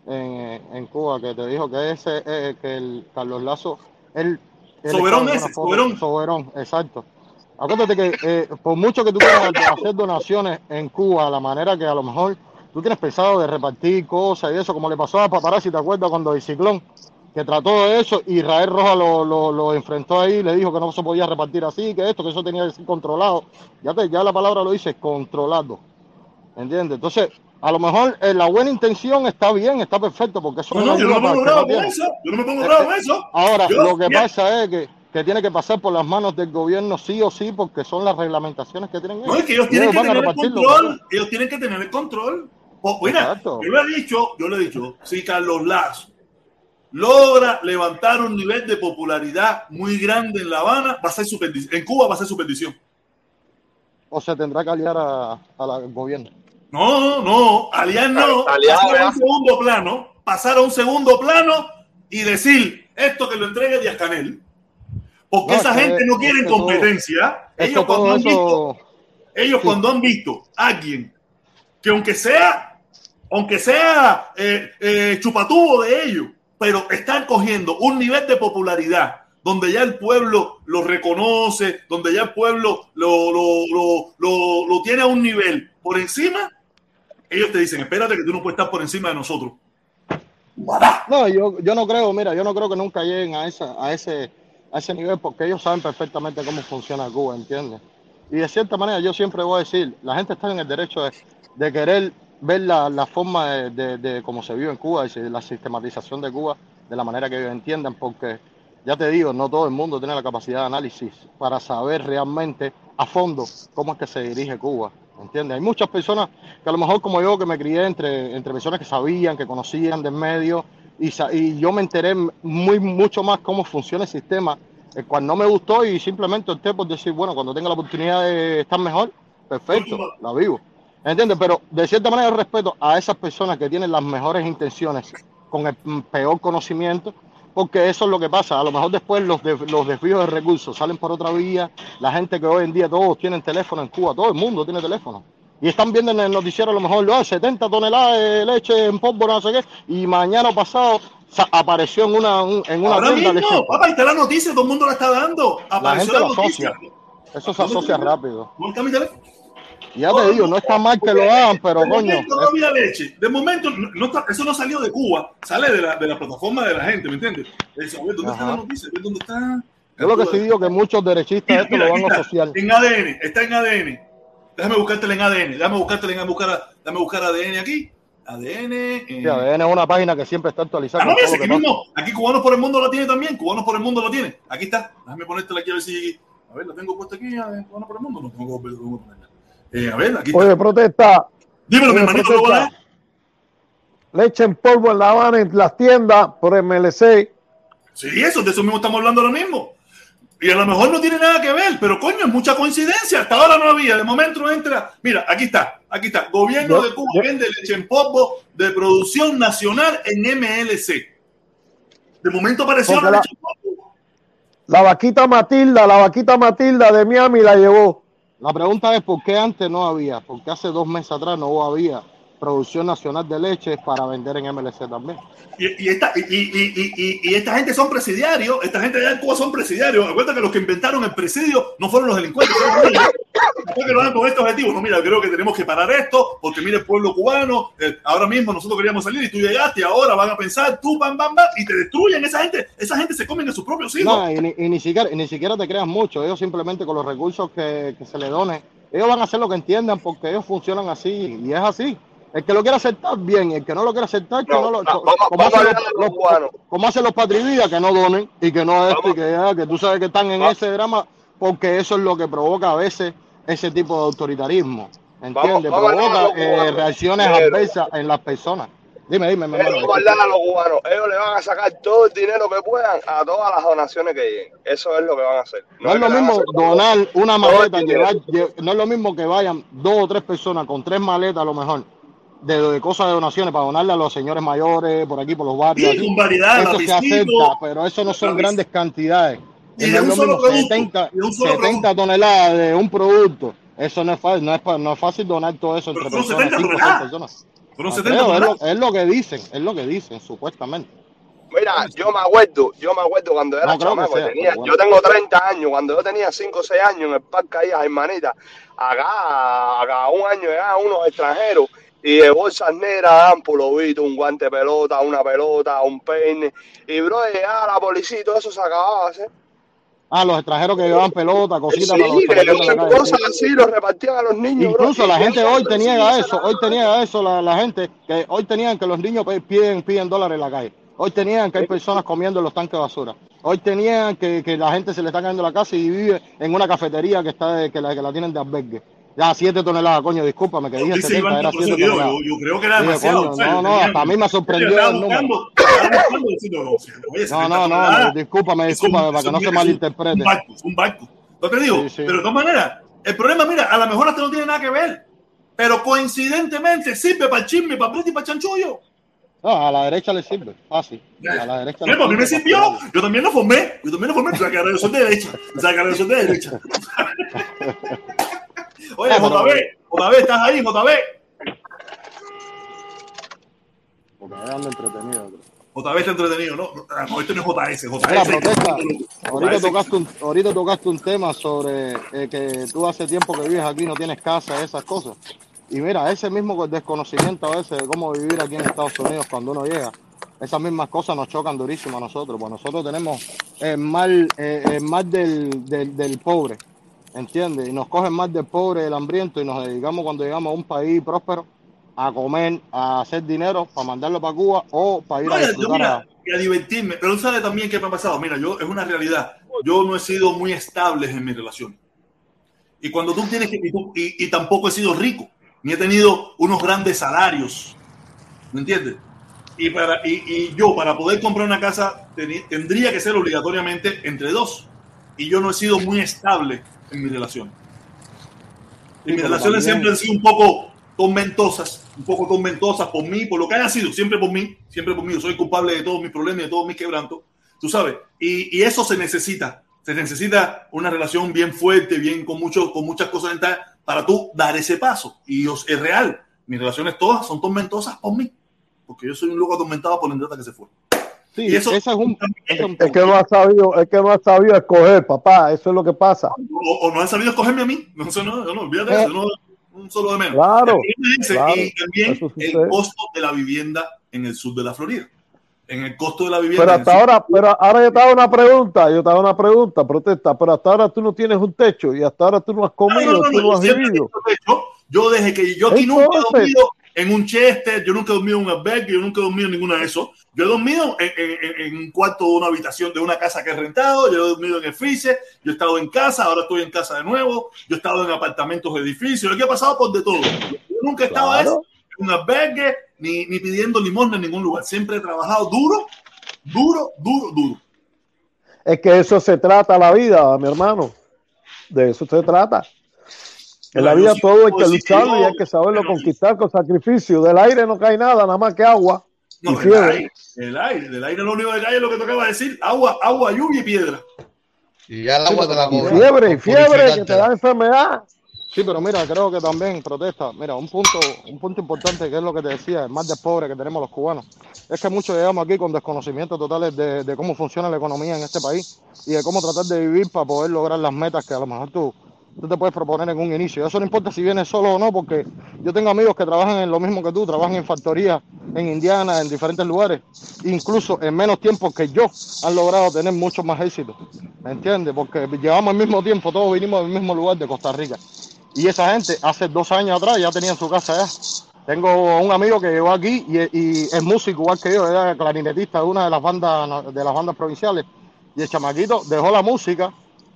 en, en Cuba, que te dijo que ese, eh, que el Carlos Lazo, él... Soberón ese, Soberón. Soberón, exacto. Acuérdate que eh, por mucho que tú quieras hacer donaciones en Cuba, la manera que a lo mejor tú tienes pensado de repartir cosas y eso, como le pasó a Paparazzi, ¿te acuerdas cuando el ciclón? Que trató de eso, Israel Roja lo, lo, lo enfrentó ahí, le dijo que no se podía repartir así, que esto, que eso tenía que ser controlado. Ya, te, ya la palabra lo dice, controlado. ¿Entiendes? Entonces, a lo mejor eh, la buena intención está bien, está perfecto, porque eso No, no, yo no me pongo que bravo con eso. Yo no me pongo bravo con eso. Ahora, Yo- lo que pasa es que, que tiene que pasar por las manos del gobierno sí o sí, porque son las reglamentaciones que tienen No, es que ellos tienen que van a tener el control. Ellos tienen que tener el control. Mira, Exacto. yo le he dicho, yo le he dicho, si Carlos Lazo logra levantar un nivel de popularidad muy grande en La Habana, va a ser su. En Cuba va a ser su perdición. o se tendrá que aliar a- a al gobierno. No, no, aliar no. Aliar, pasar a un segundo plano, pasar a un segundo plano y decir esto que lo entregue Díaz Canel. Porque No, esa que- gente no es quiere que competencia. Ellos cuando han visto, ellos Sí. cuando han visto a alguien que aunque sea, aunque sea eh, eh, chupatubo de ellos, pero están cogiendo un nivel de popularidad donde ya el pueblo lo reconoce, donde ya el pueblo lo, lo, lo, lo, lo tiene a un nivel por encima, ellos te dicen, espérate que tú no puedes estar por encima de nosotros. No, yo, yo no creo, mira, yo no creo que nunca lleguen a, esa, a, ese, a ese nivel porque ellos saben perfectamente cómo funciona Cuba, ¿entiendes? Y de cierta manera yo siempre voy a decir, la gente está en el derecho de, de querer ver la, la forma de, de- de cómo se vive en Cuba y la sistematización de Cuba de la manera que ellos entiendan, porque ya te digo, no todo el mundo tiene la capacidad de análisis para saber realmente a fondo cómo es que se dirige Cuba. ¿Entiendes? Hay muchas personas que a lo mejor como yo que me crié entre, entre personas que sabían, que conocían del medio y, y yo me enteré muy mucho más cómo funciona el sistema, el cual no me gustó y simplemente opté por decir, bueno, cuando tenga la oportunidad de estar mejor, perfecto, la vivo. ¿Entiendes? Pero de cierta manera respeto a esas personas que tienen las mejores intenciones con el peor conocimiento, porque eso es lo que pasa. A lo mejor después los, de- los desvíos de recursos salen por otra vía. La gente que hoy en día todos tienen teléfono en Cuba, todo el mundo tiene teléfono. Y están viendo en el noticiero a lo mejor "Ah, 70 toneladas de leche en pólvora, no sé qué, y mañana pasado sa- apareció en una, un- en una Ahora tienda mismo, leche. papá, está la noticia, todo el mundo la está dando. La Apareció gente la lo noticia. asocia. Eso se asocia rápido. ¿Dónde está ya te digo, no está mal que lo hagan, pero de coño, momento no había leche. De momento, no, está- eso no salió de Cuba, sale de la, de la plataforma de la gente, ¿me entiendes? Eso, ¿dónde está Ajá. la noticia? A ver, ¿Dónde está? yo lo que sí digo que muchos derechistas esto lo van a está, asociar. En ADN, está en ADN. Déjame buscártela en ADN, déjame buscártela en buscar, déjame buscar ADN aquí. ADN. eh. Sí, ADN es una página que siempre está actualizada. Ah, no, todo aquí mismo. Aquí Cubanos por el Mundo la tiene también. Cubanos por el Mundo la tiene. Aquí está. Déjame ponértela aquí a ver si. A ver, la tengo puesta aquí. a ver, Cubanos por el Mundo. No tengo que tengo que ponerla. Eh, a ver, aquí está. Oye, protesta. Dímelo, mi hermanito, ¿lo protesta. Leche en polvo en La Habana, en las tiendas, por MLC. Sí, eso, de eso mismo estamos hablando ahora mismo. Y a lo mejor no tiene nada que ver, pero coño, es mucha coincidencia. Hasta ahora no había. De momento entra. Mira, aquí está, aquí está. Gobierno de Cuba vende leche en polvo de producción nacional en MLC. De momento apareció la- leche en polvo. La vaquita Matilda, la vaquita Matilda de Miami la llevó. La pregunta es por qué antes no había, porque hace dos meses atrás no había producción nacional de leche para vender en MLC también. Y, y esta, y, y- y- y- y esta gente son presidiarios, esta gente allá en Cuba son presidiarios. Acuérdate que los que inventaron el presidio no fueron los delincuentes, que lo hagan con estos objetivos, no, mira, creo que tenemos que parar esto, porque mira el pueblo cubano, eh, ahora mismo nosotros queríamos salir y tú llegaste y ahora van a pensar tú, bam, bam, bam, y te destruyen esa gente, esa gente se comen a sus propios hijos. No, y, ni, y ni siquiera, y ni siquiera te creas mucho, ellos simplemente con los recursos que, que se le donen, ellos van a hacer lo que entiendan porque ellos funcionan así y es así. El que lo quiera aceptar, bien, el que no lo quiera aceptar, que No, no, lo... no, vamos- como, vamos hacen los, los los- cubanos. como hacen los patrividas, que no donen y que no esto y Vamos. que, tú sabes que están en ese drama porque eso es lo que provoca a veces ese tipo de autoritarismo. ¿Entiendes? Vamos- provoca eh, reacciones Pero- adversas en las personas. Dime, dime, mi Ellos a los cubanos, ellos le van a sacar todo el dinero que puedan a todas las donaciones que lleguen. Eso es lo que van a hacer. No es que lo mismo donar una maleta, llevar, lle- no es lo mismo que vayan dos o tres personas con tres maletas a lo mejor de, de cosas de donaciones para donarle a los señores mayores por aquí, por los barrios. Sí, con variedad, Eso se acepta, pero eso no son grandes cantidades. Y de es un lo solo mismo producto, 70, y de un solo 70 toneladas de un producto. Eso no es fácil, no es, no es fácil donar todo eso Pero entre personas, 70 cinco o seis toneladas. personas. Fueron No 70 creo, es, lo, es lo que dicen, es lo que dicen, supuestamente. Mira, yo me acuerdo, yo me acuerdo cuando era No chamaco, sea, tenía- pero bueno. yo tengo 30 años, cuando yo tenía 5 o 6 años en el parque ahí, hermanita, acá, acá un año llegaban unos extranjeros y de bolsas negras daban pulovito, un guante de pelota, una pelota, un peine, y bro, llegaba la policía y todo eso se acababa, ¿sí? Ah, los extranjeros que llevaban pelota, cositas Sí, cosas sí. así los repartían a los niños, Incluso la gente hoy te siempre niega sí, eso, hoy te niega eso la, la gente, que hoy tenían que los niños piden, piden dólares en la calle. Hoy tenían que hay personas comiendo en los tanques de basura. Hoy tenían que, que la gente se le está cayendo la casa y vive en una cafetería que está de- que, la, que la tienen de albergue. Ya, 7 toneladas, coño, discúlpame, que dije Dice 70, Iván era que por 7 eso yo, toneladas. yo, yo creo que era demasiado. coño, no, no, hasta a mí me sorprendió el número. No, 70 no, no, discúlpame, discúlpame, para que no se malinterprete. Un barco, un barco. No te digo, Sí, sí. pero de todas maneras, el problema, mira, a lo mejor hasta no tiene nada que ver, pero coincidentemente sirve para el chisme, para el y para chanchullo. No, a la derecha le sirve, fácil. A la derecha le Bueno, a mí me sirvió. Yo también lo formé. Yo también lo formé. O sea, que ahora yo soy de derecha. O sea, que ahora yo soy de derecha. Oye, JB, JB, ¿estás ahí, JB? Porque me ando entretenido. JB está entretenido, ¿no? Ah, No, este no es JS. Mira, JS. protesta. Ahorita tocaste, un, ahorita tocaste un tema sobre eh, que tú hace tiempo que vives aquí, no tienes casa, esas cosas. Y mira, ese mismo desconocimiento a veces de cómo vivir aquí en Estados Unidos cuando uno llega, esas mismas cosas nos chocan durísimo a nosotros, pues nosotros tenemos el mal, eh, el mal del, del, del pobre, ¿entiendes? Y nos cogen más del pobre, del hambriento, y nos dedicamos cuando llegamos a un país próspero a comer, a hacer dinero para mandarlo para Cuba o para ir No, a yo, mira, a... a divertirme. Pero tú sabes también qué me ha pasado. Mira, yo es una realidad. Yo no he sido muy estable en mi relación. Y cuando tú tienes que. Y, y- tampoco he sido rico, ni he tenido unos grandes salarios. ¿Me entiendes? Y, para, y, y yo, para poder comprar una casa, teni- tendría que ser obligatoriamente entre dos. Y yo no he sido muy estable en mi relación. Y mis relaciones también- siempre han sido un poco tormentosas, un poco tormentosas por mí, por lo que haya sido, siempre por mí, siempre por mí. Yo soy culpable de todos mis problemas y de todos mis quebrantos, tú sabes. Y, y eso se necesita. Se necesita una relación bien fuerte, bien con, mucho, con muchas cosas para tú dar ese paso. Y es real. Mis relaciones todas son tormentosas por mí. Porque yo soy un loco atormentado por la que se fue. Sí, Y eso- ese es un, es un Es que no ha sabido, es que no ha sabido escoger, papá. Eso es lo que pasa. O, o no han sabido escogerme a mí. No, eso no, no, olvídate de eso. no, un solo de menos. Claro, ese. claro, y también el costo de la vivienda en el sur de la Florida. En el costo de la vivienda. Pero hasta sur- ahora, pero ahora yo te hago una pregunta, yo te hago una pregunta, protesta, pero hasta ahora tú no tienes un techo y hasta ahora tú no has No, comido, no, no, tú no, no has vivido. techo. Yo desde que yo aquí nunca he dormido en un Chester, yo nunca he dormido en un albergue, yo nunca he dormido en ninguna de eso. Yo he dormido en, en- en- en un cuarto de una habitación de una casa que he rentado, yo he dormido en el freezer, yo he estado en casa, ahora estoy en casa de nuevo, yo he estado en apartamentos de edificios, yo he pasado por de todo. Yo nunca he estado Claro. en un albergue ni, ni pidiendo limosna en ningún lugar. Siempre he trabajado duro, duro, duro, duro. Es que eso se trata la vida, mi hermano. De eso se trata. En la vida todo hay que lucharlo y hay que saberlo conquistar con sacrificio. Del aire no cae nada, nada más que agua. No, Y el aire, el aire, del aire lo único que cae es lo que tocaba decir, agua, agua, lluvia y piedra. Y ya el agua te la Y cobran. fiebre, fiebre que te da enfermedad. Sí, pero mira, creo que también protesta. Mira, un punto, un punto importante que es lo que te decía, el más de pobre que tenemos los cubanos, es que muchos llegamos aquí con desconocimientos totales de, de cómo funciona la economía en este país y de cómo tratar de vivir para poder lograr las metas que a lo mejor tú, tú te puedes proponer en un inicio. Eso no importa si vienes solo o no, porque yo tengo amigos que trabajan en lo mismo que tú, trabajan en factorías en Indiana, en diferentes lugares, incluso en menos tiempo que yo, han logrado tener mucho más éxito. ¿Me entiendes? Porque llevamos el mismo tiempo, todos vinimos del mismo lugar de Costa Rica. Y esa gente hace dos años atrás ya tenían su casa allá. Tengo un amigo que llegó aquí y, y es músico igual que yo, era clarinetista de una de las bandas de las bandas provinciales. Y el chamaquito dejó la música,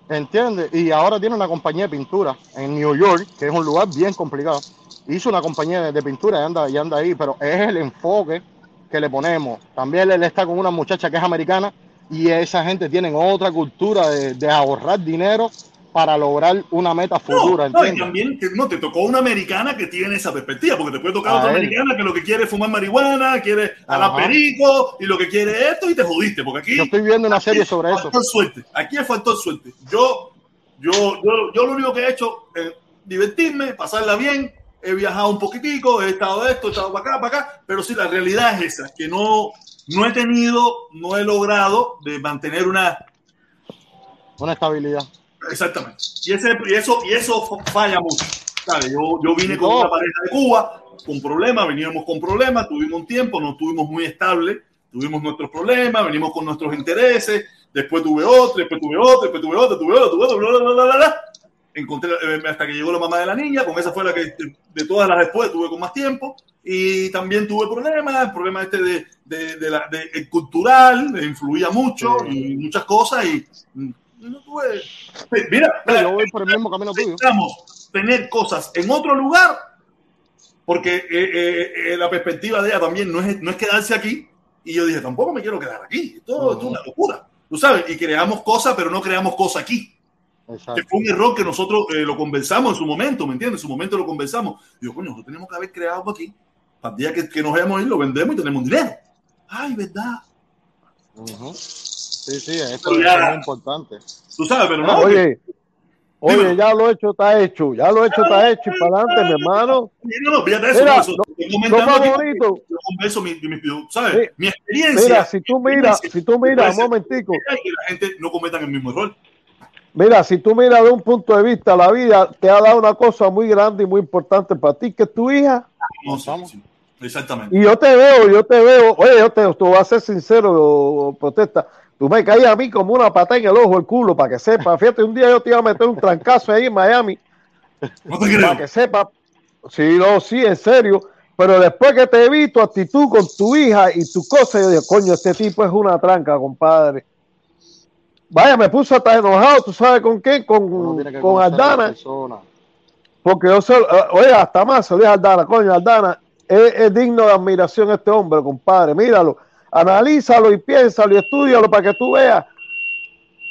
¿entiendes? Y ahora tiene una compañía de pintura en New York, que es un lugar bien complicado. Hizo una compañía de, pintura y anda, y anda ahí, pero es el enfoque que le ponemos. También él está con una muchacha que es americana y esa gente tiene otra cultura de ahorrar dinero para lograr una meta futura, No, no, y también que no te tocó una americana que tiene esa perspectiva, porque te puede tocar A otra él. americana que lo que quiere es fumar marihuana, quiere hablar Ajá. perico y lo que quiere es esto y te jodiste, porque aquí Yo estoy viendo una serie sobre eso. suerte. Aquí es factor suerte. Yo, yo, yo, yo lo único que he hecho es divertirme, pasarla bien. He viajado un poquitico, he estado de esto, he estado para acá, para acá, pero sí, la realidad es esa, que no, no he tenido, no he logrado de mantener una, Una estabilidad. Exactamente. Y, ese, y, eso, y eso falla mucho. ¿sabes? Yo, yo vine con una pareja de Cuba, con problemas, veníamos con problemas, tuvimos un tiempo, no estuvimos muy estables, tuvimos nuestros problemas, venimos con nuestros intereses, después tuve otro, después tuve otro, después tuve otro, tuve otro, tuve otro, bla, bla, bla, bla, bla. Encontré, eh, hasta que llegó la mamá de la niña, con esa fue la que de, todas las después tuve con más tiempo, y también tuve problemas, el problema este de, de, de la, de, el cultural, influía mucho y muchas cosas, y mm, no tuve... Mira, No, yo voy por el mismo camino tuyo. necesitamos tener cosas en otro lugar, porque eh, eh, eh, la perspectiva de ella también no es, no es quedarse aquí. Y yo dije, tampoco me quiero quedar aquí. Esto, esto es una locura. Tú sabes, y creamos cosas, pero no creamos cosas aquí. Que Exacto. fue un error que nosotros eh, lo conversamos en su momento, ¿me entiendes? En su momento lo conversamos. Digo, coño, nosotros tenemos que haber creado algo aquí. Para el día que, que nos vayamos a ir, lo vendemos y tenemos dinero. Ay, ¿verdad? Ujú. Sí, sí, esto Pero es muy importante. Tú sabes, pero no. Oye, oye, ya lo hecho está hecho, ya lo hecho está hecho y para adelante, mi hermano. No, no, fíjate eso. Mira, eso, lo- Lo más bonito, converso mi, mi- ¿sabes? Sí. Mi experiencia. mira, si tú miras, si tú miras, un momentico, que la gente no cometan el mismo error. mira, si tú miras de un punto de vista, la vida te ha dado una cosa muy grande y muy importante para ti, que es tu hija. No, sí, exactamente. Y yo te veo, yo te veo, oye, yo te, te voy a ser sincero, protesta. Tú me caías a mí como una pata en el ojo, el culo, para que sepas. Fíjate, un día yo te iba a meter un trancazo ahí en Miami, No te para que sepas. Sí, no, sí, en serio. Pero después que te vi tu actitud con tu hija y tu cosa, yo dije, coño, este tipo es una tranca, compadre. Vaya, me puso hasta enojado, ¿tú sabes con quién? Uno Con, con Aldana. Porque yo sé, eh, oye, hasta más se lo dije a Aldana, coño, Aldana, es, es digno de admiración este hombre, compadre. Míralo, analízalo y piénsalo y estudialo para que tú veas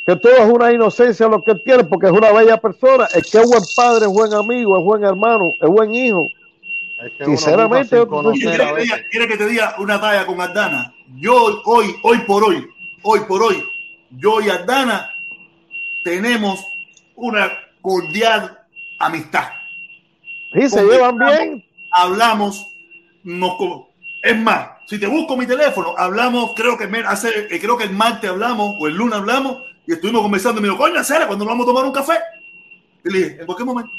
que todo es una inocencia lo que él tiene, porque es una bella persona. Es que es buen padre, es buen amigo, es buen hermano, es buen hijo. Es que uno Sinceramente, yo- ¿Quiere conocer a que, te diga, veces. quiere que te diga una talla con Aldana? Yo hoy, hoy por hoy, hoy por hoy, yo y Aldana tenemos una cordial amistad. Sí, se llevan bien. Hablamos, nos es más, si te busco mi teléfono, hablamos, creo que hace, eh, creo que el martes hablamos o el lunes hablamos y estuvimos conversando y me dijo, coño, Cera, cuando nos vamos a tomar un café. Y le dije, en cualquier momento.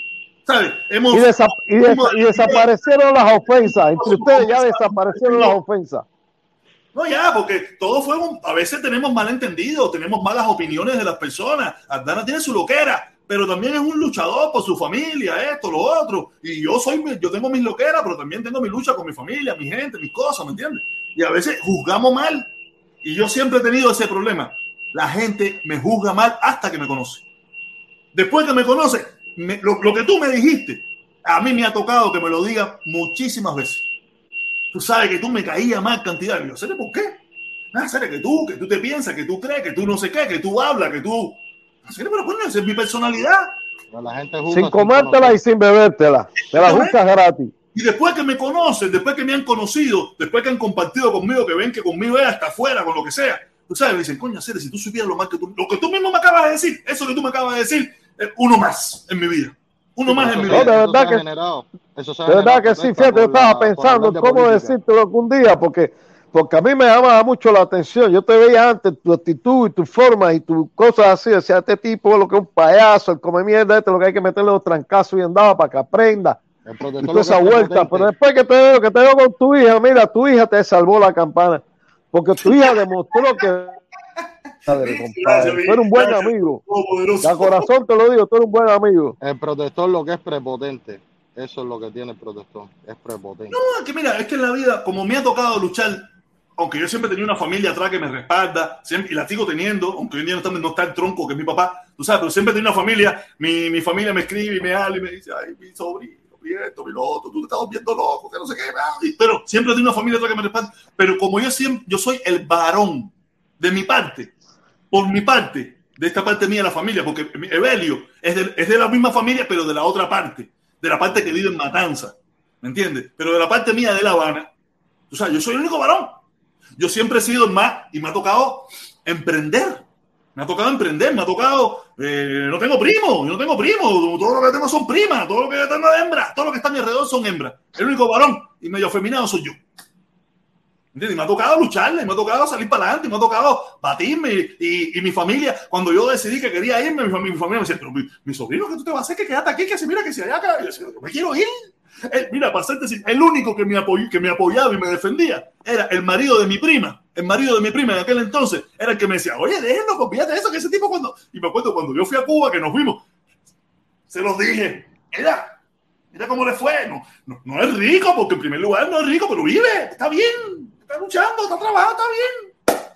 ¿Sabes? Hemos, Y, desa- y desa- y desaparecieron las ofensas. Entre ustedes ya desaparecieron las ofensas. No, ya, porque todo fue un, a veces tenemos malentendidos, tenemos malas opiniones de las personas. Aldana tiene su loquera, pero también es un luchador por su familia, esto, lo otro. Y yo soy, yo tengo mis loqueras, pero también tengo mi lucha con mi familia, mi gente, mis cosas, ¿me entiendes? Y a veces juzgamos mal. Y yo siempre he tenido ese problema. La gente me juzga mal hasta que me conoce. Después que me conoce, me- lo, lo que tú me dijiste, a mí me ha tocado que me lo diga muchísimas veces. Tú sabes que tú me caías mal cantidad. Y yo, ¿sabes por qué? Nada, ¿sabes que tú, que tú te piensas, que tú crees, que tú no sé qué, que tú hablas, que tú... Pero bueno, esa es mi personalidad. Pero La gente juzga Sin sin comértela y sin bebértela. Te la buscas gratis. Y después que me conocen, después que me han conocido, después que han compartido conmigo, que ven que conmigo es hasta afuera, con lo que sea, tú sabes, me dicen, coño, Cere, si tú supieras lo mal que tú, lo que tú mismo me acabas de decir, eso que tú me acabas de decir, es uno más en mi vida. Uno más en mi Eso No, de vida. verdad que- generado. De verdad sí, fíjate, yo estaba pensando cómo política. decírtelo algún día, porque, porque a mí me llamaba mucho la atención. Yo te veía antes, tu actitud y tu forma y tus cosas así. Decía, este tipo es lo que es un payaso, el come mierda, este es lo que hay que meterle los trancazos y andaba para que aprenda. El Y protector toda esa vuelta. Pero después que te veo, que te veo con tu hija, mira, tu hija te salvó la campana. Porque tu hija demostró que. Padre, compadre, tú eres un buen amigo. De corazón te lo digo, tú eres un buen amigo. El protector lo que es prepotente. Eso es lo que tiene el protector. Es prepotente. No, es que mira, es que en la vida, como me ha tocado luchar, aunque yo siempre tenía una familia atrás que me respalda, siempre, y la sigo teniendo, aunque hoy en día no está, no está el tronco que es mi papá, tú sabes, pero siempre tenía una familia, mi, mi familia me escribe y me habla y me dice, ay, mi sobrino, mi esto, mi lo otro, tú te estás viendo loco, que no sé qué, pero siempre tengo una familia atrás que me respalda, pero como yo siempre, yo soy el varón de mi parte, por mi parte, de esta parte mía de la familia, porque Evelio es de, es de la misma familia, pero de la otra parte, de la parte que vive en Matanza, ¿me entiendes? Pero de la parte mía de La Habana, tú sabes, yo soy el único varón. Yo siempre he sido más y me ha tocado emprender. Me ha tocado emprender, me ha tocado. eh, no tengo primo, yo no tengo primo. Todo lo que tengo son primas, todo lo que tengo es hembras, todo lo que está a mi alrededor son hembras. El único varón y medio feminado soy yo. Y me ha tocado lucharle, me ha tocado salir para adelante, me ha tocado batirme. Y, y mi familia, cuando yo decidí que quería irme, mi, fami- mi familia me decía, pero mi, sobrino, que tú te vas a hacer? Que quédate aquí, que se mira que se allá acá. Yo me quiero ir. Eh, mira, para serte el único que me, apoy- que me apoyaba y me defendía era el marido de mi prima. El marido de mi prima en aquel entonces era el que me decía, oye, déjenlo, olvídate eso, que ese tipo cuando... Y me acuerdo cuando yo fui a Cuba, que nos fuimos, se los dije, mira, mira cómo le fue. No, no es rico, porque en primer lugar no es rico, pero vive, está bien, está luchando, está trabajando, está bien.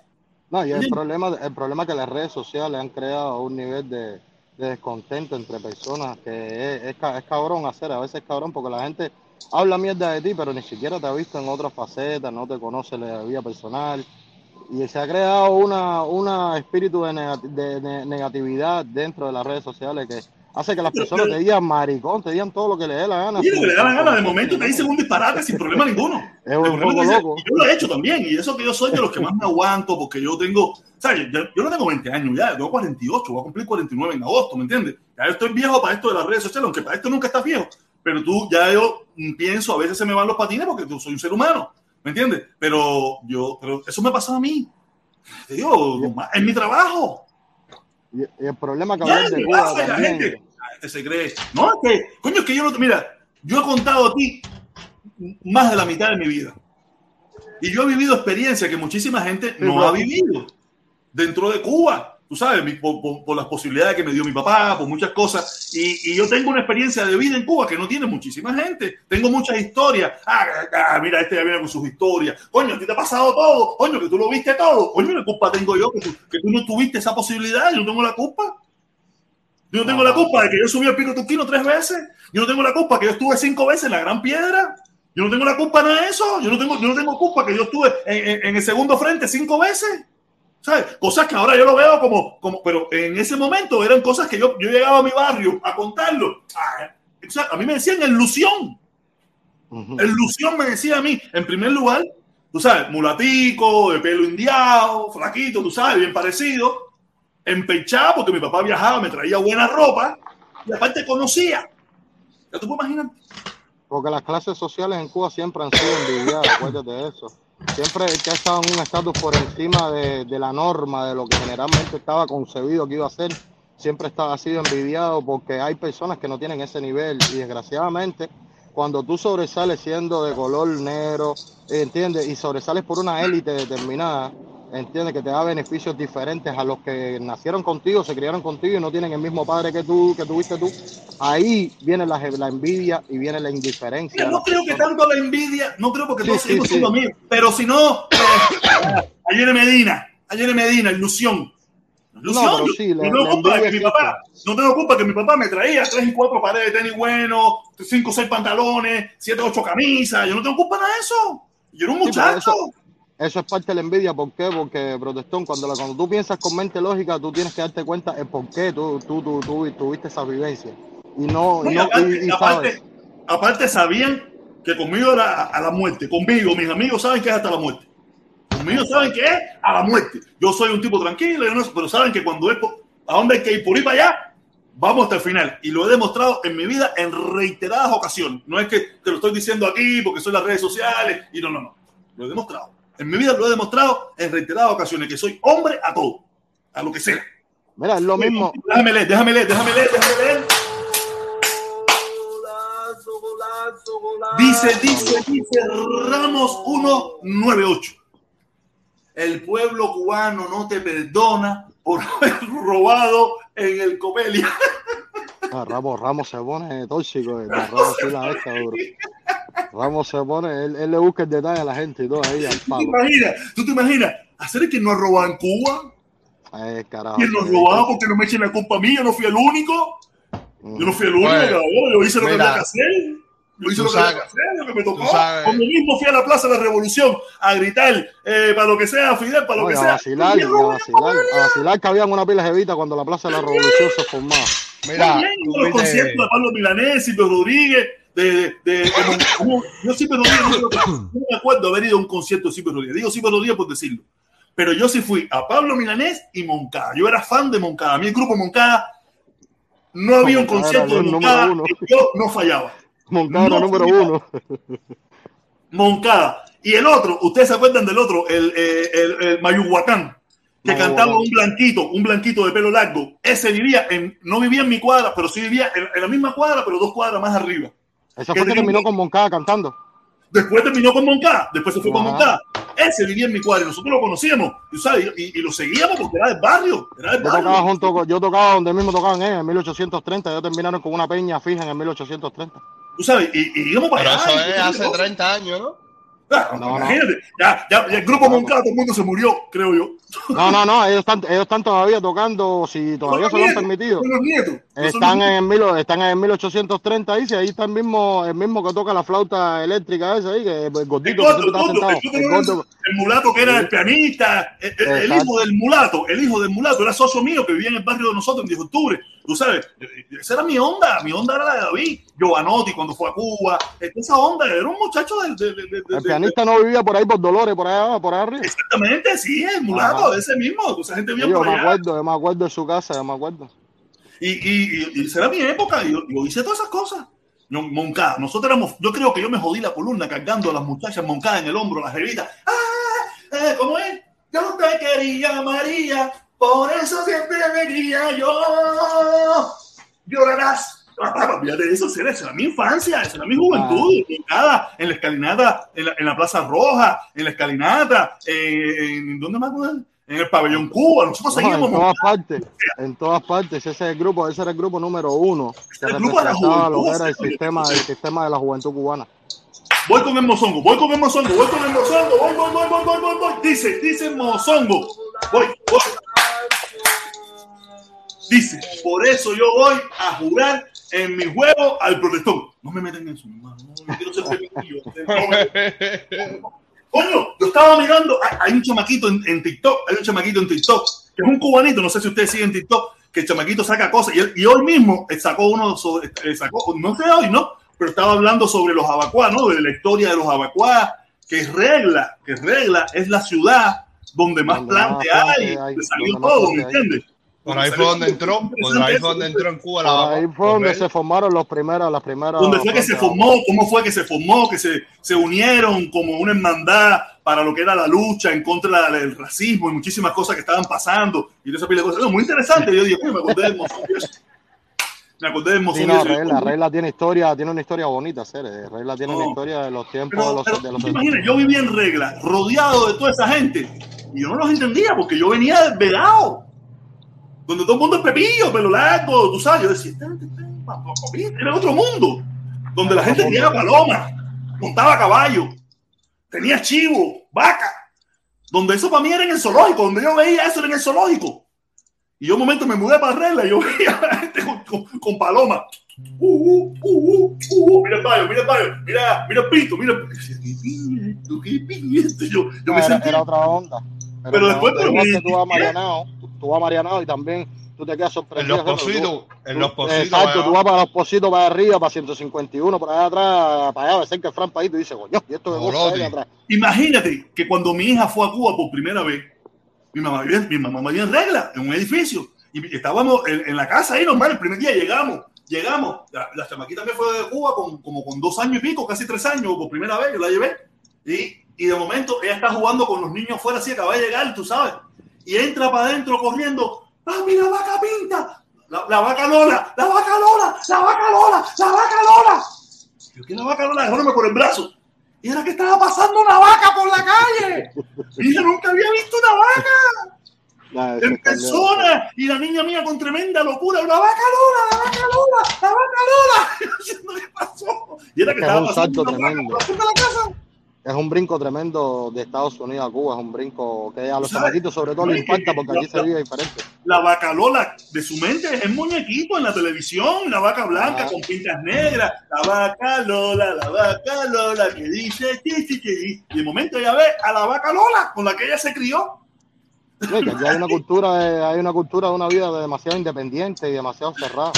No, y el Sí. problema, el problema es que las redes sociales han creado un nivel de, de descontento entre personas que es, es, ca- es cabrón hacer, a veces es cabrón porque la gente habla mierda de ti, pero ni siquiera te ha visto en otras facetas, no te conoce la vida personal. Y se ha creado una, una espíritu de, de ne- negatividad dentro de las redes sociales que hace que las personas te digan maricón, te digan todo lo que le dé la gana. Y lo que le da la gana, de momento te dicen un disparate sin problema ninguno. Es un poco es que loco. Yo lo he hecho también, y eso que yo soy de los que más me aguanto, porque yo tengo, ¿sabes? Yo, yo no tengo 20 años ya, yo tengo 48, voy a cumplir 49 en agosto, ¿me entiendes? Ya yo estoy viejo para esto de las redes sociales, aunque para esto nunca estás viejo, pero tú, ya yo pienso, a veces se me van los patines porque tú soy un ser humano, ¿me entiendes? Pero yo, pero eso me pasó a mí, te digo, en mi trabajo. Y, y el problema que Ya, hablas de ¿qué Cuba? La gente, la gente se cree. No, es que, coño, es que yo no, mira, yo he contado a ti más de la mitad de mi vida. Y yo he vivido experiencias que muchísima gente no bro. ha vivido dentro de Cuba. Tú sabes, por, por- por las posibilidades que me dio mi papá, por muchas cosas. Y, y yo tengo una experiencia de vida en Cuba que no tiene muchísima gente. Tengo muchas historias. Ah, ah, mira, este ya viene con sus historias. Coño, a ti te ha pasado todo. Coño, que tú lo viste todo. Coño, ¿qué culpa tengo yo que tú, que tú no tuviste esa posibilidad? Yo no tengo la culpa. Yo no tengo la culpa de que yo subí al pico Turquino tres veces. Yo no tengo la culpa que yo estuve cinco veces en la Gran Piedra. Yo no tengo la culpa de de eso. Yo no tengo, yo no tengo culpa que yo estuve en, en- en el segundo frente cinco veces. ¿Sabes? Cosas que ahora yo lo veo como, como, pero en ese momento eran cosas que yo, yo llegaba a mi barrio a contarlo. Ah, o sea, a mí me decían. Ilusión me decía a mí, en primer lugar, tú sabes, mulatico, de pelo indiado, flaquito, tú sabes, bien parecido, empechado porque mi papá viajaba, me traía buena ropa y aparte conocía. Ya tú puedes imaginar. Porque las clases sociales en Cuba siempre han sido envidiadas, acuérdate de eso. Siempre que ha estado en un estatus por encima de, de la norma, de lo que generalmente estaba concebido que iba a ser, siempre está, ha sido envidiado porque hay personas que no tienen ese nivel y desgraciadamente cuando tú sobresales siendo de color negro, ¿entiendes? Y sobresales por una élite determinada, ¿entiendes? Que te da beneficios diferentes a los que nacieron contigo, se criaron contigo y no tienen el mismo padre que tú, que tuviste tú. Ahí viene la, la envidia y viene la indiferencia. De no creo que tanto la envidia, no creo porque Sí, todos sí, sí. siendo amigos, pero si no, eh, ayer en Medina, ayer en Medina, ilusión. Ilusión, No, yo- sí, yo no tengo culpa que mi papá, no tengo culpa que mi papá me traía tres y cuatro pares de tenis buenos, cinco o seis pantalones, siete o ocho camisas, yo no tengo culpa de nada de eso. Yo era un muchacho. Eso, es parte de la envidia. ¿Por qué? Porque, protestón, cuando, la- cuando tú piensas con mente lógica, tú tienes que darte cuenta el por qué tú, tú, tú, tú tuviste esa vivencia. Y no, No, y no, aparte, y- y aparte, aparte sabían que conmigo era a, la muerte. Conmigo, mis amigos saben que es hasta la muerte. Conmigo saben que es a la muerte. Yo soy un tipo tranquilo, yo no- pero saben que cuando es a dónde hay que ir por ir para allá, vamos hasta el final. Y lo he demostrado en mi vida en reiteradas ocasiones. No es que te lo estoy diciendo aquí porque son las redes sociales y no, no, no. Lo he demostrado. En mi vida lo he demostrado en reiteradas ocasiones que soy hombre a todo, a lo que sea. Mira, es lo mismo. Déjame leer, déjame leer, déjame leer, déjame leer. Golazo, golazo, golazo. Dice, dice, dice Ramos 198. El pueblo cubano no te perdona por haber robado en el Copelia. Ah, Ramos, Ramos se pone tóxico. eh, Ramos la esta, duro. Ramos se pone, él, él le busca el detalle a la gente y todo ahí al ¿Tú te palo. imaginas? ¿Tú te imaginas? ¿Hacer que no ha robado en Cuba? Eh, carajo. ¿Quién nos sí, robaba porque no me echen la culpa a mí? Yo no fui el único. Yo no fui el único, Bueno, cabrón. Yo hice lo que había que hacer. Yo hice lo que había sabes- que hacer, lo que me tocó. Cuando mismo fui a la Plaza de la Revolución a gritar eh, para lo que sea, Fidel, para lo No, que a sea. vacilar, a vacilar, a vacilar que habían una pila de jevita cuando la Plaza de la Revolución se formaba. Mira, bien, los conciertos de Pablo Milanés, Silvio Rodríguez, de, de, yo no, creo que- no me acuerdo haber ido a un concierto de Silvio Rodríguez. Digo Silvio Rodríguez por decirlo. Pero yo sí fui a Pablo Milanés y Moncada. Yo era fan de Moncada. A mí el grupo Moncada no había un concierto de el Moncada y yo no fallaba. Moncada No número fallaba. uno. Moncada. Y el otro, ustedes se acuerdan del otro, el, eh, el, el Mayuhuacán, que Mayuhuacán. cantaba un blanquito, un blanquito de pelo largo. Ese vivía en, no vivía en mi cuadra, pero sí vivía en, en la misma cuadra, pero dos cuadras más arriba. ¿Qué fue que terminó con Moncada cantando. Después terminó con Moncada, después se fue con. Moncada. Ese vivía en mi cuadra y nosotros lo conocíamos, y, ¿sabes? y, y lo seguíamos porque era del barrio. Era del Yo tocaba junto con, yo tocaba donde mismo tocaban ellos, en 1830. Ellos terminaron con una peña fija en el 1830. Tú sabes, y, y íbamos para Pero allá. eso es hace eso. 30 años, ¿no? No, no. imagínate, ya, ya, ya el grupo Moncada, todo el mundo se murió, creo yo. No, no, no, ellos están, ellos están todavía tocando, si todavía se lo han permitido. los nietos. Están los en, el, mil- están en el 1830 ahí, sí, ahí está el mismo, el mismo que toca la flauta eléctrica ese ahí, que el gordito el gordo, el El gordo, mulato que era el pianista, el, hijo del mulato, el hijo del mulato, era socio mío que vivía en el barrio de nosotros en 10 de octubre. Tú sabes, esa era mi onda, mi onda era la de David, Giovanotti cuando fue a Cuba, esa onda, era un muchacho de... de- de- de- El pianista no vivía por ahí por Dolores, por allá, por arriba. Exactamente, sí, el mulato, Ajá. ese mismo, esa gente Sí, bien yo por me acuerdo, yo me acuerdo de su casa, yo me acuerdo. Y, y, y, y esa era mi época, yo, yo hice todas esas cosas. Moncada, nosotros éramos, yo creo que yo me jodí la columna cargando a las muchachas Moncada en el hombro, las revistas. ¡Ah! eh, ¿Cómo es? Yo te quería, María, por eso siempre venía yo. Llorarás. Ah, Olvídate de eso, esa era mi infancia, esa era mi juventud, en la escalinata, en la, en la Plaza Roja, en la escalinata, eh, en ¿dónde más? En el pabellón Cuba, nosotros No, seguimos en todas partes, en todas partes, ese es el grupo, ese era el grupo número uno que el grupo de la juventud, era el sistema, el sistema de la juventud cubana. Voy con el mozongo, voy con el mozongo, voy con el mozongo, voy, voy, voy, voy, voy, voy, voy. Dice, dice mozongo. Voy, voy. Dice, por eso yo voy a jugar en mi juego al protestón. No me meten en eso, hermano. No, yo quiero ser Coño, yo estaba mirando, hay, un chamaquito en, en TikTok, hay un chamaquito en TikTok, que es un cubanito, no sé si ustedes siguen TikTok, que el chamaquito saca cosas, y, él- y hoy mismo sacó uno, sobre, eh, sacó, no sé hoy, ¿no? Pero estaba hablando sobre los abacuá, ¿no? De la historia de los abacuá, que es regla, que es regla, es la ciudad donde más Donde más plante plante hay, hay, salió todo, ¿me entiendes? Por ahí fue donde entró, por ahí fue donde entró en Cuba la Por ahí fue donde se formaron los primeros, las primeras. donde fue que se formó, cómo fue que se formó, que se, se unieron como una hermandad para lo que era la lucha en contra del racismo y muchísimas cosas que estaban pasando y de esa pila de cosas. No, muy interesante. Yo dije, "Coño, me acordé eso". Me acordé del Mozón Sí, no. Regla, Regla tiene historia, tiene una historia bonita, Cere. Regla tiene una No. historia de los tiempos Pero, de los, pero de los te imaginas, yo vivía en regla, rodeado de toda esa gente, y yo no los entendía porque yo venía desvelado, donde todo el mundo es pepillo, pelo largo, tú sabes. Yo decía, "Esta gente está en pa- pa- papi, era otro mundo, donde la gente tenía palomas, montaba caballo, tenía chivo, vaca, donde eso para mí era en el zoológico, donde yo veía eso era en el zoológico. Y yo un momento me mudé para regla y yo veía a la gente con, con, con palomas. Uh, uh, uh, uh, uh, uh, mira el baño, mira el baño, mira, mira el pito, mira el pito. Yo, yo me sentía. era otra onda. Pero después, que tú vas a. Marianao, tú, tú vas a Marianao y también tú te quedas En sorprendido. los que tú- pocitos, en los pocitos. Exacto, allá tú vas para los pocitos para arriba, para 151, por allá atrás, para allá, de cerca de Fran País, tú dices, coño, ¿y esto de atrás? Imagínate que cuando mi hija fue a Cuba por primera vez, mi mamá vivía, mi mamá vivía en regla, en un edificio, y estábamos en, en la casa ahí normal, el primer día llegamos, llegamos, la, la chamaquita me fue de Cuba con, como con dos años y pico, casi tres años, por primera vez, yo la llevé, y, y de momento ella está jugando con los niños fuera, así acaba de llegar, tú sabes, y entra para adentro corriendo, ¡Papi, la vaca pinta! La, la vaca Lola, la vaca Lola, la vaca Lola, la vaca Lola. Yo que la vaca Lola, agárrame por el brazo. Y era que estaba pasando una vaca por la calle. Y yo nunca había visto una vaca en persona. Y la niña mía con tremenda locura. La vaca Lola, la vaca Lola, la vaca Lola. ¿qué pasó? Y era que Es que es estaba pasando una vaca por la casa. Es un brinco tremendo de Estados Unidos a Cuba, es un brinco que a los chamaquitos sobre todo les impacta porque aquí se vive diferente. La vaca Lola de su mente es muñequito en la televisión, la vaca blanca Ah. con pintas negras, la vaca Lola, la vaca Lola que dice chi, chi, chi. y de momento ella ve a la vaca Lola con la que ella se crió. Sí, que hay una cultura, de, hay una cultura de una vida de demasiado independiente y demasiado cerrada.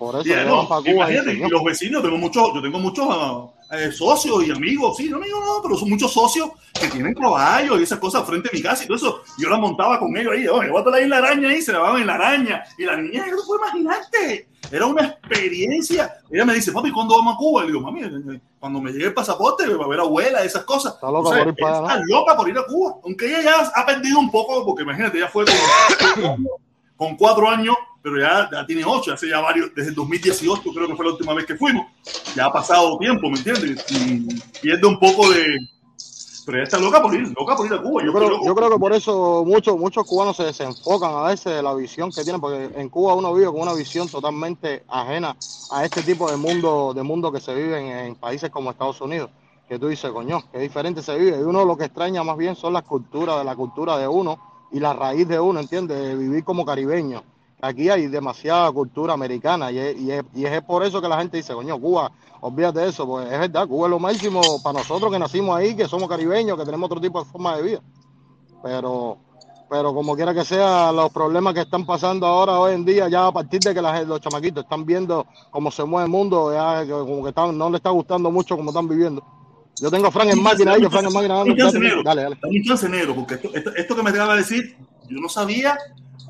Por eso no, para Cuba y y los vecinos, tengo muchos, yo tengo muchos ah, eh, socios y amigos, sí, no amigos, no, pero son muchos socios que tienen caballos y esas cosas frente a mi casa y todo eso. Yo la montaba con ellos ahí, oye, bótala ahí en la araña ahí, se la daban en la araña. Y la niña, no puedo imaginarte, era una experiencia. Ella me dice, papi, ¿cuándo vamos a Cuba? Y le digo, mami, eh, cuando me llegue el pasaporte, va a ver abuela, esas cosas. Está loca O sea, por ir para ella allá, está loca por ir a Cuba, aunque ella ya ha perdido un poco, porque imagínate, ella fue con cuatro años, pero ya, ya tiene ocho, hace ya varios, desde el 2018 creo que fue la última vez que fuimos, ya ha pasado tiempo, ¿me entiendes? Y pierde un poco de... Pero ella está loca por ir, loca por ir a Cuba. Yo creo, yo creo que por eso muchos muchos cubanos se desenfocan a veces de la visión que tienen, porque en Cuba uno vive con una visión totalmente ajena a este tipo de mundo, de mundo que se vive en, en países como Estados Unidos. Que tú dices, coño, qué diferente se vive. Y uno lo que extraña más bien son las culturas, de la cultura de uno y la raíz de uno, ¿entiendes? De vivir como caribeño. Aquí hay demasiada cultura americana y es, y es- y es por eso que la gente dice, coño, Cuba, olvídate de eso, pues es verdad, Cuba es lo máximo para nosotros que nacimos ahí, que somos caribeños, que tenemos otro tipo de forma de vida. Pero pero como quiera que sea, los problemas que están pasando ahora hoy en día, ya a partir de que la- los chamaquitos están viendo cómo se mueve el mundo, ya como que están, no le está gustando mucho cómo están viviendo. Yo tengo a Frank en máquina ahí, que Frank en máquina. Dale, dale. Un chance, negro, porque esto, esto, esto que me acaba de decir, yo no sabía.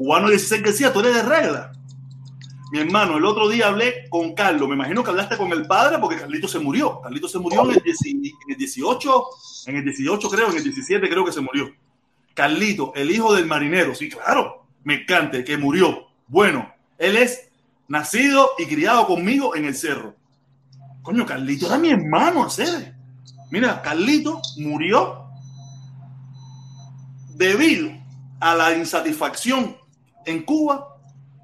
Cubano 16 que decía, tú eres de regla. Mi hermano, el otro día hablé con Carlos. Me imagino que hablaste con el padre porque Carlito se murió. Carlito se murió en el, 10 en el 18, en el 18 creo, en el 17 creo que se murió. Carlito, el hijo del marinero, sí, claro, mercante, que murió. Bueno, él es nacido y criado conmigo en el cerro. Coño, Carlito era mi hermano, hacer. Mira, Carlito murió debido a la insatisfacción en Cuba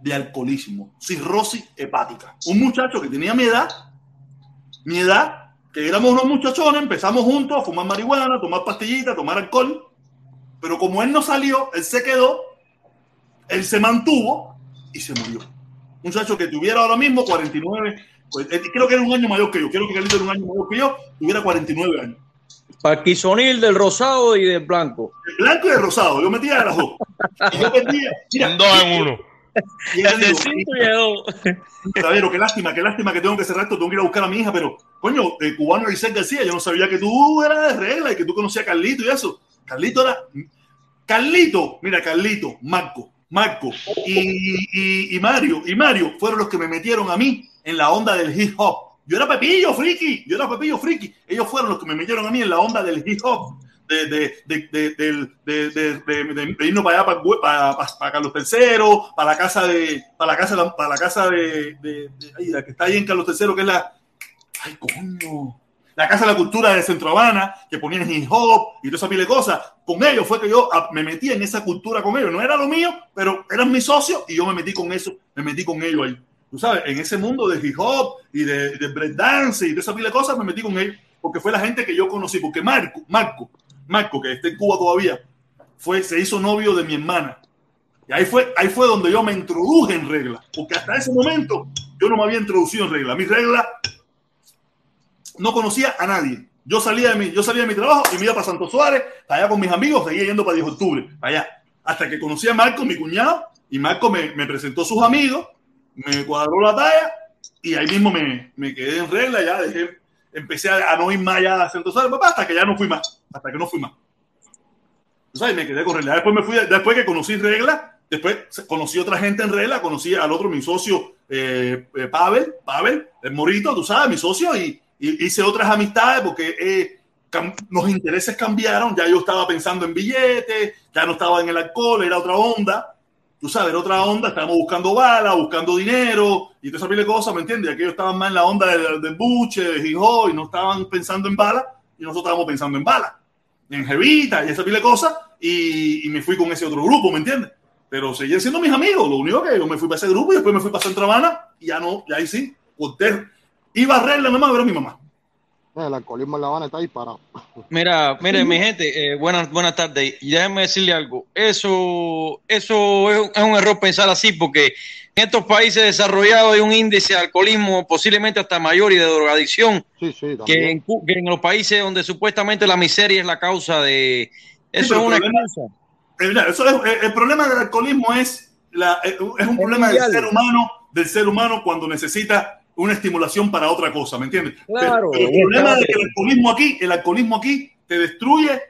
de alcoholismo, cirrosis hepática. Un muchacho que tenía mi edad, mi edad, que éramos unos muchachones, empezamos juntos a fumar marihuana, tomar pastillitas, tomar alcohol, pero como él no salió, él se quedó, él se mantuvo y se murió. Un muchacho que tuviera ahora mismo 49, pues, eh, creo que era un año mayor que yo, creo que Carlito era un año mayor que yo, tuviera 49 años. Parquisonil del rosado y del blanco. El blanco y el rosado, yo metía de las dos. Y yo perdía, mira, Un dos en uno. y El de cinco y de dos. Qué lástima, qué lástima que tengo que cerrar esto, tengo que ir a buscar a mi hija, pero, coño, eh, cubano Isaac García, yo no sabía que tú eras de regla y que tú conocías a Carlito y eso. Carlito era. Carlito, mira, Carlito, Marco, Marco y, y- y Mario, y Mario fueron los que me metieron a mí en la onda del hip hop. Yo era Pepillo Friki, yo era Pepillo Friki. Ellos fueron los que me metieron a mí en la onda del hip hop. De, de, de, de, de, irnos para allá, para, Carlos III, para la casa de, para la casa, para la casa de, la que está ahí en Carlos III, que es la, ay, coño, la Casa de la Cultura de Centro Habana, que ponían hip hop y toda esa pila de cosas. Con ellos fue que yo me metí en esa cultura con ellos. No era lo mío, pero eran mis socios y yo me metí con eso, me metí con ellos ahí. Tú sabes, en ese mundo de hip hop y de, de breakdance y de esa pila cosas, me metí con ellos. Porque fue la gente que yo conocí. Porque Marco, Marco, Marco, que está en Cuba todavía, fue, se hizo novio de mi hermana. Y ahí fue, ahí fue donde yo me introduje en regla. Porque hasta ese momento yo no me había introducido en regla. Mi regla no conocía a nadie. Yo salía de mi, yo salía de mi trabajo y me iba para Santo Suárez, allá con mis amigos, seguía yendo para 10 de octubre, allá. Hasta que conocí a Marco, mi cuñado, y Marco me, me presentó sus amigos, me cuadró la talla y ahí mismo me, me quedé en regla, ya dejé, empecé a, a no ir más allá a Santo Suárez, papá, hasta que ya no fui más, hasta que no fui más. Sabes, me quedé con regla. Después me fui, después que conocí regla, después conocí otra gente en regla, conocí al otro, mi socio, eh, eh, Pavel, Pavel, el Morito, tú sabes, mi socio, y, y hice otras amistades porque eh, los intereses cambiaron, ya yo estaba pensando en billetes, ya no estaba en el alcohol, era otra onda, tú sabes, otra onda, estábamos buscando balas, buscando dinero y toda esa pila de cosas, ¿me entiendes? Aquellos estaban más en la onda del, buche, de hijo, y no estaban pensando en balas, y nosotros estábamos pensando en balas, en jevita y esa pila de cosas, y, me fui con ese otro grupo, ¿me entiendes? Pero seguían siendo mis amigos, lo único que yo me fui para ese grupo y después me fui para Centro Habana, y ya no, ya ahí sí, corté. Iba a arreglar mamá, pero mi mamá. El alcoholismo en La Habana está ahí parado. Mira, mire, mi gente, eh, buenas, buenas tardes. Y déjenme decirle algo. Eso, eso es, es un error pensar así, porque en estos países desarrollados hay un índice de alcoholismo posiblemente hasta mayor y de drogadicción Sí, sí, que también. en, Cu- que en los países donde supuestamente la miseria es la causa de. Eso es una el problema-. Eh, mira, eso es- eh, el problema del alcoholismo es, la, es un problema del ser humano, del ser humano cuando necesita una estimulación para otra cosa, ¿me entiendes? Claro, pero, pero el problema claro. es que el alcoholismo aquí, el alcoholismo aquí te destruye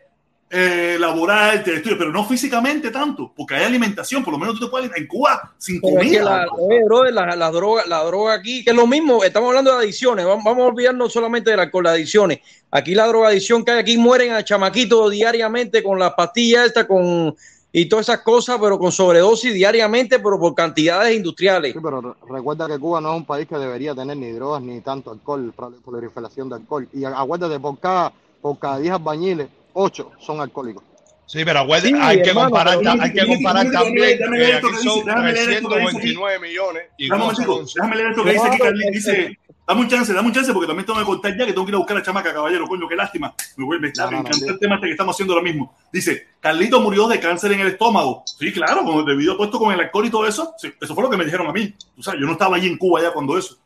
eh, laboral, te destruye, pero no físicamente tanto, porque hay alimentación, por lo menos tú te puedes en Cuba sin Pero es que comida. la, oye, brother, la, la droga, la droga aquí, que es lo mismo, estamos hablando de adicciones, vamos, vamos a olvidarnos solamente del alcohol, las adicciones. Aquí la drogadicción que hay aquí mueren a chamaquitos diariamente con las pastillas estas, con y todas esas cosas, pero con sobredosis diariamente, pero por cantidades industriales. Pero re- recuerda que Cuba no es un país que debería tener ni drogas ni tanto alcohol, prol- proliferación de alcohol. Y a- acuérdate, por cada, por cada 10 albañiles, 8 son alcohólicos. Sí, pero Sí, hay, que hermano, comparar, pero- hay que comparar Déjame también leer, déjame leer que esto aquí que dice, son déjame leer esto que dice aquí. 329 millones y Dame un Cuba son momentico, 11. déjame leer esto que dice aquí, Carly, dice, dame un chance, dame un chance porque también tengo que cortar ya que tengo que ir a buscar a la chamaca, caballero, coño, qué lástima, me no, me no, encanta sí. el tema este que estamos haciendo ahora mismo. Dice, Carlito murió de cáncer en el estómago. Sí, claro, como debido a puesto con el alcohol y todo eso, sí, eso fue lo que me dijeron a mí. O sea, yo no estaba allí en Cuba ya cuando eso.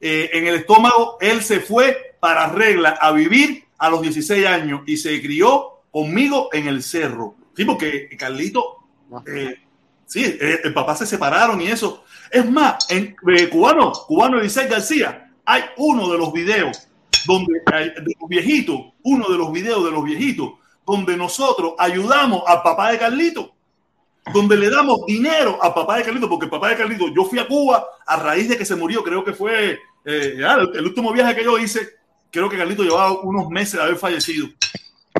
Eh, en el estómago, él se fue para regla a vivir a los 16 años y se crió conmigo en el cerro. Sí, porque Carlito Eh, sí, eh, el papá se separaron y eso. Es más, en eh, cubano, cubano Eliseo García, hay uno de los videos donde hay- de los viejitos, uno de los videos de los viejitos, donde nosotros ayudamos al papá de Carlito, donde le damos dinero al papá de Carlito, porque el papá de Carlito, yo fui a Cuba a raíz de que se murió, creo que fue eh, el último viaje que yo hice, creo que Carlito llevaba unos meses de haber fallecido.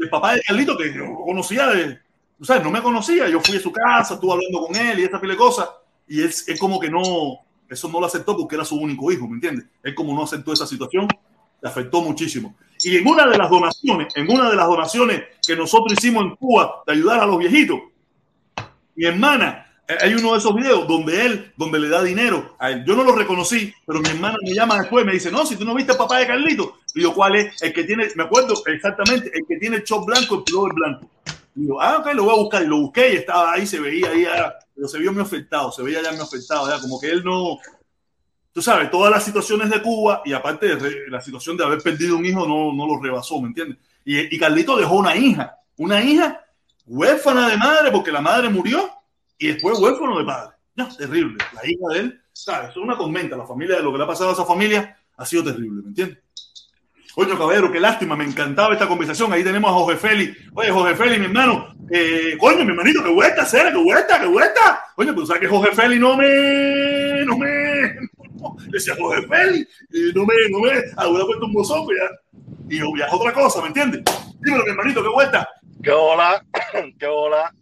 El papá de Carlito, que yo conocía de, o sea, no me conocía, yo fui a su casa, estuve hablando con él y esta pile de cosas, y él, él como que no, eso no lo aceptó porque era su único hijo, ¿me entiendes? Él como no aceptó esa situación, le afectó muchísimo. Y en una de las donaciones, en una de las donaciones que nosotros hicimos en Cuba de ayudar a los viejitos, mi hermana, eh, hay uno de esos videos donde él, donde le da dinero a él. Yo no lo reconocí, pero mi hermana me llama después y me dice, no, si tú no viste al papá de Carlito. Yo, ¿cuál es? El que tiene, me acuerdo exactamente, el que tiene el short blanco, el pullover blanco. Yo, ah, ok, lo voy a buscar. Y lo busqué y estaba ahí, se veía ahí, ah, pero se vio muy afectado, se veía ya muy afectado, ya como que él no, tú sabes, todas las situaciones de Cuba y aparte de la situación de haber perdido un hijo no, no lo rebasó, ¿me entiendes? Y, y Carlito dejó una hija, una hija huérfana de madre porque la madre murió y después huérfano de padre. No, terrible. La hija de él, ¿sabes? Es una tormenta. La familia, de lo que le ha pasado a esa familia ha sido terrible, ¿me entiendes? Coño, caballero, qué lástima, me encantaba esta conversación. Ahí tenemos a Jorge Félix. Oye, Jorge Félix, mi hermano, eh, coño, mi hermanito, qué vuelta, hacer, qué vuelta, qué vuelta. Coño, pues sabes que Jorge Félix no me, no me, decía Jorge Félix, no me, no me, ahora puesto un bozón, ya, y obvia otra cosa, ¿me entiendes? Dímelo, mi hermanito, qué vuelta. ¿Qué hola? ¿Qué hola?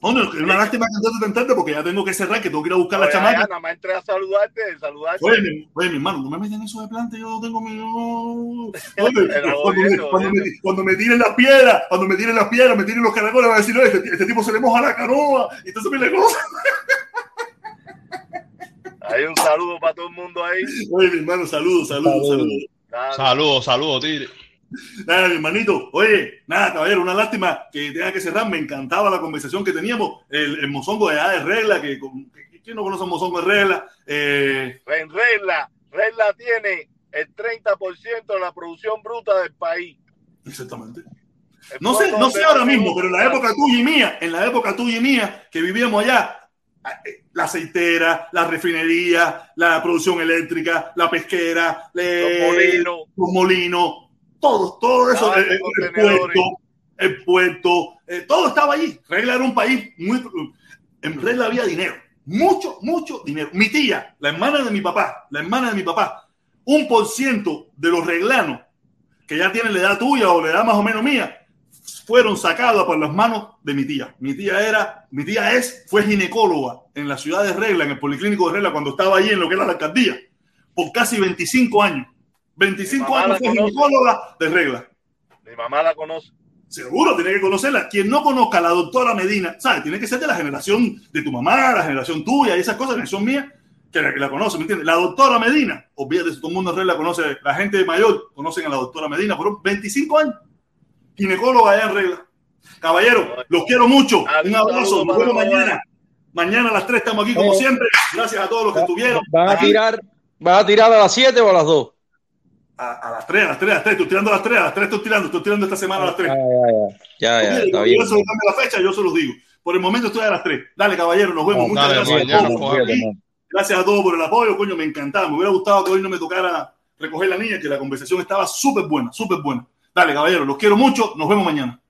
Coño, es una lástima cantarte tan tarde porque ya tengo que cerrar, que tengo que ir a buscar a la Oye, chamaca. nada más entré a saludarte, saludarte. Oye, mi, oye, mi hermano, no me metan eso de planta, yo tengo mi... Oye, cuando, me, oyendo, cuando, me, oyendo. cuando me tiren las piedras, cuando me tiren las piedras, me tiren los caracoles, van a decir, no, este, este tipo se le moja la canoa, y entonces me le cosa. Hay un saludo para todo el mundo ahí. Oye, mi hermano, saludos, saludos, saludos. Saludos, saludos, Tigre. Nada, mi hermanito, oye, nada, caballero, una lástima que tenga que cerrar, me encantaba la conversación que teníamos, el, el mozongo de de regla, que, que- ¿quién no conoce mozongo de regla? Eh, En regla, regla tiene el 30% de la producción bruta del país. exactamente. El No sé, no sé ahora mismo, pero en la época tuya y mía, en la época tuya y mía, que vivíamos allá, eh, la aceitera, la refinería, la producción eléctrica, la pesquera, Los molinos. los molinos, todo, todo eso, Ah, el, el- el puerto, el puerto, eh, todo estaba allí. Regla era un país muy... En Regla había dinero, mucho, mucho dinero. Mi tía, la hermana de mi papá, la hermana de mi papá, un por ciento de los reglanos que ya tienen la edad tuya o la edad más o menos mía, fueron sacados por las manos de mi tía. Mi tía era, mi tía es, fue ginecóloga en la ciudad de Regla, en el Policlínico de Regla, cuando estaba allí en lo que era la alcaldía, por casi 25 años. 25 Mi mamá años fue ginecóloga de Regla. Mi mamá la conoce. Seguro, tiene que conocerla. Quien no conozca a la doctora Medina, ¿sabes? Tiene que ser de la generación de tu mamá, la generación tuya y esas cosas, que son mías, que la, que la conoce, ¿me entiendes? La doctora Medina, si todo el mundo en Regla conoce, la gente mayor conocen a la doctora Medina, fueron 25 años, ginecóloga allá en Regla. Caballero, los quiero mucho. Un abrazo, nos vemos mañana. Mañana a las 3 estamos aquí como Eh. siempre. Gracias a todos los que estuvieron. ¿Vas a tirar, vas a tirar a las 7 o a las 2? A, a las 3, a las 3, a las 3. Estoy tirando a las 3, a las 3 estoy tirando. Estoy tirando esta semana a las 3. Ya, ya, Mire, está cuando bien. yo se la fecha, yo se los digo. Por el momento estoy a las 3. Dale, caballero, nos vemos. Muchas Dale, gracias a todos. Gracias a todos por el apoyo, coño, me encantaba. Me hubiera gustado que hoy no me tocara recoger la niña, que la conversación estaba súper buena, súper buena. Dale, caballero, los quiero mucho. Nos vemos mañana.